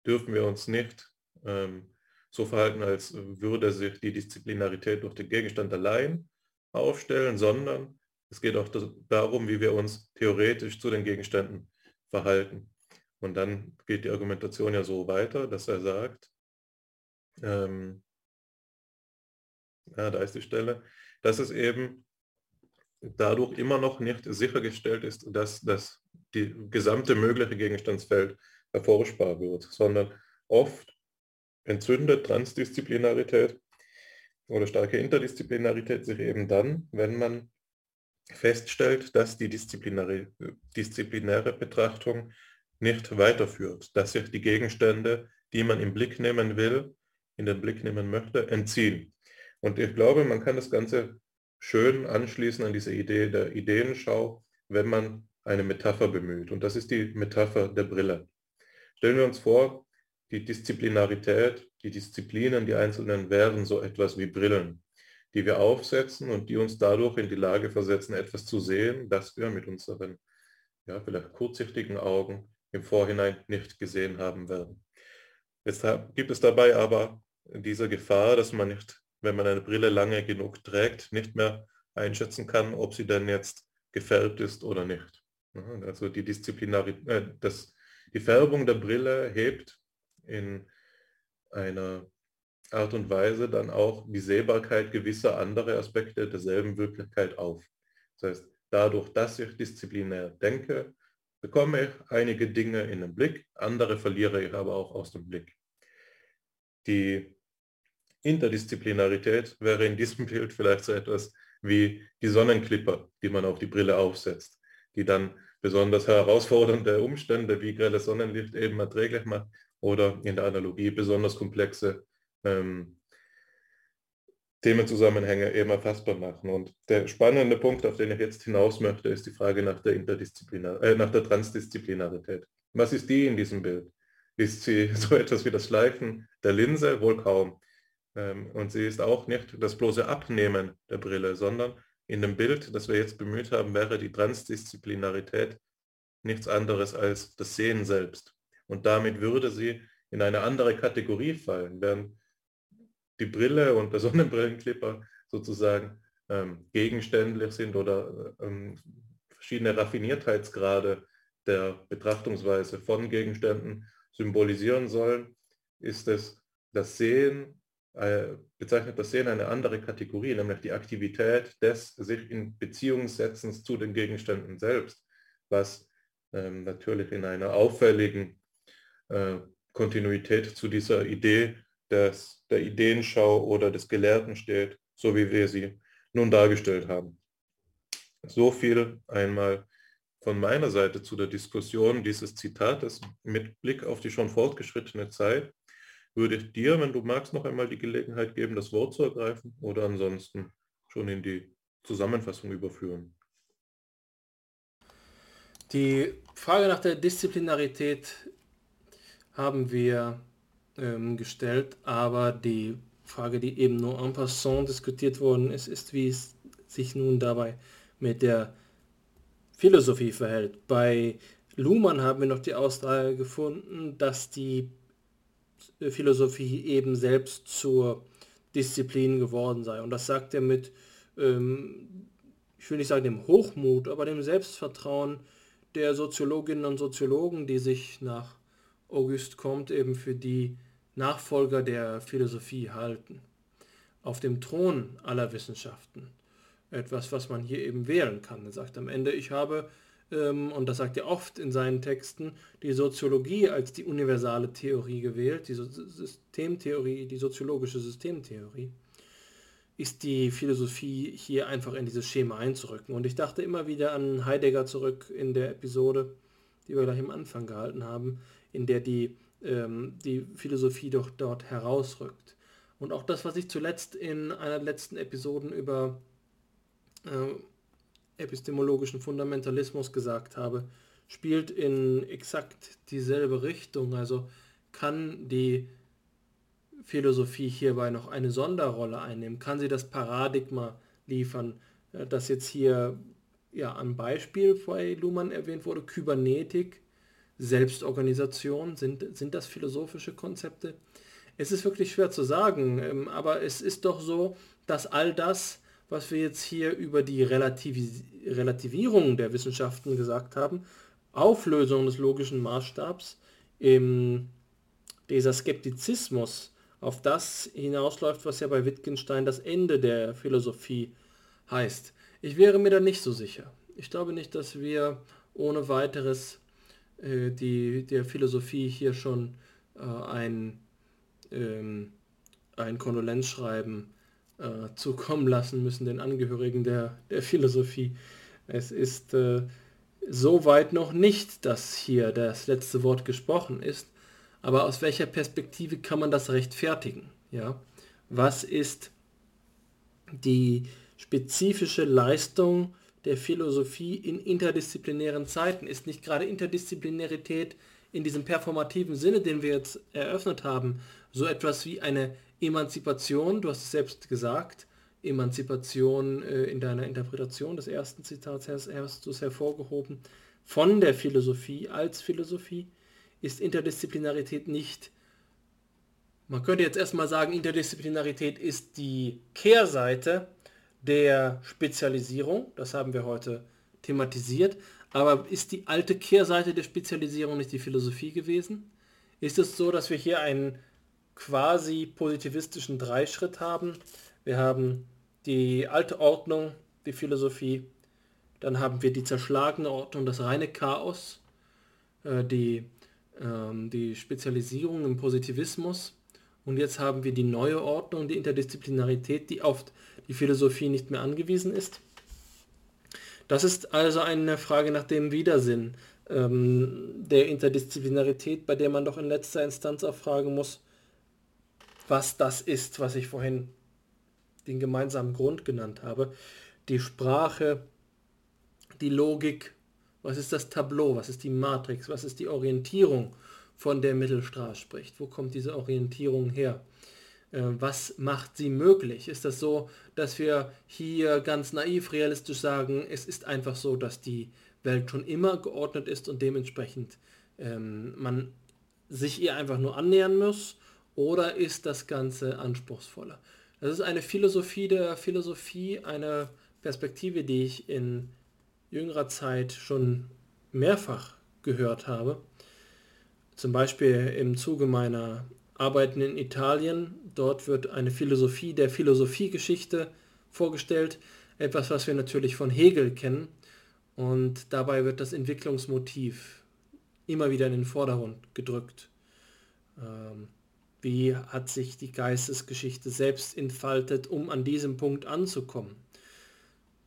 [SPEAKER 3] dürfen wir uns nicht ähm, so verhalten, als würde sich die Disziplinarität durch den Gegenstand allein aufstellen, sondern es geht auch darum, wie wir uns theoretisch zu den Gegenständen verhalten. Und dann geht die Argumentation ja so weiter, dass er sagt, ähm, ja, da ist die Stelle, dass es eben dadurch immer noch nicht sichergestellt ist, dass das die gesamte mögliche Gegenstandsfeld erforschbar wird, sondern oft entzündet Transdisziplinarität oder starke Interdisziplinarität sich eben dann, wenn man feststellt, dass die disziplinäre, disziplinäre Betrachtung nicht weiterführt, dass sich die Gegenstände, die man im Blick nehmen will, in den Blick nehmen möchte, entziehen. Und ich glaube, man kann das Ganze schön anschließen an diese Idee der Ideenschau, wenn man eine Metapher bemüht. Und das ist die Metapher der Brille. Stellen wir uns vor, die Disziplinarität, die Disziplinen, die einzelnen wären so etwas wie Brillen, die wir aufsetzen und die uns dadurch in die Lage versetzen, etwas zu sehen, das wir mit unseren ja, vielleicht kurzsichtigen Augen im Vorhinein nicht gesehen haben werden. Jetzt gibt es dabei aber diese Gefahr, dass man nicht, wenn man eine Brille lange genug trägt, nicht mehr einschätzen kann, ob sie denn jetzt gefärbt ist oder nicht. Also die Disziplinarität, äh, die Färbung der Brille hebt in einer Art und Weise dann auch die Sehbarkeit gewisser anderer Aspekte derselben Wirklichkeit auf. Das heißt, dadurch, dass ich disziplinär denke, bekomme ich einige Dinge in den Blick, andere verliere ich aber auch aus dem Blick. Die Interdisziplinarität wäre in diesem [laughs] Bild vielleicht so etwas wie die Sonnenklipper, die man auf die Brille aufsetzt, die dann besonders herausfordernde Umstände wie grelles Sonnenlicht eben erträglich macht oder in der Analogie besonders komplexe ähm, Themenzusammenhänge eben erfassbar machen. Und der spannende Punkt, auf den ich jetzt hinaus möchte, ist die Frage nach der Interdisziplinar äh, nach der Transdisziplinarität. Was ist die in diesem Bild? Ist sie [laughs] so etwas wie das Schleifen der Linse? Wohl kaum. Ähm, und sie ist auch nicht das bloße Abnehmen der Brille, sondern in dem Bild, das wir jetzt bemüht haben, wäre die Transdisziplinarität nichts anderes als das Sehen selbst. Und damit würde sie in eine andere Kategorie fallen, während die Brille und der Sonnenbrillenklipper sozusagen ähm, gegenständlich sind oder ähm, verschiedene Raffiniertheitsgrade der Betrachtungsweise von Gegenständen symbolisieren sollen, ist es das Sehen, äh, bezeichnet das Sehen eine andere Kategorie, nämlich die Aktivität des sich in Beziehung setzens zu den Gegenständen selbst, was ähm, natürlich in einer auffälligen äh, Kontinuität zu dieser Idee des, der Ideenschau oder des Gelehrten steht, so wie wir sie nun dargestellt haben. So viel einmal von meiner Seite zu der Diskussion dieses Zitates mit Blick auf die schon fortgeschrittene Zeit. Würde ich dir, wenn du magst, noch einmal die Gelegenheit geben, das Wort zu ergreifen oder ansonsten schon in die Zusammenfassung überführen.
[SPEAKER 2] Die Frage nach der Disziplinarität haben wir ähm, gestellt, aber die Frage, die eben nur en passant diskutiert worden ist, ist, wie es sich nun dabei mit der Philosophie verhält. Bei Luhmann haben wir noch die Aussage gefunden, dass die Philosophie eben selbst zur Disziplin geworden sei. Und das sagt er mit, ähm, ich will nicht sagen dem Hochmut, aber dem Selbstvertrauen der Soziologinnen und Soziologen, die sich nach Auguste Comte eben für die Nachfolger der Philosophie halten. Auf dem Thron aller Wissenschaften. Etwas, was man hier eben wählen kann. Er sagt am Ende, ich habe, ähm, und das sagt er oft in seinen Texten, die Soziologie als die universale Theorie gewählt, die Systemtheorie, die soziologische Systemtheorie ist die Philosophie hier einfach in dieses Schema einzurücken. Und ich dachte immer wieder an Heidegger zurück in der Episode, die wir gleich am Anfang gehalten haben, in der die ähm, die Philosophie doch dort herausrückt. Und auch das, was ich zuletzt in einer der letzten Episoden über äh, epistemologischen Fundamentalismus gesagt habe, spielt in exakt dieselbe Richtung. Also kann die Philosophie hierbei noch eine Sonderrolle einnehmen? Kann sie das Paradigma liefern, äh, das jetzt hier ja am Beispiel bei Luhmann erwähnt wurde, Kybernetik, Selbstorganisation? Sind, sind das philosophische Konzepte? Es ist wirklich schwer zu sagen, ähm, aber es ist doch so, dass all das, was wir jetzt hier über die Relativierung der Wissenschaften gesagt haben, Auflösung des logischen Maßstabs, dieser Skeptizismus auf das hinausläuft, was ja bei Wittgenstein das Ende der Philosophie heißt. Ich wäre mir da nicht so sicher. Ich glaube nicht, dass wir ohne weiteres äh, die, der Philosophie hier schon äh, ein, ähm, ein Kondolenzschreiben äh, zukommen lassen müssen, den Angehörigen der, der Philosophie. Es ist äh, soweit noch nicht, dass hier das letzte Wort gesprochen ist, aber aus welcher Perspektive kann man das rechtfertigen? Ja? Was ist die spezifische Leistung der Philosophie in interdisziplinären Zeiten? Ist. Nicht gerade Interdisziplinarität in diesem performativen Sinne, den wir jetzt eröffnet haben, so etwas wie eine Emanzipation, du hast es selbst gesagt, Emanzipation äh, in deiner Interpretation des ersten Zitats hast, hast du es hervorgehoben, von der Philosophie als Philosophie ist Interdisziplinarität nicht, man könnte jetzt erstmal sagen, Interdisziplinarität ist die Kehrseite der Spezialisierung, das haben wir heute thematisiert, aber ist die alte Kehrseite der Spezialisierung nicht die Philosophie gewesen? Ist es so, dass wir hier ein quasi positivistischen Dreischritt haben. Wir haben die alte Ordnung, die Philosophie, dann haben wir die zerschlagene Ordnung, das reine Chaos, äh, die, ähm, die Spezialisierung im Positivismus und jetzt haben wir die neue Ordnung, die Interdisziplinarität, die auf die Philosophie nicht mehr angewiesen ist. Das ist also eine Frage nach dem Widersinn ähm, der Interdisziplinarität, bei der man doch in letzter Instanz auch fragen muss, was das ist, was ich vorhin den gemeinsamen Grund genannt habe. Die Sprache, die Logik, was ist das Tableau, was ist die Matrix, was ist die Orientierung, von der Mittelstraße spricht. Wo kommt diese Orientierung her? Äh, was macht sie möglich? Ist das so, dass wir hier ganz naiv realistisch sagen, es ist einfach so, dass die Welt schon immer geordnet ist und dementsprechend ähm, man sich ihr einfach nur annähern muss? Oder ist das Ganze anspruchsvoller? Das ist eine Philosophie der Philosophie, eine Perspektive, die ich in jüngerer Zeit schon mehrfach gehört habe. Zum Beispiel im Zuge meiner Arbeiten in Italien. Dort wird eine Philosophie der Philosophiegeschichte vorgestellt. Etwas, was wir natürlich von Hegel kennen. Und dabei wird das Entwicklungsmotiv immer wieder in den Vordergrund gedrückt. Ähm, wie hat sich die Geistesgeschichte selbst entfaltet, um an diesem Punkt anzukommen?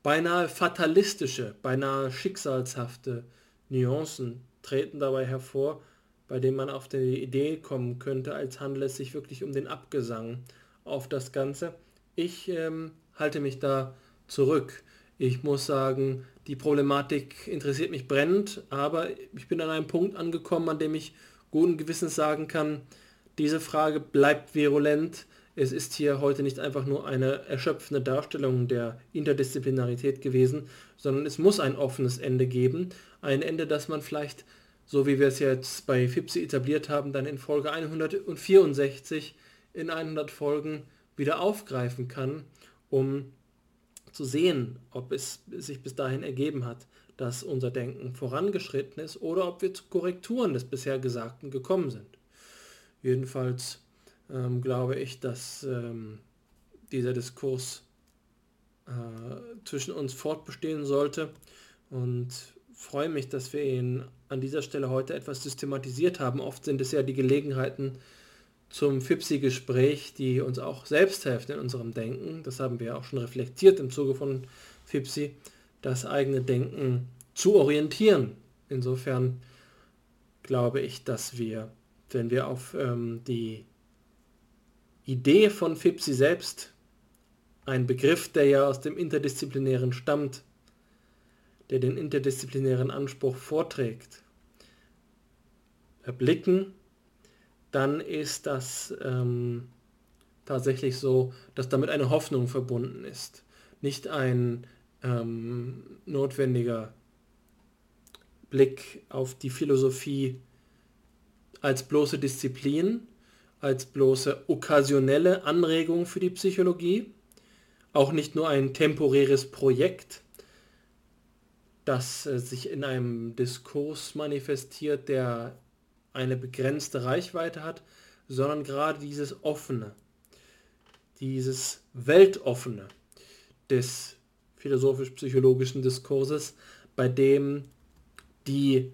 [SPEAKER 2] Beinahe fatalistische, beinahe schicksalshafte Nuancen treten dabei hervor, bei dem man auf die Idee kommen könnte, als handelt es sich wirklich um den Abgesang auf das Ganze. Ich ähm, halte mich da zurück. Ich muss sagen, die Problematik interessiert mich brennend, aber ich bin an einem Punkt angekommen, an dem ich guten Gewissens sagen kann, diese Frage bleibt virulent. Es ist hier heute nicht einfach nur eine erschöpfende Darstellung der Interdisziplinarität gewesen, sondern es muss ein offenes Ende geben. Ein Ende, das man vielleicht so wie wir es jetzt bei FIPSI etabliert haben, dann in Folge 164 in 100 Folgen wieder aufgreifen kann, um zu sehen, ob es sich bis dahin ergeben hat, dass unser Denken vorangeschritten ist oder ob wir zu Korrekturen des bisher Gesagten gekommen sind. Jedenfalls ähm, glaube ich, dass ähm, dieser Diskurs äh, zwischen uns fortbestehen sollte und freue mich, dass wir ihn an dieser Stelle heute etwas systematisiert haben. Oft sind es ja die Gelegenheiten zum FIPSI-Gespräch, die uns auch selbst helfen in unserem Denken. Das haben wir auch schon reflektiert im Zuge von FIPSI, das eigene Denken zu orientieren. Insofern glaube ich, dass wir, wenn wir auf ähm, die Idee von FIPSI selbst, ein Begriff, der ja aus dem Interdisziplinären stammt, der den interdisziplinären Anspruch vorträgt, erblicken, dann ist das ähm, tatsächlich so, dass damit eine Hoffnung verbunden ist. Nicht ein ähm, notwendiger Blick auf die Philosophie als bloße Disziplin, als bloße okkasionelle Anregung für die Psychologie, auch nicht nur ein temporäres Projekt, das äh, sich in einem Diskurs manifestiert, der eine begrenzte Reichweite hat, sondern gerade dieses offene, dieses weltoffene des philosophisch-psychologischen Diskurses, bei dem die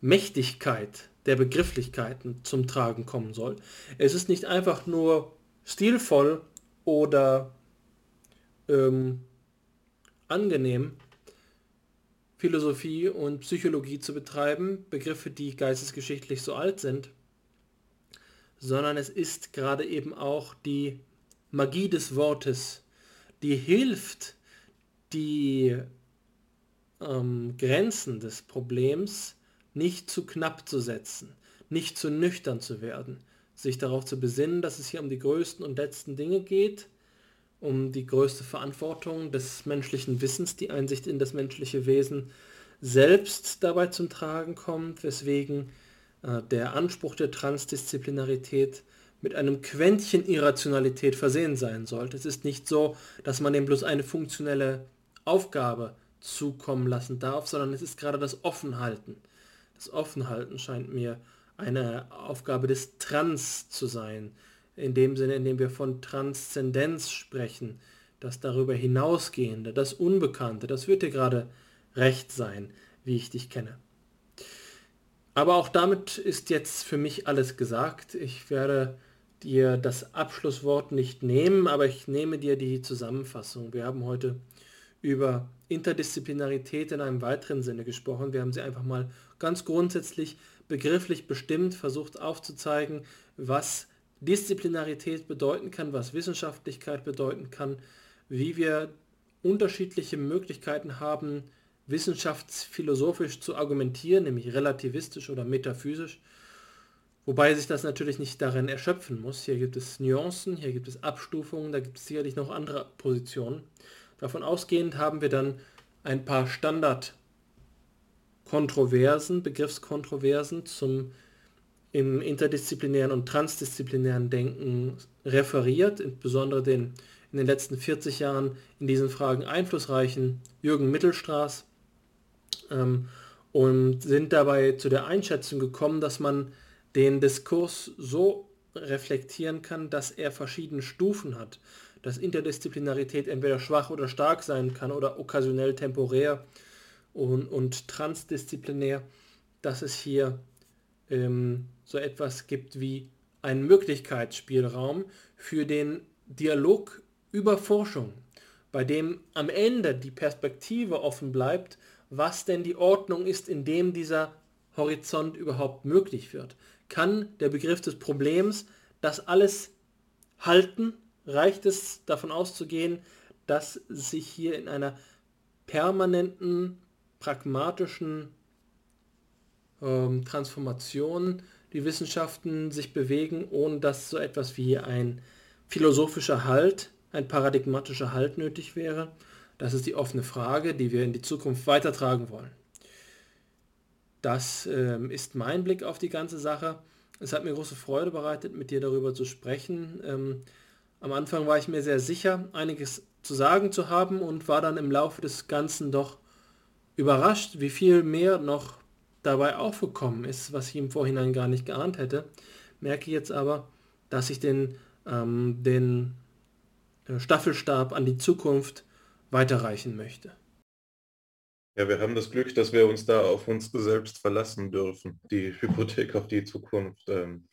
[SPEAKER 2] Mächtigkeit der Begrifflichkeiten zum Tragen kommen soll. Es ist nicht einfach nur stilvoll oder ähm, angenehm, Philosophie und Psychologie zu betreiben, Begriffe, die geistesgeschichtlich so alt sind, sondern es ist gerade eben auch die Magie des Wortes, die hilft, die ähm, Grenzen des Problems nicht zu knapp zu setzen, nicht zu nüchtern zu werden, sich darauf zu besinnen, dass es hier um die größten und letzten Dinge geht um die größte Verantwortung des menschlichen Wissens, die Einsicht in das menschliche Wesen selbst dabei zum Tragen kommt, weswegen äh, der Anspruch der Transdisziplinarität mit einem Quäntchen Irrationalität versehen sein sollte. Es ist nicht so, dass man dem bloß eine funktionelle Aufgabe zukommen lassen darf, sondern es ist gerade das Offenhalten. Das Offenhalten scheint mir eine Aufgabe des Trans zu sein, in dem Sinne, in dem wir von Transzendenz sprechen, das darüber hinausgehende, das Unbekannte, das wird dir gerade recht sein, wie ich dich kenne. Aber auch damit ist jetzt für mich alles gesagt. Ich werde dir das Abschlusswort nicht nehmen, aber ich nehme dir die Zusammenfassung. Wir haben heute über Interdisziplinarität in einem weiteren Sinne gesprochen. Wir haben sie einfach mal ganz grundsätzlich begrifflich bestimmt, versucht aufzuzeigen, was Disziplinarität bedeuten kann, was Wissenschaftlichkeit bedeuten kann, wie wir unterschiedliche Möglichkeiten haben, wissenschaftsphilosophisch zu argumentieren, nämlich relativistisch oder metaphysisch, wobei sich das natürlich nicht darin erschöpfen muss. Hier gibt es Nuancen, hier gibt es Abstufungen, da gibt es sicherlich noch andere Positionen. Davon ausgehend haben wir dann ein paar Standard-Kontroversen, Begriffskontroversen zum im interdisziplinären und transdisziplinären Denken referiert, insbesondere den in den letzten 40 Jahren in diesen Fragen einflussreichen Jürgen Mittelstraß ähm, und sind dabei zu der Einschätzung gekommen, dass man den Diskurs so reflektieren kann, dass er verschiedene Stufen hat, dass Interdisziplinarität entweder schwach oder stark sein kann oder okkasionell temporär und, und transdisziplinär, dass es hier ähm, so etwas gibt wie einen Möglichkeitsspielraum für den Dialog über Forschung, bei dem am Ende die Perspektive offen bleibt, was denn die Ordnung ist, in dem dieser Horizont überhaupt möglich wird. Kann der Begriff des Problems das alles halten reicht es davon auszugehen, dass sich hier in einer permanenten, pragmatischen ähm, Transformation die Wissenschaften sich bewegen, ohne dass so etwas wie ein philosophischer Halt, ein paradigmatischer Halt nötig wäre. Das ist die offene Frage, die wir in die Zukunft weitertragen wollen. Das ähm, ist mein Blick auf die ganze Sache. Es hat mir große Freude bereitet, mit dir darüber zu sprechen. Ähm, am Anfang war ich mir sehr sicher, einiges zu sagen zu haben und war dann im Laufe des Ganzen doch überrascht, wie viel mehr noch dabei aufgekommen ist, was ich im Vorhinein gar nicht geahnt hätte. Merke jetzt aber, dass ich den, ähm, den äh, Staffelstab an die Zukunft weiterreichen möchte.
[SPEAKER 3] Ja, wir haben das Glück, dass wir uns da auf uns selbst verlassen dürfen. Die Hypothek auf die Zukunft ähm,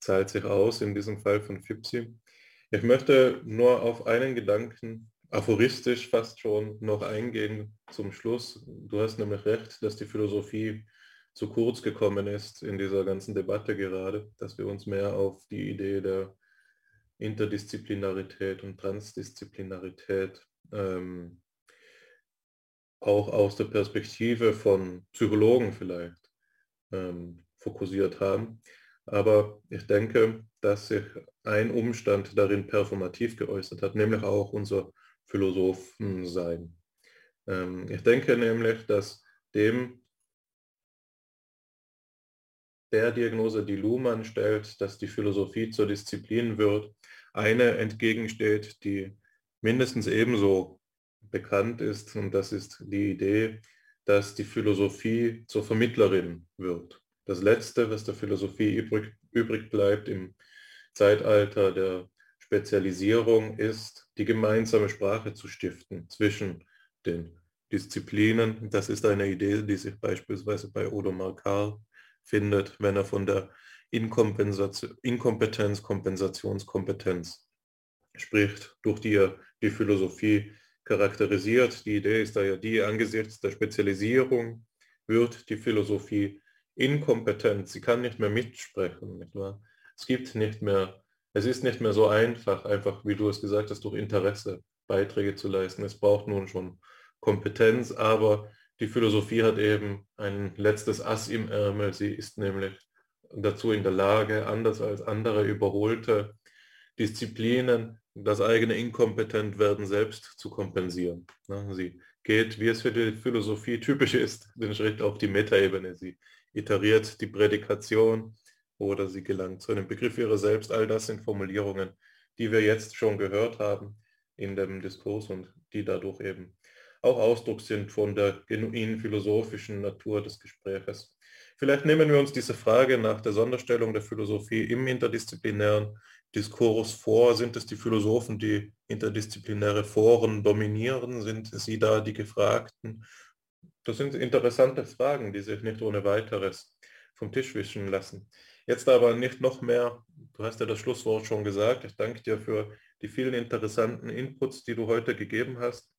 [SPEAKER 3] zahlt sich aus, in diesem Fall von FIPSI. Ich möchte nur auf einen Gedanken, aphoristisch fast schon, noch eingehen zum Schluss. Du hast nämlich recht, dass die Philosophie zu kurz gekommen ist in dieser ganzen Debatte gerade, dass wir uns mehr auf die Idee der Interdisziplinarität und Transdisziplinarität ähm, auch aus der Perspektive von Psychologen vielleicht ähm, fokussiert haben. Aber ich denke, dass sich ein Umstand darin performativ geäußert hat, nämlich auch unser Philosophensein. Ähm, ich denke nämlich, dass dem der Diagnose, die Luhmann stellt, dass die Philosophie zur Disziplin wird, eine entgegensteht, die mindestens ebenso bekannt ist, und das ist die Idee, dass die Philosophie zur Vermittlerin wird. Das Letzte, was der Philosophie übrig, übrig bleibt im Zeitalter der Spezialisierung, ist, die gemeinsame Sprache zu stiften zwischen den Disziplinen. Das ist eine Idee, die sich beispielsweise bei Odo Markar findet, wenn er von der Inkompetenz, Kompensationskompetenz spricht, durch die er die Philosophie charakterisiert. Die Idee ist da ja die, angesichts der Spezialisierung wird die Philosophie inkompetent, sie kann nicht mehr mitsprechen. Nicht? Es gibt nicht mehr, es ist nicht mehr so einfach, einfach wie du es gesagt hast, durch Interesse Beiträge zu leisten. Es braucht nun schon Kompetenz, aber die Philosophie hat eben ein letztes Ass im Ärmel. Sie ist nämlich dazu in der Lage, anders als andere überholte Disziplinen, das eigene Inkompetentwerden selbst zu kompensieren. Sie geht, wie es für die Philosophie typisch ist, den Schritt auf die Metaebene. Sie iteriert die Prädikation oder sie gelangt zu einem Begriff ihrer selbst. All das sind Formulierungen, die wir jetzt schon gehört haben in dem Diskurs und die dadurch eben auch Ausdruck sind von der genuinen philosophischen Natur des Gespräches. Vielleicht nehmen wir uns diese Frage nach der Sonderstellung der Philosophie im interdisziplinären Diskurs vor? Sind es die Philosophen, die interdisziplinäre Foren dominieren? Sind sie da die Gefragten? Das sind interessante Fragen, die sich nicht ohne weiteres vom Tisch wischen lassen. Jetzt aber nicht noch mehr, du hast ja das Schlusswort schon gesagt, ich danke dir für die vielen interessanten Inputs, die du heute gegeben hast.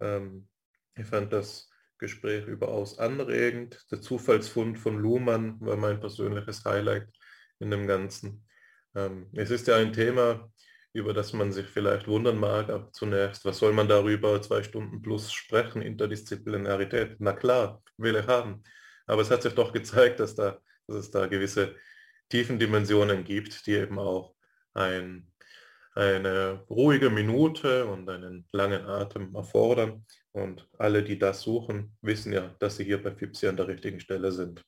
[SPEAKER 3] Ähm, ich fand das Gespräch überaus anregend. Der Zufallsfund von Luhmann war mein persönliches Highlight in dem Ganzen. Ähm, es ist ja ein Thema, über das man sich vielleicht wundern mag, aber zunächst, was soll man darüber zwei Stunden plus sprechen, Interdisziplinarität? Na klar, will ich haben. Aber es hat sich doch gezeigt, dass, da, dass es da gewisse tiefen Dimensionen gibt, die eben auch ein, eine ruhige Minute und einen langen Atem erfordern. Und alle, die das suchen, wissen ja, dass sie hier bei FIPSI an der richtigen Stelle sind.